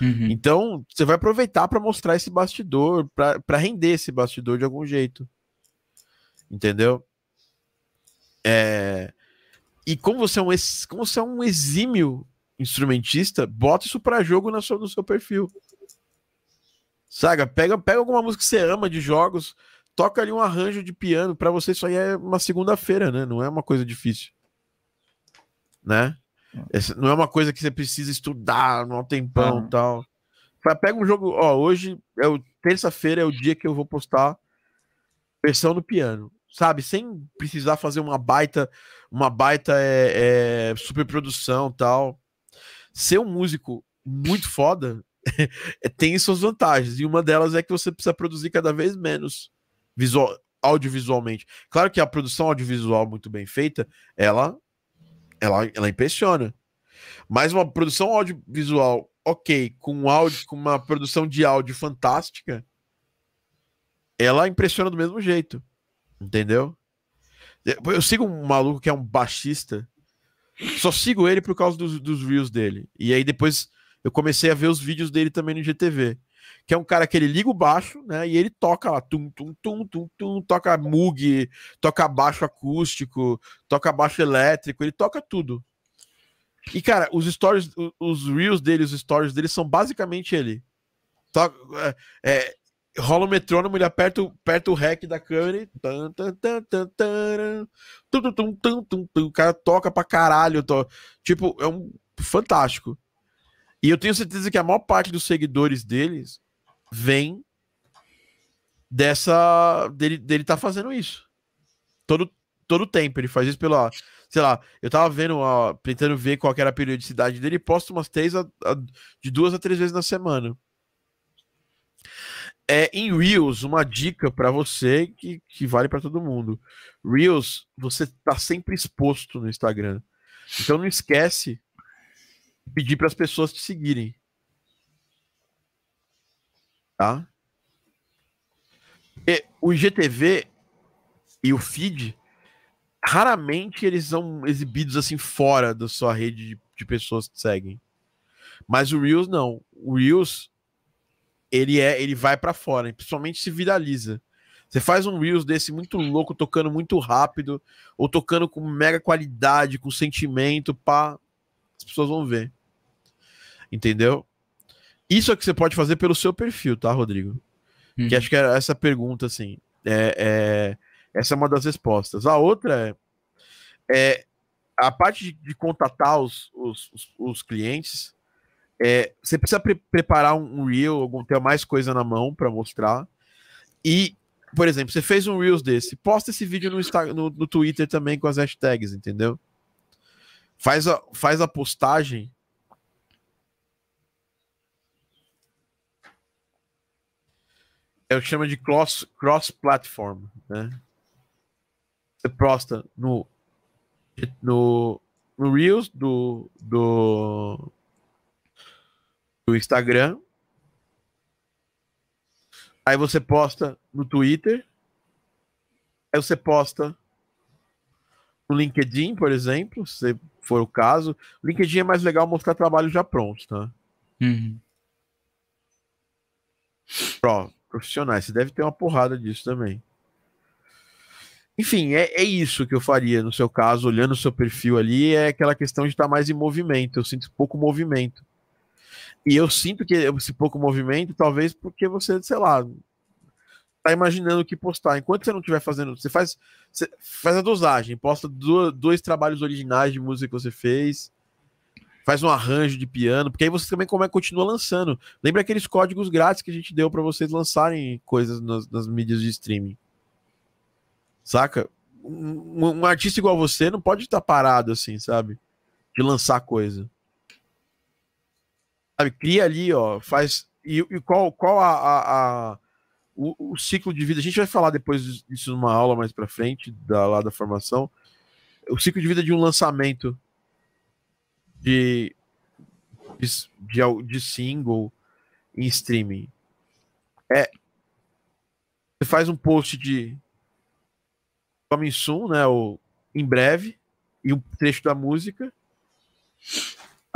Uhum. Então, você vai aproveitar para mostrar esse bastidor, para render esse bastidor de algum jeito. Entendeu? É... E como você é um, como você é um exímio instrumentista, bota isso para jogo no seu, no seu perfil. Saga, pega, pega alguma música que você ama de jogos, toca ali um arranjo de piano, para você isso aí é uma segunda-feira, né? Não é uma coisa difícil. Né? Essa não é uma coisa que você precisa estudar no tempão e tal. Pega um jogo, ó, hoje é o terça-feira é o dia que eu vou postar versão no piano sabe? Sem precisar fazer uma baita, uma baita é, é, superprodução tal. Ser um músico muito foda tem suas vantagens. E uma delas é que você precisa produzir cada vez menos visual, audiovisualmente. Claro que a produção audiovisual muito bem feita, ela, ela, ela impressiona. Mas uma produção audiovisual ok, com áudio, com uma produção de áudio fantástica, ela impressiona do mesmo jeito. Entendeu? Eu sigo um maluco que é um baixista. Só sigo ele por causa dos, dos reels dele. E aí depois eu comecei a ver os vídeos dele também no GTV. Que é um cara que ele liga o baixo, né? E ele toca lá, tum, tum, tum, tum, tum, toca mug, toca baixo acústico, toca baixo elétrico, ele toca tudo. E, cara, os stories, os reels dele, os stories dele são basicamente ele. Toca, é, é rola o metrônomo, ele aperta, aperta o rec da câmera e. O cara toca pra caralho. To... Tipo, é um fantástico. E eu tenho certeza que a maior parte dos seguidores deles vem dessa. dele, dele tá fazendo isso. Todo, todo tempo. Ele faz isso pelo. Sei lá, eu tava vendo, ó, tentando ver qual era a periodicidade dele, posta umas três a, a, de duas a três vezes na semana. É, em Reels, uma dica para você que, que vale para todo mundo. Reels, você tá sempre exposto no Instagram. Então não esquece de pedir para as pessoas te seguirem. Tá? E o IGTV e o feed raramente eles são exibidos assim fora da sua rede de, de pessoas que seguem. Mas o Reels não. O Reels ele é, ele vai para fora, principalmente se viraliza. Você faz um Reels desse muito louco, tocando muito rápido, ou tocando com mega qualidade, com sentimento, pá, as pessoas vão ver. Entendeu? Isso é que você pode fazer pelo seu perfil, tá, Rodrigo? Uhum. Que acho que é essa pergunta, assim. É, é, essa é uma das respostas. A outra é, é a parte de, de contatar os, os, os, os clientes é, você precisa pre preparar um, reel, algum, ter mais coisa na mão para mostrar. E por exemplo, você fez um Reels desse, posta esse vídeo no, no, no Twitter também com as hashtags, entendeu? Faz a, faz a postagem. É o que chama de cross, cross platform, né? Você posta no, no, no Reels do, do, do Instagram. Aí você posta no Twitter. Aí você posta no LinkedIn, por exemplo, se for o caso. O LinkedIn é mais legal mostrar trabalho já pronto, tá? Uhum. Ó, profissionais, você deve ter uma porrada disso também. Enfim, é, é isso que eu faria no seu caso, olhando o seu perfil ali, é aquela questão de estar mais em movimento. Eu sinto pouco movimento. E eu sinto que esse pouco movimento, talvez porque você, sei lá, tá imaginando o que postar. Enquanto você não estiver fazendo, você faz, você faz a dosagem, posta dois, dois trabalhos originais de música que você fez, faz um arranjo de piano, porque aí você também como é, continua lançando. Lembra aqueles códigos grátis que a gente deu para vocês lançarem coisas nas, nas, mídias de streaming. Saca? Um, um, artista igual você não pode estar parado assim, sabe? De lançar coisa. Sabe? Cria ali, ó, faz. E, e qual, qual a, a, a o, o, ciclo de vida, a gente vai falar depois disso numa aula mais para frente, da, lá da formação. O ciclo de vida de um lançamento de, de, de single em streaming. É. Você faz um post de coming soon, né? Ou em breve, e um trecho da música.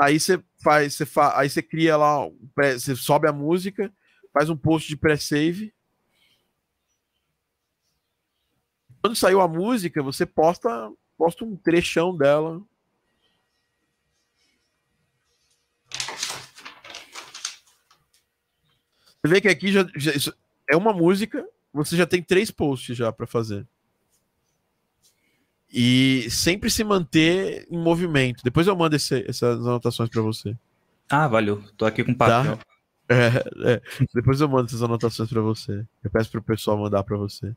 Aí você faz, você fa, aí você cria lá, você sobe a música, faz um post de pré-save quando saiu a música, você posta, posta um trechão dela. Você vê que aqui já, já é uma música, você já tem três posts já para fazer. E sempre se manter em movimento. Depois eu mando esse, essas anotações para você. Ah, valeu. Tô aqui com papel. Tá? É, é. Depois eu mando essas anotações para você. Eu peço pro pessoal mandar para você.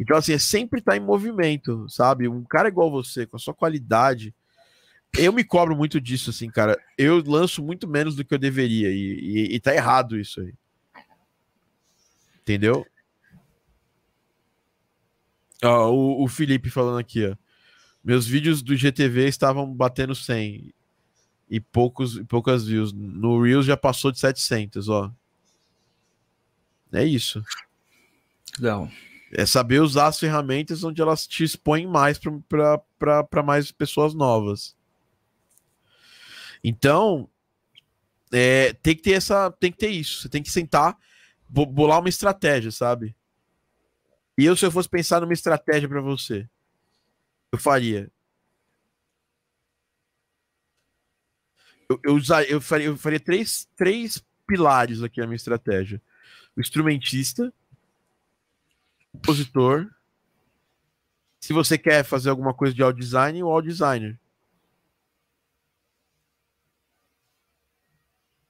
Então, assim, é sempre estar tá em movimento, sabe? Um cara igual você, com a sua qualidade. Eu me cobro muito disso, assim, cara. Eu lanço muito menos do que eu deveria. E, e, e tá errado isso aí. Entendeu? Ó, o, o Felipe falando aqui, ó. Meus vídeos do GTV estavam batendo 100 e poucos, poucas views. No Reels já passou de 700, ó. É isso. Legal. É saber usar as ferramentas onde elas te expõem mais para mais pessoas novas. Então, é, tem que ter essa, tem que ter isso. Você tem que sentar, bolar uma estratégia, sabe? E eu, se eu fosse pensar numa estratégia para você, eu faria eu, eu, eu, faria, eu faria três, três pilares aqui na minha estratégia: o instrumentista, o compositor. Se você quer fazer alguma coisa de audio design, o audio designer.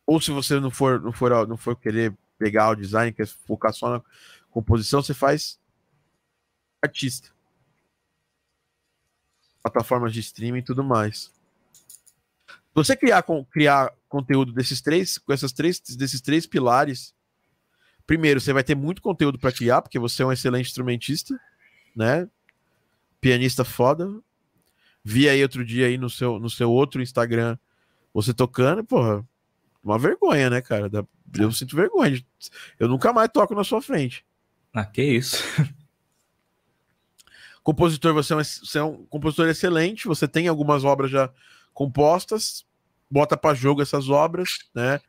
Ou se você não for, não for, não for querer pegar o design, quer focar só na composição, você faz artista. Plataformas de streaming e tudo mais você criar, criar conteúdo desses três, com essas três, desses três pilares, primeiro, você vai ter muito conteúdo para criar, porque você é um excelente instrumentista, né? Pianista foda. Vi aí outro dia aí no seu, no seu outro Instagram você tocando, porra, uma vergonha, né, cara? Eu sinto vergonha. Eu nunca mais toco na sua frente. Ah, que isso. Compositor, você é, um, você é um compositor excelente, você tem algumas obras já compostas, bota para jogo essas obras, né?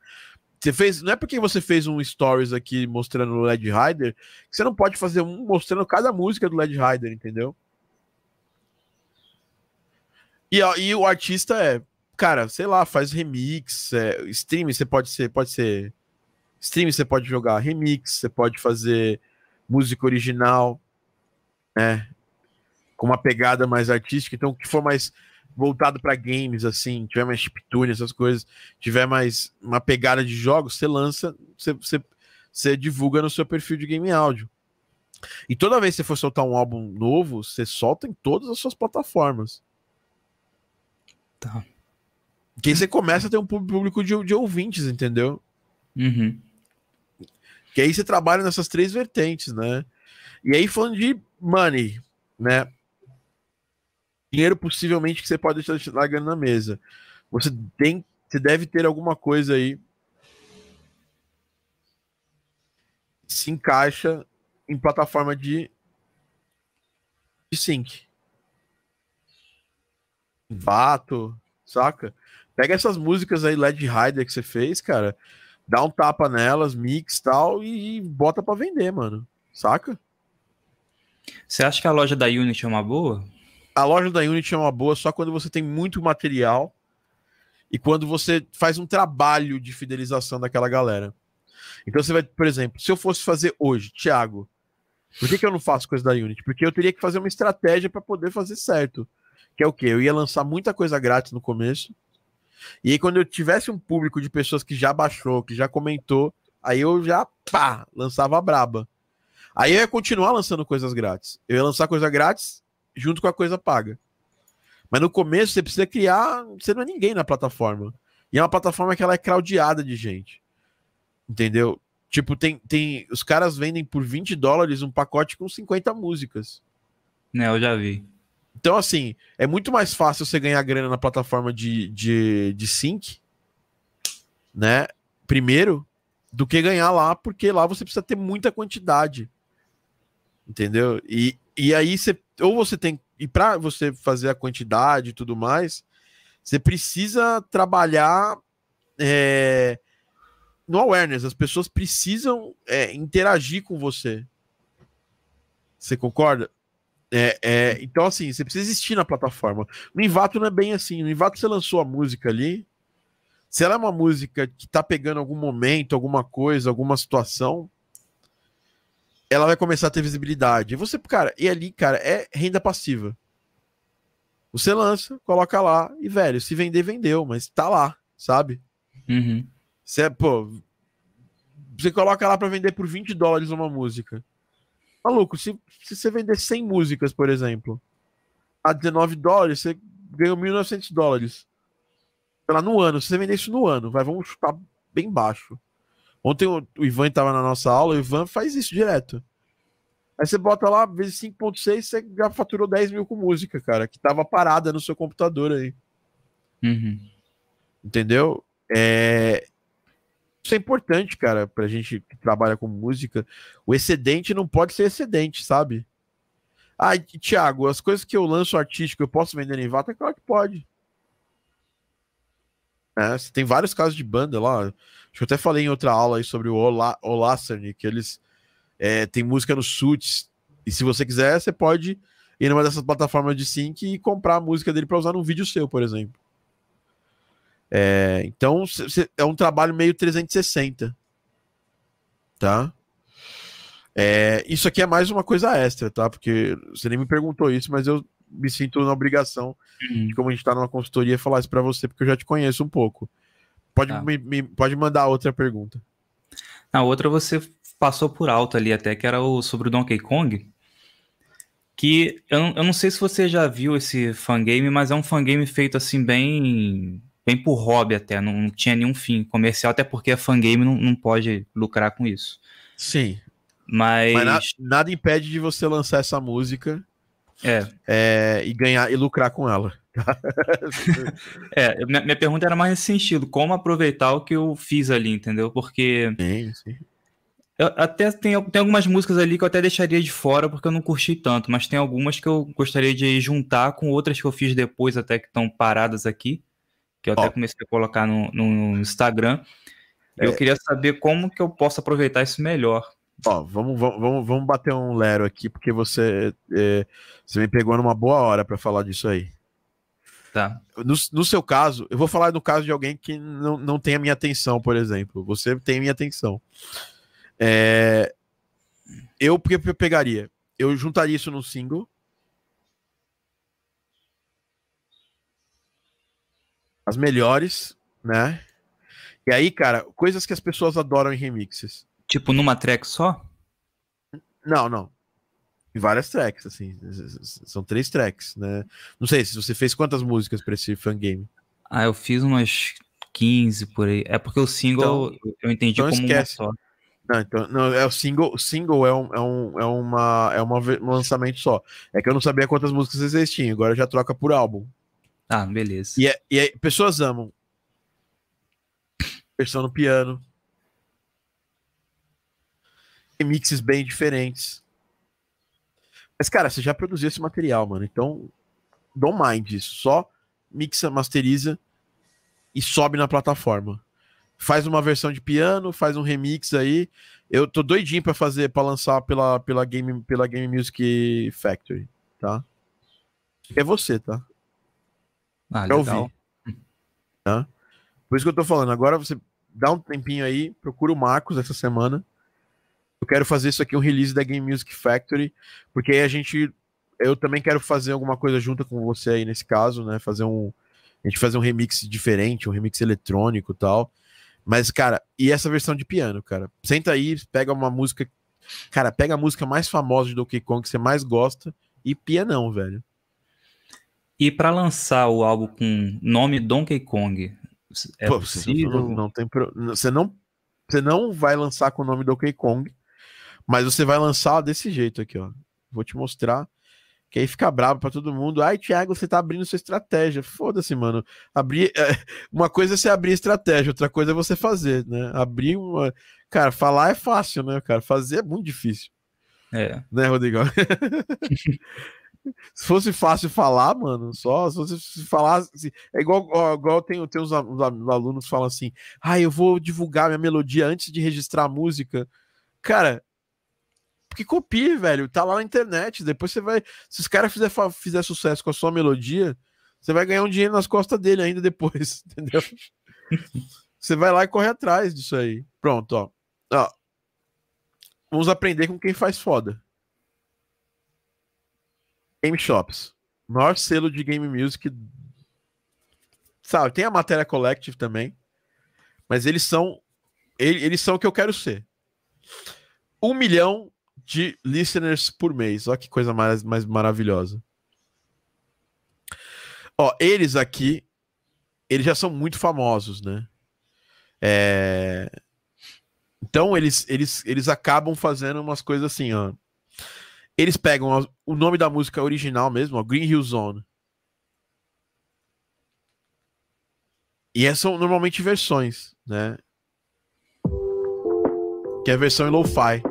Você fez, não é porque você fez um stories aqui mostrando o Led Rider que você não pode fazer um mostrando cada música do Led Rider, entendeu? E, e o artista é, cara, sei lá, faz remix, é, stream, você pode ser, pode ser stream, você pode jogar remix, você pode fazer música original, né? Com uma pegada mais artística, então que for mais voltado para games, assim, tiver mais chiptune, essas coisas, tiver mais uma pegada de jogos, você lança, você, você, você divulga no seu perfil de game áudio. E toda vez que você for soltar um álbum novo, você solta em todas as suas plataformas. Tá. Que aí você começa a ter um público de, de ouvintes, entendeu? Uhum. Que aí você trabalha nessas três vertentes, né? E aí, falando de money, né? Dinheiro possivelmente que você pode deixar largando na mesa. Você tem, você deve ter alguma coisa aí se encaixa em plataforma de, de sync. Vato, saca? Pega essas músicas aí, Led Rider que você fez, cara, dá um tapa nelas, mix tal, e bota para vender, mano. Saca? Você acha que a loja da Unity é uma boa? A loja da Unity é uma boa só quando você tem muito material e quando você faz um trabalho de fidelização daquela galera. Então você vai, por exemplo, se eu fosse fazer hoje, Thiago, por que, que eu não faço coisa da Unity? Porque eu teria que fazer uma estratégia para poder fazer certo. Que é o quê? Eu ia lançar muita coisa grátis no começo. E aí, quando eu tivesse um público de pessoas que já baixou, que já comentou, aí eu já, pá, lançava a braba. Aí eu ia continuar lançando coisas grátis. Eu ia lançar coisa grátis junto com a coisa paga. Mas no começo você precisa criar. Você não é ninguém na plataforma. E é uma plataforma que ela é craudiada de gente. Entendeu? Tipo, tem, tem. Os caras vendem por 20 dólares um pacote com 50 músicas. Né, eu já vi. Então, assim, é muito mais fácil você ganhar grana na plataforma de, de, de sync, né? Primeiro, do que ganhar lá, porque lá você precisa ter muita quantidade. Entendeu? E, e aí você. Ou você tem. E para você fazer a quantidade e tudo mais, você precisa trabalhar é, no awareness. As pessoas precisam é, interagir com você. Você concorda? É, é, então, assim, você precisa existir na plataforma. No Invato não é bem assim. No Invato você lançou a música ali. Se ela é uma música que tá pegando algum momento, alguma coisa, alguma situação, ela vai começar a ter visibilidade. E você, cara, e ali, cara, é renda passiva. Você lança, coloca lá e, velho, se vender, vendeu, mas tá lá, sabe? Uhum. Você, pô, você coloca lá para vender por 20 dólares uma música. Maluco, se, se você vender 100 músicas, por exemplo, a 19 dólares, você ganhou 1.900 dólares. Sei lá, no ano. Se você vender isso no ano, vai, vamos chutar bem baixo. Ontem o, o Ivan estava na nossa aula, o Ivan faz isso direto. Aí você bota lá, vezes 5.6, você já faturou 10 mil com música, cara, que tava parada no seu computador aí. Uhum. Entendeu? É... Isso é importante, cara, pra gente que trabalha com música. O excedente não pode ser excedente, sabe? Ah, Thiago, as coisas que eu lanço artístico, eu posso vender em Vata? Claro que pode. É, você tem vários casos de banda lá. Acho que eu até falei em outra aula aí sobre o Ola, Olacerny, que eles é, tem música no Suits. E se você quiser, você pode ir numa dessas plataformas de sync e comprar a música dele para usar num vídeo seu, por exemplo. É, então, é um trabalho meio 360. Tá? É, isso aqui é mais uma coisa extra, tá? Porque você nem me perguntou isso, mas eu me sinto na obrigação Uhum. de como a gente tá numa consultoria falar isso para você, porque eu já te conheço um pouco. Pode, Tá. me, me- pode mandar outra pergunta. Na outra você passou por alto ali até, que era o, sobre o Donkey Kong. Que eu, não- eu não sei se você já viu esse fangame, mas é um fangame feito assim bem bem por hobby até, não, não tinha nenhum fim comercial, até porque a fangame não, não pode lucrar com isso. Sim. Mas, Mas na- nada impede de você lançar essa música é, é, e ganhar e lucrar com ela. é, minha, pergunta era mais nesse sentido, como aproveitar o que eu fiz ali, entendeu? Porque Sim, sim. Eu até tem, tem algumas músicas ali que eu até deixaria de fora porque eu não curti tanto, mas tem algumas que eu gostaria de juntar com outras que eu fiz depois, até que estão paradas aqui, que eu Ó. até comecei a colocar no, no Instagram. E Eu É. queria saber como que eu posso aproveitar isso melhor. Ó, vamos, vamos, vamos- bater um lero aqui, porque você, é, você me pegou numa boa hora para falar disso aí. Tá. No, no seu caso, eu vou falar do caso de alguém que não, não tem a minha atenção, por exemplo. Você tem a minha atenção. É, eu, eu pegaria? Eu juntaria isso num single. As melhores, né? E aí, cara, coisas que as pessoas adoram em remixes. Tipo, numa track só? Não, não. várias tracks, assim. São três tracks, né? Não sei se você fez quantas músicas para esse fangame. Ah, eu fiz umas 15 por aí. É porque o single então, eu entendi então como esquece. uma só. Não, então, não, é o single, single é um, é um, é uma, é uma, um lançamento só. É que eu não sabia quantas músicas tinham, agora já troca por álbum. Ah, beleza. E, é, e é, pessoas amam. Versão no piano. Remixes bem diferentes. Mas, cara, você já produziu esse material, mano. Então, don't mind isso. Só mixa, masteriza e sobe na plataforma faz uma versão de piano, faz um remix aí. Eu tô doidinho para fazer, para lançar pela, pela, Game, pela Game Music Factory, tá? É você, tá? Ah, legal. Ouvir, tá? Por isso que eu tô falando, agora você dá um tempinho aí, procura o Marcos essa semana. Eu quero fazer isso aqui, um release da Game Music Factory, porque aí a gente. Eu também quero fazer alguma coisa junto com você aí nesse caso, né? Fazer um. A gente fazer um remix diferente, um remix eletrônico e tal. Mas, cara, e essa versão de piano, cara? Senta aí, pega uma música. Cara, pega a música mais famosa de Donkey Kong que você mais gosta e pianão, velho. E para lançar o álbum com nome Donkey Kong, é Pô, possível? Não, não tem pro... você não você não vai lançar com o nome Donkey Kong, mas você vai lançar desse jeito aqui, ó. Vou te mostrar. Que aí fica bravo para todo mundo. Ai, Thiago, você tá abrindo sua estratégia. Foda-se, mano. Abrir. É, uma coisa é você abrir estratégia, outra coisa é você fazer, né? Abrir uma. Cara, falar é fácil, né, cara? Fazer é muito difícil. É. Né, Rodrigo? se fosse fácil falar, mano, só se você falar. É igual, igual tem, tem uns, uns alunos que falam assim: ah, eu vou divulgar minha melodia antes de registrar a música. Cara, que copie, velho. Tá lá na internet. Depois você vai. Se os caras fizer, fizer sucesso com a sua melodia, você vai ganhar um dinheiro nas costas dele ainda depois, entendeu? você vai lá e corre atrás disso aí. Pronto, ó. ó. Vamos aprender com quem faz foda. Game Shops. Maior selo de game music. Sabe, tem a matéria collective também. Mas eles são. Eles são o que eu quero ser. Um milhão de listeners por mês. Olha que coisa mais, mais maravilhosa. Ó, eles aqui, eles já são muito famosos, né? É... Então eles, eles, eles acabam fazendo umas coisas assim, ó. Eles pegam o nome da música original mesmo, ó, Green Hill Zone. E essas são normalmente versões, né? Que é a versão em lo-fi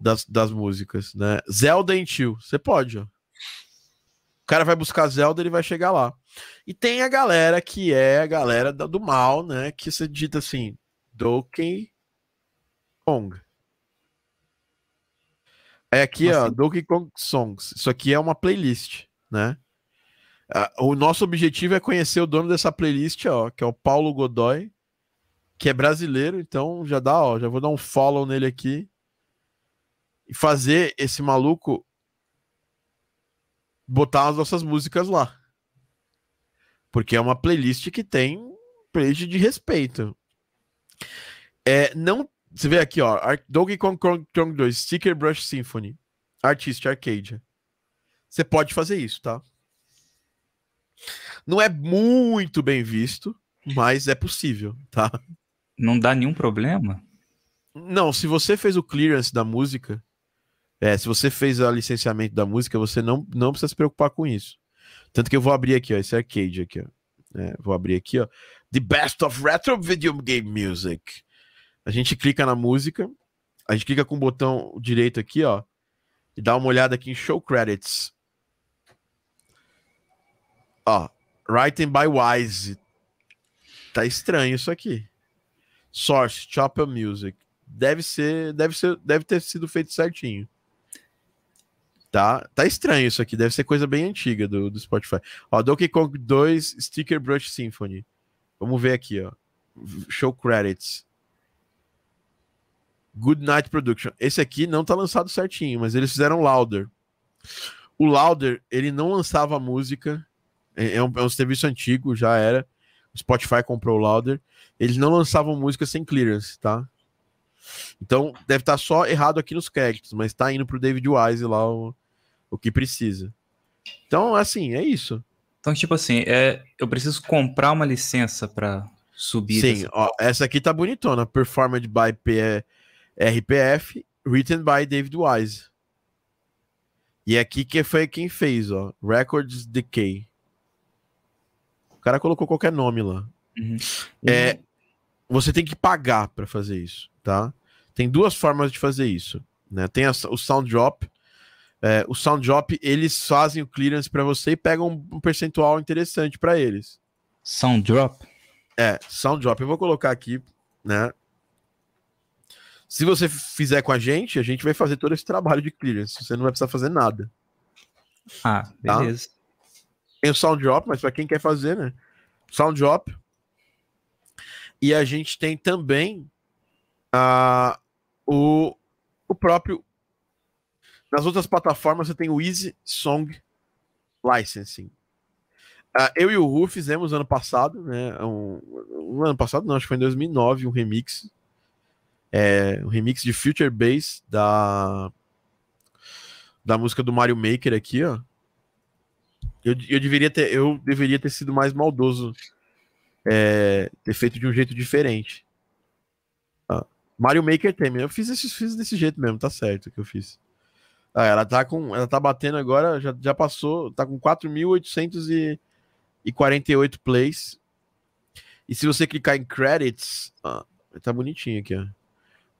das, das músicas, né? Zelda em Tio, você pode, ó. O cara vai buscar Zelda, ele vai chegar lá. E tem a galera que é a galera do mal, né? Que você dita assim, Donkey Kong. É aqui, ó, Donkey Kong Songs. Isso aqui é uma playlist, né? O nosso objetivo é conhecer o dono dessa playlist, ó, que é o Paulo Godoy, que é brasileiro, então já dá, ó, já vou dar um follow nele aqui e fazer esse maluco botar as nossas músicas lá. Porque é uma playlist que tem playlist de respeito. É, não, você vê aqui, ó, Donkey Kong Kong 2, Sticker Brush Symphony, Artist Arcadia. Você pode fazer isso, tá? Não é muito bem visto, mas é possível, tá? Não dá nenhum problema? Não, se você fez o clearance da música, é, se você fez o licenciamento da música, você não, não precisa se preocupar com isso. Tanto que eu vou abrir aqui, ó, esse arcade aqui, ó. É, vou abrir aqui, ó. The Best of Retro Video Game Music. A gente clica na música, a gente clica com o botão direito aqui, ó, e dá uma olhada aqui em Show Credits. Ó, Written by Wise. Tá estranho isso aqui. Source, Chopper Music. Deve ser, deve ser, deve ter sido feito certinho. Tá, tá estranho isso aqui, deve ser coisa bem antiga do, do Spotify. Ó, Donkey Kong 2 Sticker Brush Symphony. Vamos ver aqui, ó. Show credits. Good Night Production. Esse aqui não tá lançado certinho, mas eles fizeram Louder. O Louder, ele não lançava música. É, é um, é um serviço antigo, já era. O Spotify comprou o Louder. Eles não lançavam música sem clearance, tá? Então, deve estar só errado aqui nos créditos, mas tá indo pro David Wise lá o, o que precisa. Então, assim, é isso. Então, tipo assim, é, eu preciso comprar uma licença para subir. Sim, dessa- ó, essa aqui tá bonitona. Performed by P- RPF, written by David Wise. E aqui que foi quem fez, ó. Records Decay. O cara colocou qualquer nome lá. Uhum. É, você tem que pagar para fazer isso, tá? Tem duas formas de fazer isso, né? Tem a- o Sound Drop. É, o Sound Drop, eles fazem o clearance para você e pegam um, um percentual interessante para eles. Sound Drop? É, Sound Drop. Eu vou colocar aqui, né? Se você fizer com a gente, a gente vai fazer todo esse trabalho de clearance. Você não vai precisar fazer nada. Ah, Tá. beleza. Tem o Sound Drop, mas para quem quer fazer, né? Sound Drop. E a gente tem também ah, o, o próprio. Nas outras plataformas você tem o Easy Song Licensing. Ah, eu e o Ru fizemos ano passado, né? Um, um ano passado, não, acho que foi em 2009, um remix. É, um remix de Future Bass da, da música do Mario Maker aqui, ó. Eu, eu, deveria ter, eu deveria ter sido mais maldoso. é, ter feito de um jeito diferente. Ah, Mario Maker tem, eu fiz, esse, fiz desse jeito mesmo, tá certo que eu fiz. Ah, ela tá com. Ela tá batendo agora, já, já passou, tá com 4.848 plays. E se você clicar em credits, ah, tá bonitinho aqui, ó.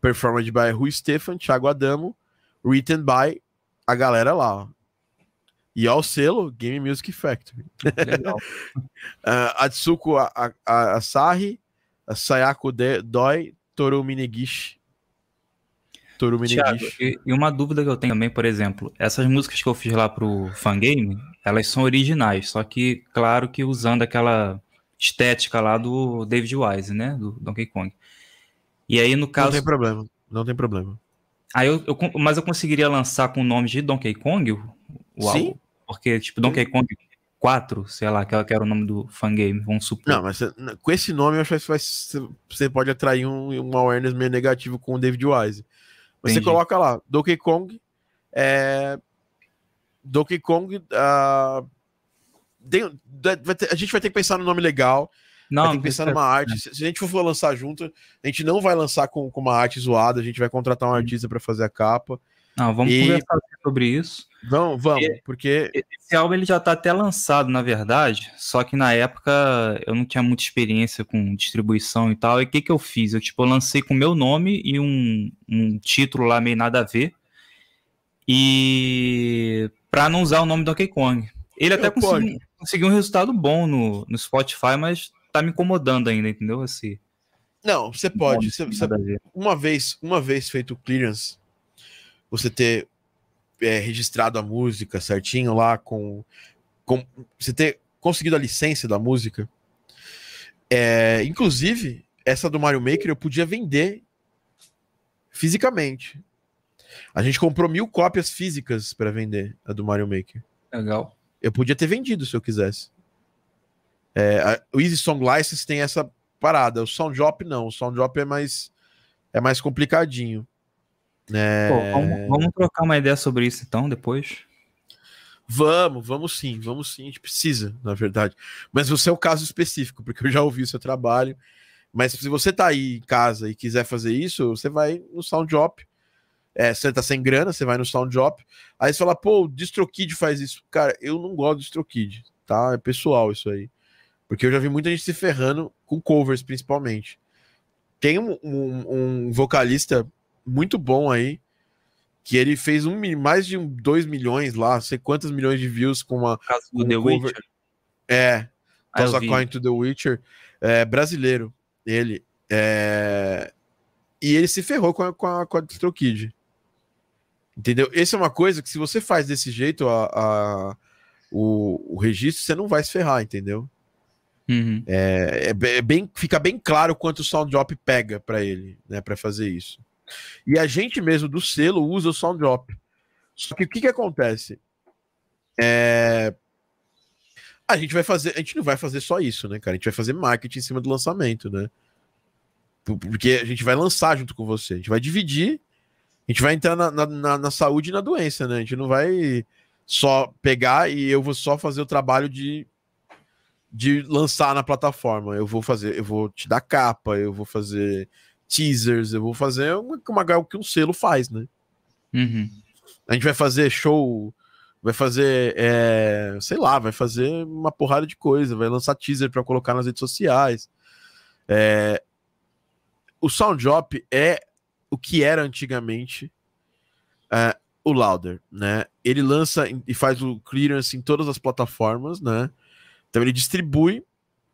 Performed by Rui Stefan, Thiago Adamo, written by a galera lá, ó. E ao selo, Game Music Factory. Legal. uh, Atsuko A- A- A- Asahi, Sayako De- Doi, Toru Minegishi. Toru Minegishi. e, e uma dúvida que eu tenho também, por exemplo, essas músicas que eu fiz lá pro Fangame, elas são originais, só que, claro que usando aquela estética lá do David Wise, né, do Donkey Kong. E aí, no Não caso... tem problema, não tem problema. Aí eu, eu mas eu conseguiria lançar com o nome de Donkey Kong o, o Sim. álbum? Porque, tipo, Donkey Kong 4, sei lá, que que era o nome do fangame, vamos supor. Não, mas com esse nome eu acho que você pode atrair um, um awareness meio negativo com o David Wise. Mas você coloca lá, Donkey Kong, é... Donkey Kong, tem- ter- a gente vai ter que pensar no nome legal, não, vai ter que pensar é- numa arte. Se, se a gente for lançar junto, a gente não vai lançar com, com uma arte zoada, a gente vai contratar um artista para fazer a capa. Não, vamos E- conversar sobre isso. Vamos, vamos, porque Esse álbum ele já tá até lançado, na verdade, só que na época eu não tinha muita experiência com distribuição e tal. E o que que eu fiz? Eu, tipo, eu lancei com o meu nome e um, um título lá meio nada a ver. E pra não usar o nome do Donkey Kong. Ele até É, conseguiu, conseguiu um resultado bom no, no Spotify, mas tá me incomodando ainda, entendeu? Esse não, você pode. Você, você- uma vez, uma vez feito o clearance, você ter é, registrado a música certinho lá com, com você ter conseguido a licença da música. É, inclusive, essa do Mario Maker eu podia vender fisicamente. A gente comprou mil cópias físicas para vender a do Mario Maker. Legal. Eu podia ter vendido se eu quisesse. É, a- o Easy Song License tem essa parada. O Sound Drop não. O Sound Drop é mais é mais complicadinho. É, Pô, vamos, vamos trocar uma ideia sobre isso então, depois. Vamos, vamos sim, vamos sim. A gente precisa, na verdade. Mas você é o caso específico, porque eu já ouvi o seu trabalho. Mas se você tá aí em casa e quiser fazer isso, você vai no Sound Drop. É, você tá sem grana, você vai no Sound Drop. Aí você fala, pô, o DistroKid faz isso. Cara, eu não gosto do DistroKid, tá? É pessoal isso aí. Porque eu já vi muita gente se ferrando com covers, principalmente. Tem um, um- um vocalista muito bom aí, que ele fez um, mais de 2 milhões lá, não sei quantos milhões de views com uma. Caso do Um The cover- Witcher. É, Toss a. Coin to the Witcher, é, brasileiro, ele. é, e ele se ferrou com a, com a, com a DistroKid. Entendeu? Essa é uma coisa que se você faz desse jeito a, a- o, o registro, você não vai se ferrar, entendeu? Uhum. É, é é bem, fica bem claro quanto o Sound Drop pega para ele, né, para fazer isso. E a gente mesmo do selo usa o Sound Drop. Só que o que que acontece? É, a gente vai fazer, a gente não vai fazer só isso, né, cara? A gente vai fazer marketing em cima do lançamento, né? Porque a gente vai lançar junto com você. A gente vai dividir. A gente vai entrar na, na, na, saúde e na doença, né? A gente não vai só pegar e eu vou só fazer o trabalho de, de lançar na plataforma. Eu vou fazer, eu vou te dar capa, eu vou fazer teasers, eu vou fazer uma, uma, o que um selo faz, né? Uhum. A gente vai fazer show, vai fazer, é, sei lá, vai fazer uma porrada de coisa, vai lançar teaser para colocar nas redes sociais. É, o Sound Drop é o que era antigamente é, o Louder, né? Ele lança e faz o clearance em todas as plataformas, né? Então ele distribui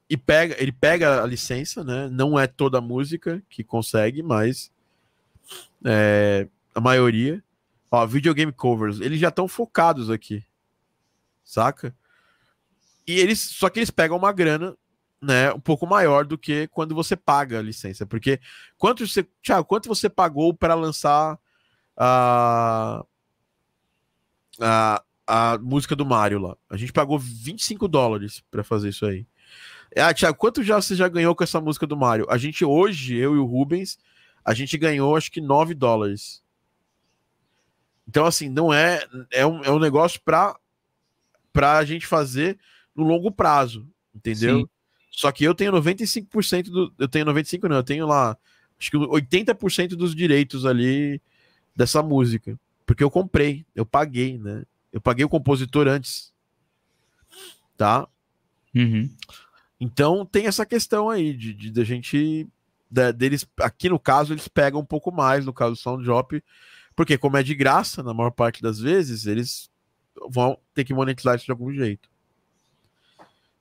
e pega, ele pega a licença, né? Não é toda a música que consegue, mas é, a maioria. Ó, videogame covers, eles já estão focados aqui, saca? E eles, só que eles pegam uma grana, né, um pouco maior do que quando você paga a licença, porque quanto você, Thiago, quanto você pagou para lançar a, a a música do Mario lá? A gente pagou 25 dólares para fazer isso aí. Ah, Thiago, quanto já você já ganhou com essa música do Mario? A gente hoje, eu e o Rubens, a gente ganhou acho que 9 dólares. Então, assim, não é. É um, é um negócio para a gente fazer no longo prazo, entendeu? Sim. Só que eu tenho 95% do. Eu tenho 95%, não, eu tenho lá. Acho que 80% dos direitos ali dessa música. Porque eu comprei, eu paguei, né? Eu paguei o compositor antes. Tá? Uhum. Então tem essa questão aí de, de, de a gente. Da, deles, aqui no caso, eles pegam um pouco mais, no caso do Sound Drop, porque como é de graça, na maior parte das vezes, eles vão ter que monetizar isso de algum jeito.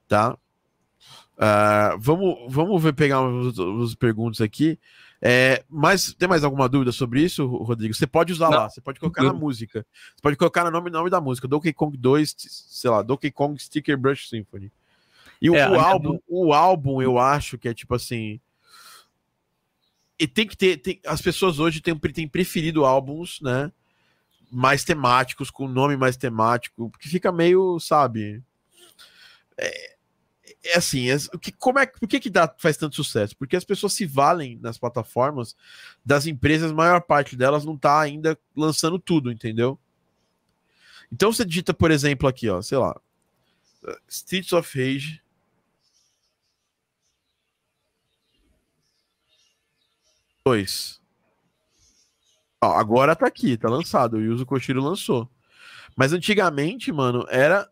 Tá? Uh, vamos, vamos ver pegar as perguntas aqui. É, mas tem mais alguma dúvida sobre isso, Rodrigo? Você pode usar Não. lá, você pode colocar na música. Você pode colocar no nome, nome da música, Donkey Kong 2, sei lá, Donkey Kong Sticker Brush Symphony. E é, o, álbum, o álbum, eu acho que é tipo assim. E tem que ter. Tem, as pessoas hoje têm, têm preferido álbuns, né? Mais temáticos, com nome mais temático, porque fica meio, sabe. É, é assim, é, o que, como é, por que, que dá, faz tanto sucesso? Porque as pessoas se valem nas plataformas das empresas, a maior parte delas não tá ainda lançando tudo, entendeu? Então você digita, por exemplo, aqui, ó, sei lá, Streets of Rage dois. Ó, agora tá aqui, tá lançado. O Yuzo Koshiro lançou. Mas antigamente, mano, era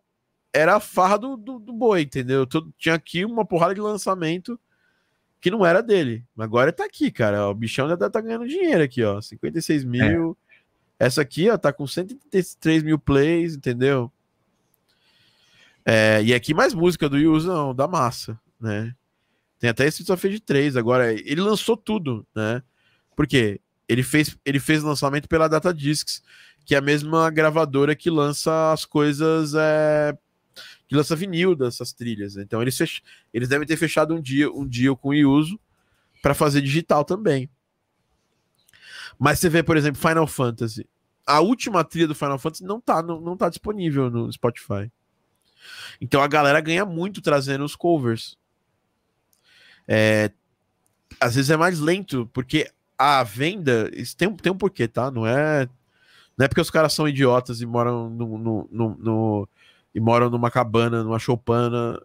era a farra do, do, do boi, entendeu? Todo, tinha aqui uma porrada de lançamento que não era dele. Agora tá aqui, cara. O bichão já tá ganhando dinheiro aqui, ó. 56 mil. É. Essa aqui, ó, tá com 133 mil plays, entendeu? É, e aqui mais música do Yuzo, da massa, né? Tem até esse of Rage 3 agora. Ele lançou tudo, né? Porque ele fez, ele fez lançamento pela Data Discs, que é a mesma gravadora que lança as coisas. É, que lança vinil dessas trilhas. Então eles, fech... eles devem ter fechado um dia um dia com o Yuzo para fazer digital também. Mas você vê, por exemplo, Final Fantasy. A última trilha do Final Fantasy não tá, não, não tá disponível no Spotify. Então a galera ganha muito trazendo os covers. É, às vezes é mais lento, porque a venda. Isso tem, tem um porquê, tá? Não é. Não é porque os caras são idiotas e moram no, no, no, no e moram numa cabana, numa choupana,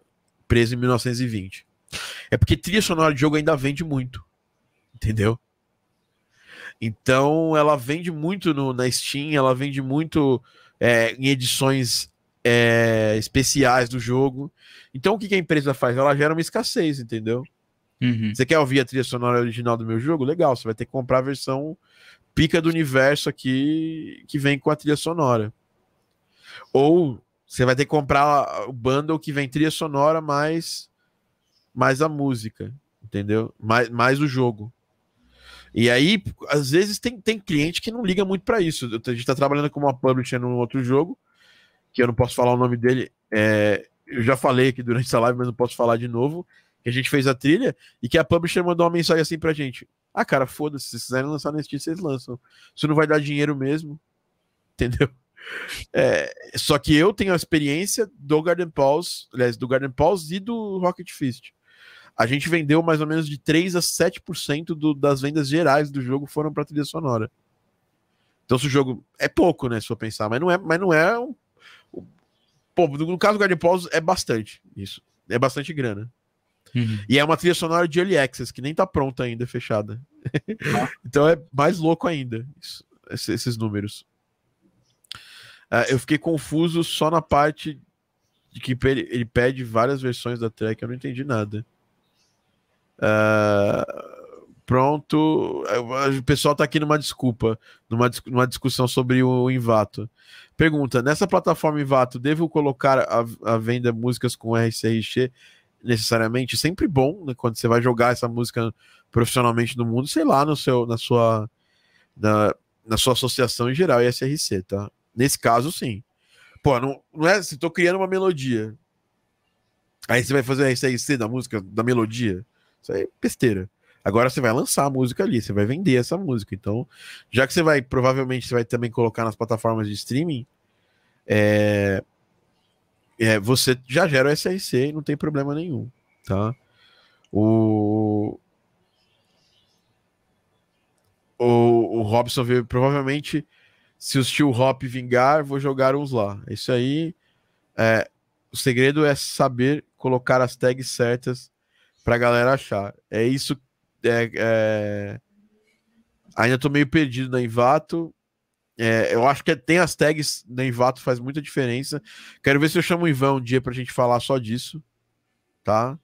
preso em 1920. É porque trilha sonora de jogo ainda vende muito. Entendeu? Então ela vende muito no, na Steam, ela vende muito é, em edições é, especiais do jogo. Então o que, que a empresa faz? Ela gera uma escassez, entendeu? Uhum. Você quer ouvir a trilha sonora original do meu jogo? Legal, você vai ter que comprar a versão pica do universo aqui que vem com a trilha sonora. Ou você vai ter que comprar o bundle que vem trilha sonora mais, mais a música, entendeu? Mais, mais o jogo. E aí, às vezes, tem, tem cliente que não liga muito para isso. A gente está trabalhando com uma publisher num outro jogo, que eu não posso falar o nome dele. É, eu já falei aqui durante essa live, mas não posso falar de novo que a gente fez a trilha e que a publisher mandou uma mensagem assim pra gente. Ah, cara, foda-se, se vocês quiserem lançar nesse Steam, vocês lançam. Isso não vai dar dinheiro mesmo. Entendeu? É, só que eu tenho a experiência do Garden Pause, aliás, do Garden Pause e do Rocket Fist. a gente vendeu mais ou menos de 3 a 7% do, das vendas gerais do jogo foram para trilha sonora. Então, se o jogo é pouco, né? Se for pensar, mas não é, mas não é um. Pô, no caso do Guardian Pause é bastante isso. É bastante grana. Uhum. E é uma trilha sonora de Early Access, que nem tá pronta ainda, fechada. então é mais louco ainda, isso, esses números. Uh, eu fiquei confuso só na parte de que ele, ele pede várias versões da track, eu não entendi nada. Uh, pronto, o pessoal tá aqui numa desculpa, numa, numa discussão sobre o Invato. Pergunta: nessa plataforma Invato, devo colocar a, a venda músicas com RCRX necessariamente? Sempre bom, né, quando você vai jogar essa música profissionalmente no mundo, sei lá, no seu, na sua, na, na sua associação em geral, SRC, tá? Nesse caso, sim. Pô, não, não é se tô criando uma melodia. Aí você vai fazer a RCC da música, da melodia. Isso aí é besteira. Agora você vai lançar a música ali, você vai vender essa música. Então, já que você vai, provavelmente, você vai também colocar nas plataformas de streaming, é, é, você já gera o SRC e não tem problema nenhum, tá? O, o, o Robson veio provavelmente se o Steel Hop vingar, vou jogar uns lá. Isso aí. É, o segredo é saber colocar as tags certas pra galera achar. É isso. É, é... Ainda tô meio perdido na Invato. É, eu acho que tem as tags na Invato, faz muita diferença. Quero ver se eu chamo o Ivan um dia pra gente falar só disso. Tá?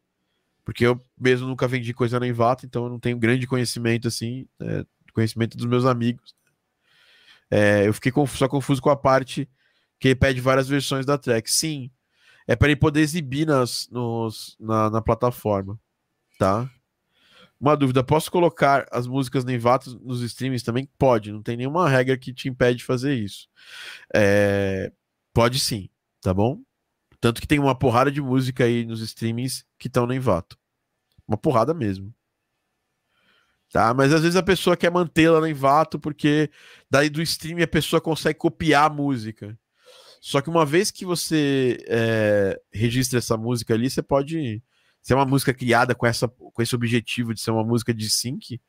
Porque eu mesmo nunca vendi coisa na Invato, então eu não tenho grande conhecimento assim. É, conhecimento dos meus amigos. É, eu fiquei confuso, só confuso com a parte que ele pede várias versões da track. Sim, é para ele poder exibir nas, nos, na, na, plataforma, tá? Uma dúvida, posso colocar as músicas Nevato nos streamings também? Pode, não tem nenhuma regra que te impede de fazer isso. É, pode sim, tá bom? Tanto que tem uma porrada de música aí nos streamings que estão no Envato. Uma porrada mesmo. Tá? Mas às vezes a pessoa quer mantê-la no Envato porque daí do stream a pessoa consegue copiar a música. Só que uma vez que você é, registra essa música ali, você pode. Se é uma música criada com, essa, com esse objetivo de ser uma música de sync,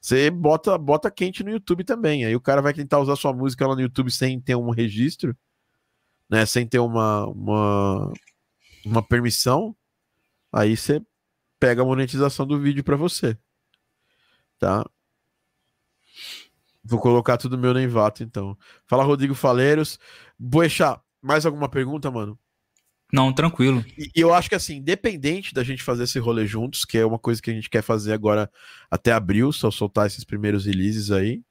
você bota, bota quente no YouTube também. Aí o cara vai tentar usar sua música lá no YouTube sem ter um registro, né? Sem ter uma, uma, uma permissão. Aí você pega a monetização do vídeo para você tá? Vou colocar tudo meu no Envato, então. Fala, Rodrigo Faleiros. Boechat, mais alguma pergunta, mano? Não, tranquilo. E eu acho que, assim, independente da gente fazer esse rolê juntos, que é uma coisa que a gente quer fazer agora até abril, só soltar esses primeiros releases aí,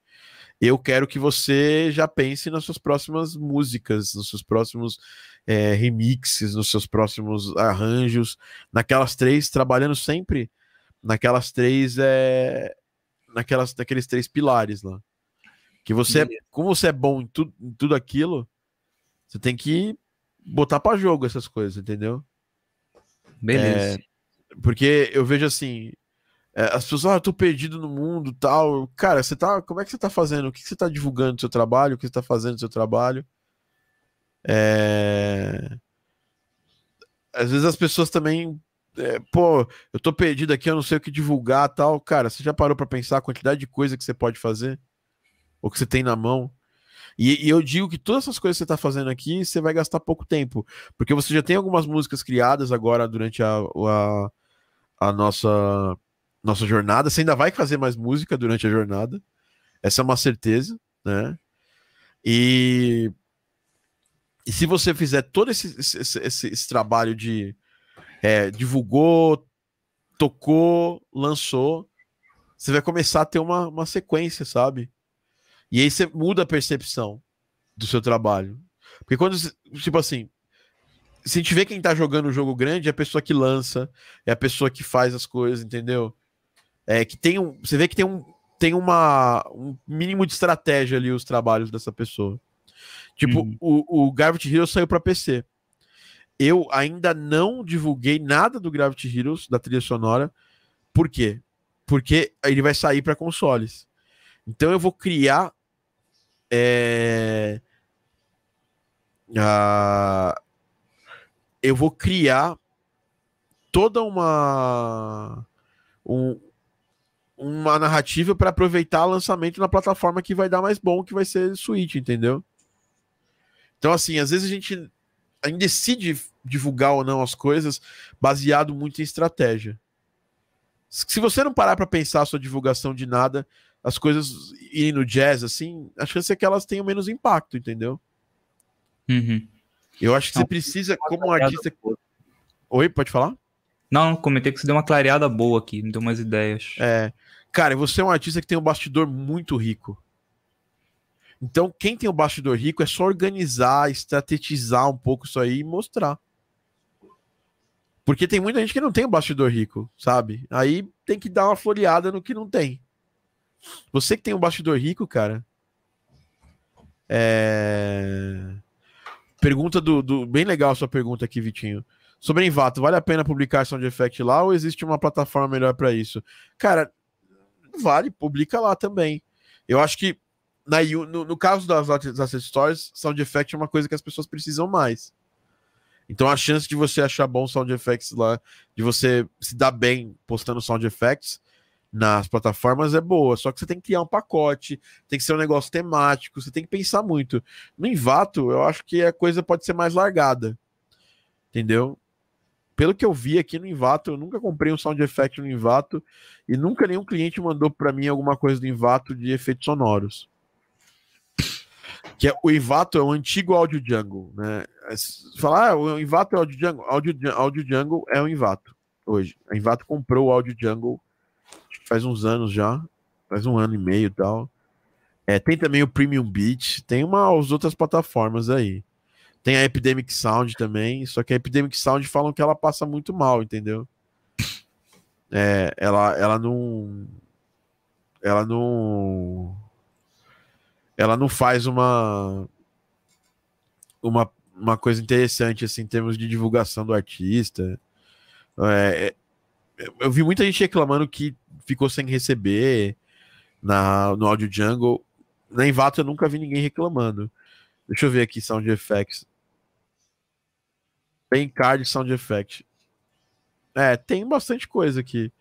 eu quero que você já pense nas suas próximas músicas, nos seus próximos é, remixes, nos seus próximos arranjos, naquelas três, trabalhando sempre naquelas três é, naquelas, naqueles três pilares lá. Que você, é, como você é bom em, tu, em tudo aquilo, você tem que botar para jogo essas coisas, entendeu? Beleza. É, porque eu vejo assim, é, as pessoas, ah, eu tô perdido no mundo, tal. Cara, você tá, como é que você tá fazendo? O que você tá divulgando no seu trabalho? O que você tá fazendo no seu trabalho? É... Às vezes as pessoas também é, pô, eu tô perdido aqui, eu não sei o que divulgar tal. Cara, você já parou para pensar a quantidade de coisa que você pode fazer? Ou que você tem na mão? E, e, eu digo que todas essas coisas que você tá fazendo aqui, você vai gastar pouco tempo. Porque você já tem algumas músicas criadas agora durante a, a, a nossa, nossa jornada. Você ainda vai fazer mais música durante a jornada. Essa é uma certeza, né? E, e se você fizer todo esse, esse, esse, esse trabalho de é, divulgou, tocou, lançou, você vai começar a ter uma, uma sequência, sabe? E aí você muda a percepção do seu trabalho. Porque quando, tipo assim, se a gente vê quem tá jogando o jogo grande, é a pessoa que lança, é a pessoa que faz as coisas, entendeu? É que tem um. Você vê que tem um, tem uma, um mínimo de estratégia ali os trabalhos dessa pessoa. Tipo, uhum. o, o Gravity Hero saiu para PC eu ainda não divulguei nada do Gravity Heroes, da trilha sonora. Por quê? Porque ele vai sair para consoles. Então eu vou criar. É, eu vou criar toda uma um, uma narrativa para aproveitar o lançamento na plataforma que vai dar mais bom, que vai ser Switch, entendeu? Então, assim, às vezes a gente, a gente decide divulgar ou não as coisas baseado muito em estratégia. Se você não parar para pensar a sua divulgação de nada, as coisas irem no jazz, assim, a chance é que elas tenham menos impacto, entendeu? Uhum. Eu acho que você precisa, como um artista. Oi, pode falar? Não, comentei que você deu uma clareada boa aqui, me deu umas ideias. É. Cara, você é um artista que tem um bastidor muito rico. Então, quem tem um bastidor rico é só organizar, estrategizar um pouco isso aí e mostrar. Porque tem muita gente que não tem um bastidor rico, sabe? Aí tem que dar uma floreada no que não tem. Você que tem um bastidor rico, cara. É... Pergunta do, do. Bem legal a sua pergunta aqui, Vitinho. Sobre Envato, vale a pena publicar Sound Effect lá ou existe uma plataforma melhor para isso? Cara, vale, publica lá também. Eu acho que na, no, no caso das, das Stories, Sound Effect é uma coisa que as pessoas precisam mais. Então a chance de você achar bons sound effects lá, de você se dar bem postando sound effects nas plataformas é boa. Só que você tem que criar um pacote, tem que ser um negócio temático, você tem que pensar muito. No Invato, eu acho que a coisa pode ser mais largada. Entendeu? Pelo que eu vi aqui no Invato, eu nunca comprei um sound effect no Invato e nunca nenhum cliente mandou para mim alguma coisa do Invato de efeitos sonoros. Que é, o Invato é o antigo Audio Jungle, né? Falar, ah, o Invato é Audio Jungle, Audio, Audio Jungle é o Invato hoje. A Invato comprou o Audio Jungle faz uns anos já, faz um ano e meio e tal. É, tem também o Premium Beat, tem umas outras plataformas aí. Tem a Epidemic Sound também, só que a Epidemic Sound falam que ela passa muito mal, entendeu? É, ela, ela não. Ela não. Ela não faz uma. Uma, uma coisa interessante, assim, em termos de divulgação do artista. É, é eu vi muita gente reclamando que ficou sem receber na, no Audio Jungle. Na Envato eu nunca vi ninguém reclamando. Deixa eu ver aqui Sound Effects. Tem card Sound Effect. É, tem bastante coisa aqui.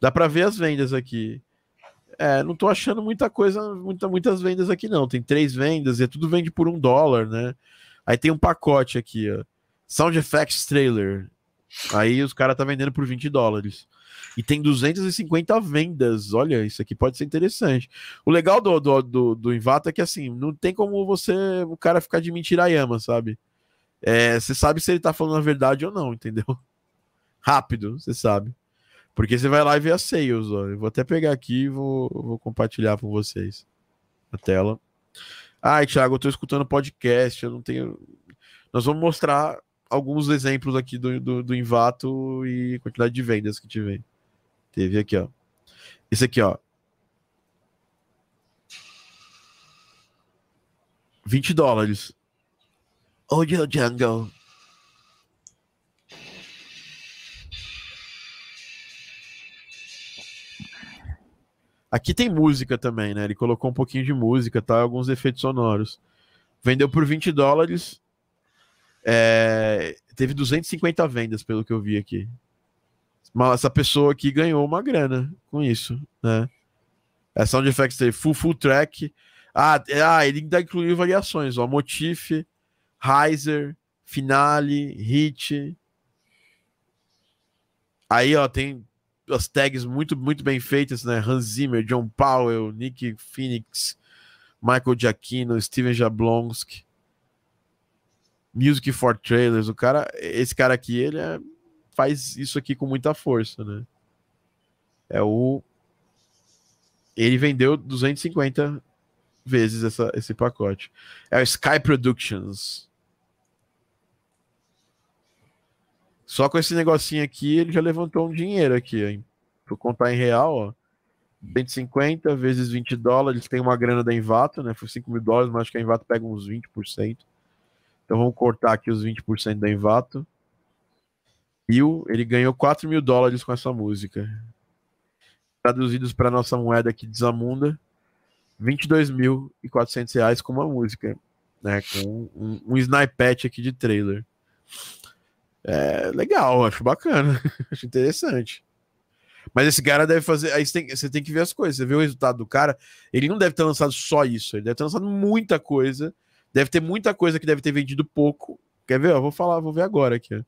Dá para ver as vendas aqui. É, não tô achando muita coisa, muita, muitas vendas aqui não. Tem três vendas e é tudo vende por um dólar, né? Aí tem um pacote aqui, ó. Sound Effects Trailer. Aí os caras tá vendendo por 20 dólares. E tem 250 vendas. Olha, isso aqui pode ser interessante. O legal do, do, do, do Invata é que assim, não tem como você, o cara ficar de mentiraiama, sabe? É, você sabe se ele tá falando a verdade ou não, entendeu? Rápido, você sabe. Porque você vai lá e vê as sales, ó. Eu vou até pegar aqui e vou, vou compartilhar com vocês a tela. Ai, Thiago, eu tô escutando podcast, eu não tenho. Nós vamos mostrar alguns exemplos aqui do, do, do Invato e quantidade de vendas que tiver. Teve aqui, ó. Esse aqui, ó. 20 dólares. Audio Jungle. Aqui tem música também, né? Ele colocou um pouquinho de música, tá? Alguns efeitos sonoros. Vendeu por 20 dólares. É... Teve 250 vendas, pelo que eu vi aqui. Mas essa pessoa aqui ganhou uma grana com isso, né? É Sound Effects teve full, full track. Ah, é, ah, ele ainda incluiu variações, ó. Motif, Heiser, Finale, Hit. Aí, ó, tem as tags muito, muito bem feitas, né? Hans Zimmer, John Powell, Nick Phoenix, Michael Giacchino, Steven Jablonski. Music for Trailers. O cara, esse cara aqui, ele é, faz isso aqui com muita força, né? É o. Ele vendeu 250 vezes essa, esse pacote. É o Sky Productions. Só com esse negocinho aqui, ele já levantou um dinheiro aqui, hein? Vou contar em real, ó. 150 vezes 20 dólares, tem uma grana da Envato, né? Foi 5 mil dólares, mas acho que a Envato pega uns 20%. Então vamos cortar aqui os 20% da Envato. E ele ganhou 4 mil dólares com essa música. Traduzidos para nossa moeda aqui de Zamunda, 22.400 reais com uma música, né? Com um, um aqui de trailer. É legal, acho bacana, acho interessante. Mas esse cara deve fazer. Aí você tem, você tem que ver as coisas. Você vê o resultado do cara. Ele não deve ter lançado só isso. Ele deve ter lançado muita coisa. Deve ter muita coisa que deve ter vendido pouco. Quer ver? Eu vou falar, vou ver agora aqui.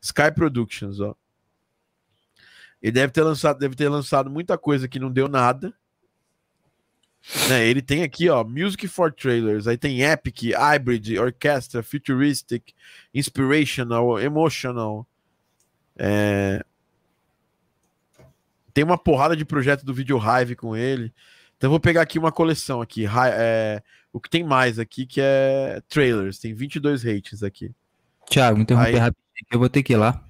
Sky Productions, ó. Ele deve ter lançado, deve ter lançado muita coisa que não deu nada. Né, ele tem aqui, ó, Music for Trailers, aí tem Epic, Hybrid, Orchestra, Futuristic, Inspirational, Emotional. É... Tem uma porrada de projeto do Video Hive com ele. Então eu vou pegar aqui uma coleção aqui, é... o que tem mais aqui que é trailers, tem 22 ratings aqui. Thiago, interromper Aí- rapidinho, que eu vou ter que ir lá.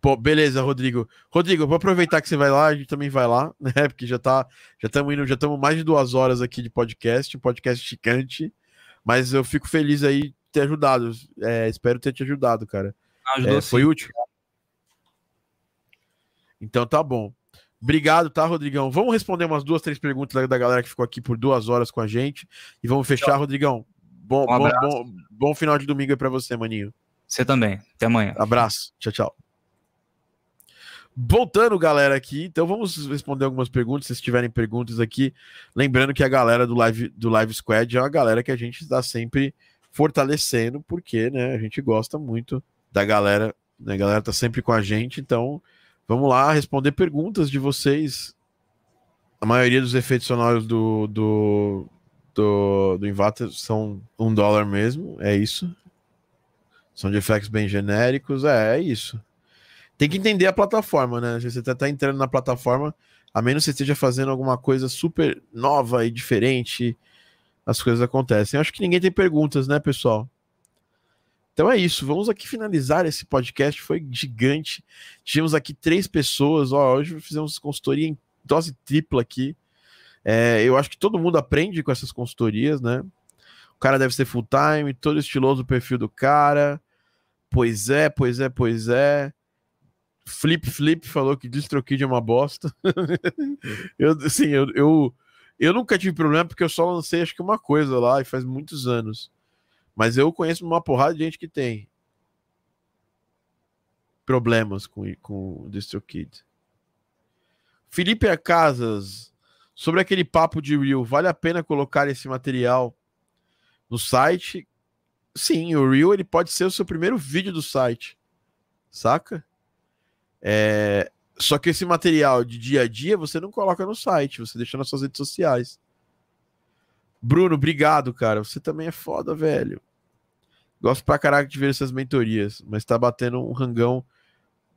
Pô, beleza, Rodrigo. Rodrigo, vou aproveitar que você vai lá, a gente também vai lá, né? Porque já tá, já estamos indo, já estamos mais de duas horas aqui de podcast, um podcast chicante. Mas eu fico feliz aí de ter ajudado. É, espero ter te ajudado, cara. Ajudou É, foi útil. Então tá bom. Obrigado, tá, Rodrigão? Vamos responder umas duas, três perguntas da- galera que ficou aqui por duas horas com a gente. E vamos fechar, Rodrigão. Bom, Um bom, bom, bom final de domingo aí pra você, maninho. Você também. Até amanhã. Abraço. Tchau, tchau. Voltando, galera, aqui. Então vamos responder algumas perguntas. Se vocês tiverem perguntas aqui. Lembrando que a galera do Live, do Live Squad é uma galera que a gente está sempre fortalecendo, porque né, a gente gosta muito da galera. Né, a galera tá sempre com a gente. Então vamos lá responder perguntas de vocês. A maioria dos efeitos sonoros do, do, do, do Invata são um dólar mesmo. É isso. São de efeitos bem genéricos. É, é isso. Tem que entender a plataforma, né? Se você tá, tá entrando na plataforma, a menos que você esteja fazendo alguma coisa super nova e diferente, as coisas acontecem. Eu acho que ninguém tem perguntas, né, pessoal? Então é isso. Vamos aqui finalizar esse podcast. Foi gigante. Tivemos aqui três pessoas. Ó, hoje fizemos consultoria em dose tripla aqui. É, eu acho que todo mundo aprende com essas consultorias, né? O cara deve ser full time, todo estiloso o perfil do cara. Pois é, pois é, pois é. Flip Flip falou que DistroKid é uma bosta. eu, assim, eu, eu, eu nunca tive problema porque eu só lancei acho que uma coisa lá e faz muitos anos. Mas eu conheço uma porrada de gente que tem problemas com, com o DistroKid. Felipe Casas, sobre aquele papo de Reel, vale a pena colocar esse material no site? Sim, o Reel ele pode ser o seu primeiro vídeo do site, saca? É, só que esse material de dia a dia você não coloca no site, você deixa nas suas redes sociais. Bruno, obrigado, cara. Você também é foda, velho. Gosto pra caraca de ver essas mentorias, mas tá batendo um rangão.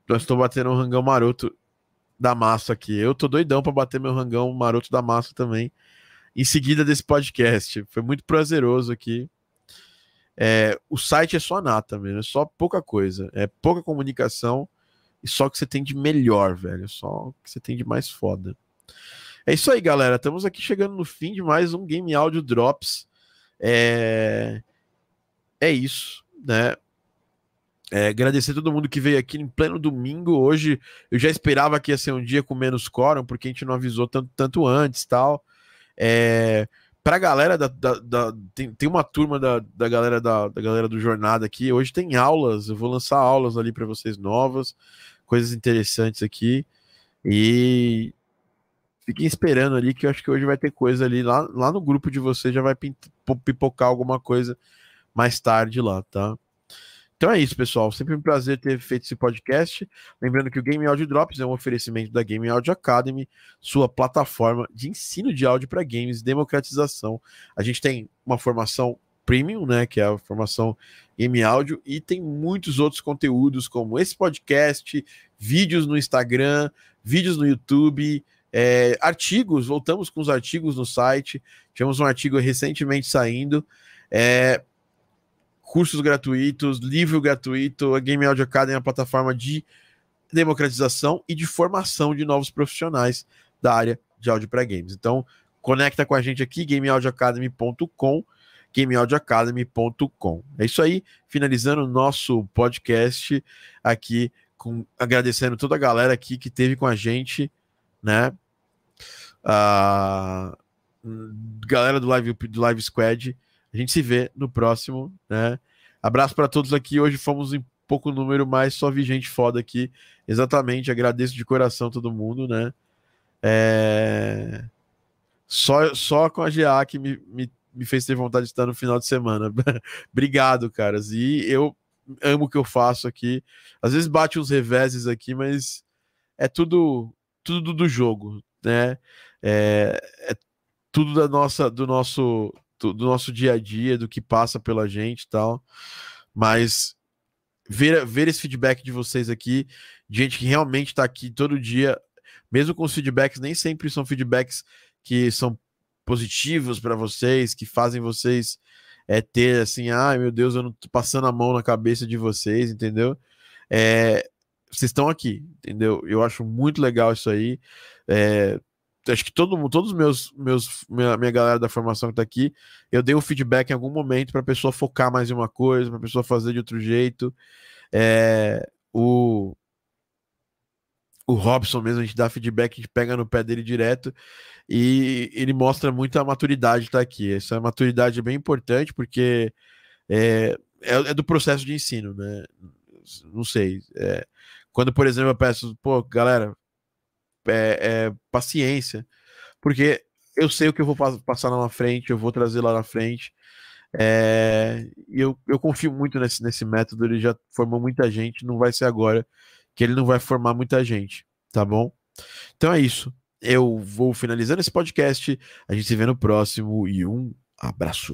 Nós estou batendo um rangão maroto da massa aqui. Eu tô doidão pra bater meu rangão maroto da massa também. Em seguida desse podcast. Foi muito prazeroso aqui. É, o site é só nata mesmo, é só pouca coisa. É pouca comunicação e só que você tem de melhor, velho. Só que você tem de mais foda. É isso aí, galera. Estamos aqui chegando no fim de mais um Game Audio Drops. É, é isso, né? É, agradecer a todo mundo que veio aqui em pleno domingo. Hoje eu já esperava que ia ser um dia com menos quórum, porque a gente não avisou tanto, tanto antes tal. É, pra galera da. da- da- tem, tem uma turma da, da, galera da, da galera do Jornada aqui. Hoje tem aulas. Eu vou lançar aulas ali para vocês novas, coisas interessantes aqui. E fiquem esperando ali, que eu acho que hoje vai ter coisa ali. Lá, lá no grupo de vocês já vai pipocar alguma coisa mais tarde lá, tá? Então é isso, pessoal. Sempre um prazer ter feito esse podcast. Lembrando que o Game Audio Drops é um oferecimento da Game Audio Academy, sua plataforma de ensino de áudio para games, democratização. A gente tem uma formação premium, né, que é a formação Game Áudio, e tem muitos outros conteúdos, como esse podcast, vídeos no Instagram, vídeos no YouTube, é, artigos. Voltamos com os artigos no site. Tivemos um artigo recentemente saindo. É, cursos gratuitos, livro gratuito, a Game Audio Academy é uma plataforma de democratização e de formação de novos profissionais da área de áudio para games. Então, conecta com a gente aqui, gameaudioacademy.com, gameaudioacademy.com. É isso aí, finalizando o nosso podcast aqui, com, agradecendo toda a galera aqui que teve com a gente, né? A galera do Live, do Live Squad. A gente se vê no próximo, né? Abraço para todos aqui. Hoje fomos em pouco número, mas só vi gente foda aqui. Exatamente, agradeço de coração todo mundo, né? É... Só, só com a GA que me, me, me fez ter vontade de estar no final de semana. Obrigado, caras. E eu amo o que eu faço aqui. Às vezes bate uns reveses aqui, mas é tudo tudo do jogo, né? É, é tudo da nossa, do nosso do, nosso dia a dia, do que passa pela gente e tal. Mas ver, ver esse feedback de vocês aqui, de gente que realmente está aqui todo dia, mesmo com os feedbacks, nem sempre são feedbacks que são positivos para vocês, que fazem vocês é, ter assim, ai meu Deus, eu não tô passando a mão na cabeça de vocês, entendeu? É, vocês estão aqui, entendeu? Eu acho muito legal isso aí. É, acho que todo todos os meus, meus minha, minha galera da formação que tá aqui, eu dei um feedback em algum momento para pessoa focar mais em uma coisa, para pessoa fazer de outro jeito. É, o o Robson mesmo, a gente dá feedback, a gente pega no pé dele direto e ele mostra muita maturidade tá aqui. Essa maturidade é bem importante porque é, é, é do processo de ensino, né? Não sei. É, quando, por exemplo, eu peço, pô, galera, é, é, paciência, porque eu sei o que eu vou passar lá na frente, eu vou trazer lá na frente. É, e eu, eu confio muito nesse, nesse método, ele já formou muita gente, não vai ser agora que ele não vai formar muita gente, tá bom? Então é isso. Eu vou finalizando esse podcast. A gente se vê no próximo e um abraço.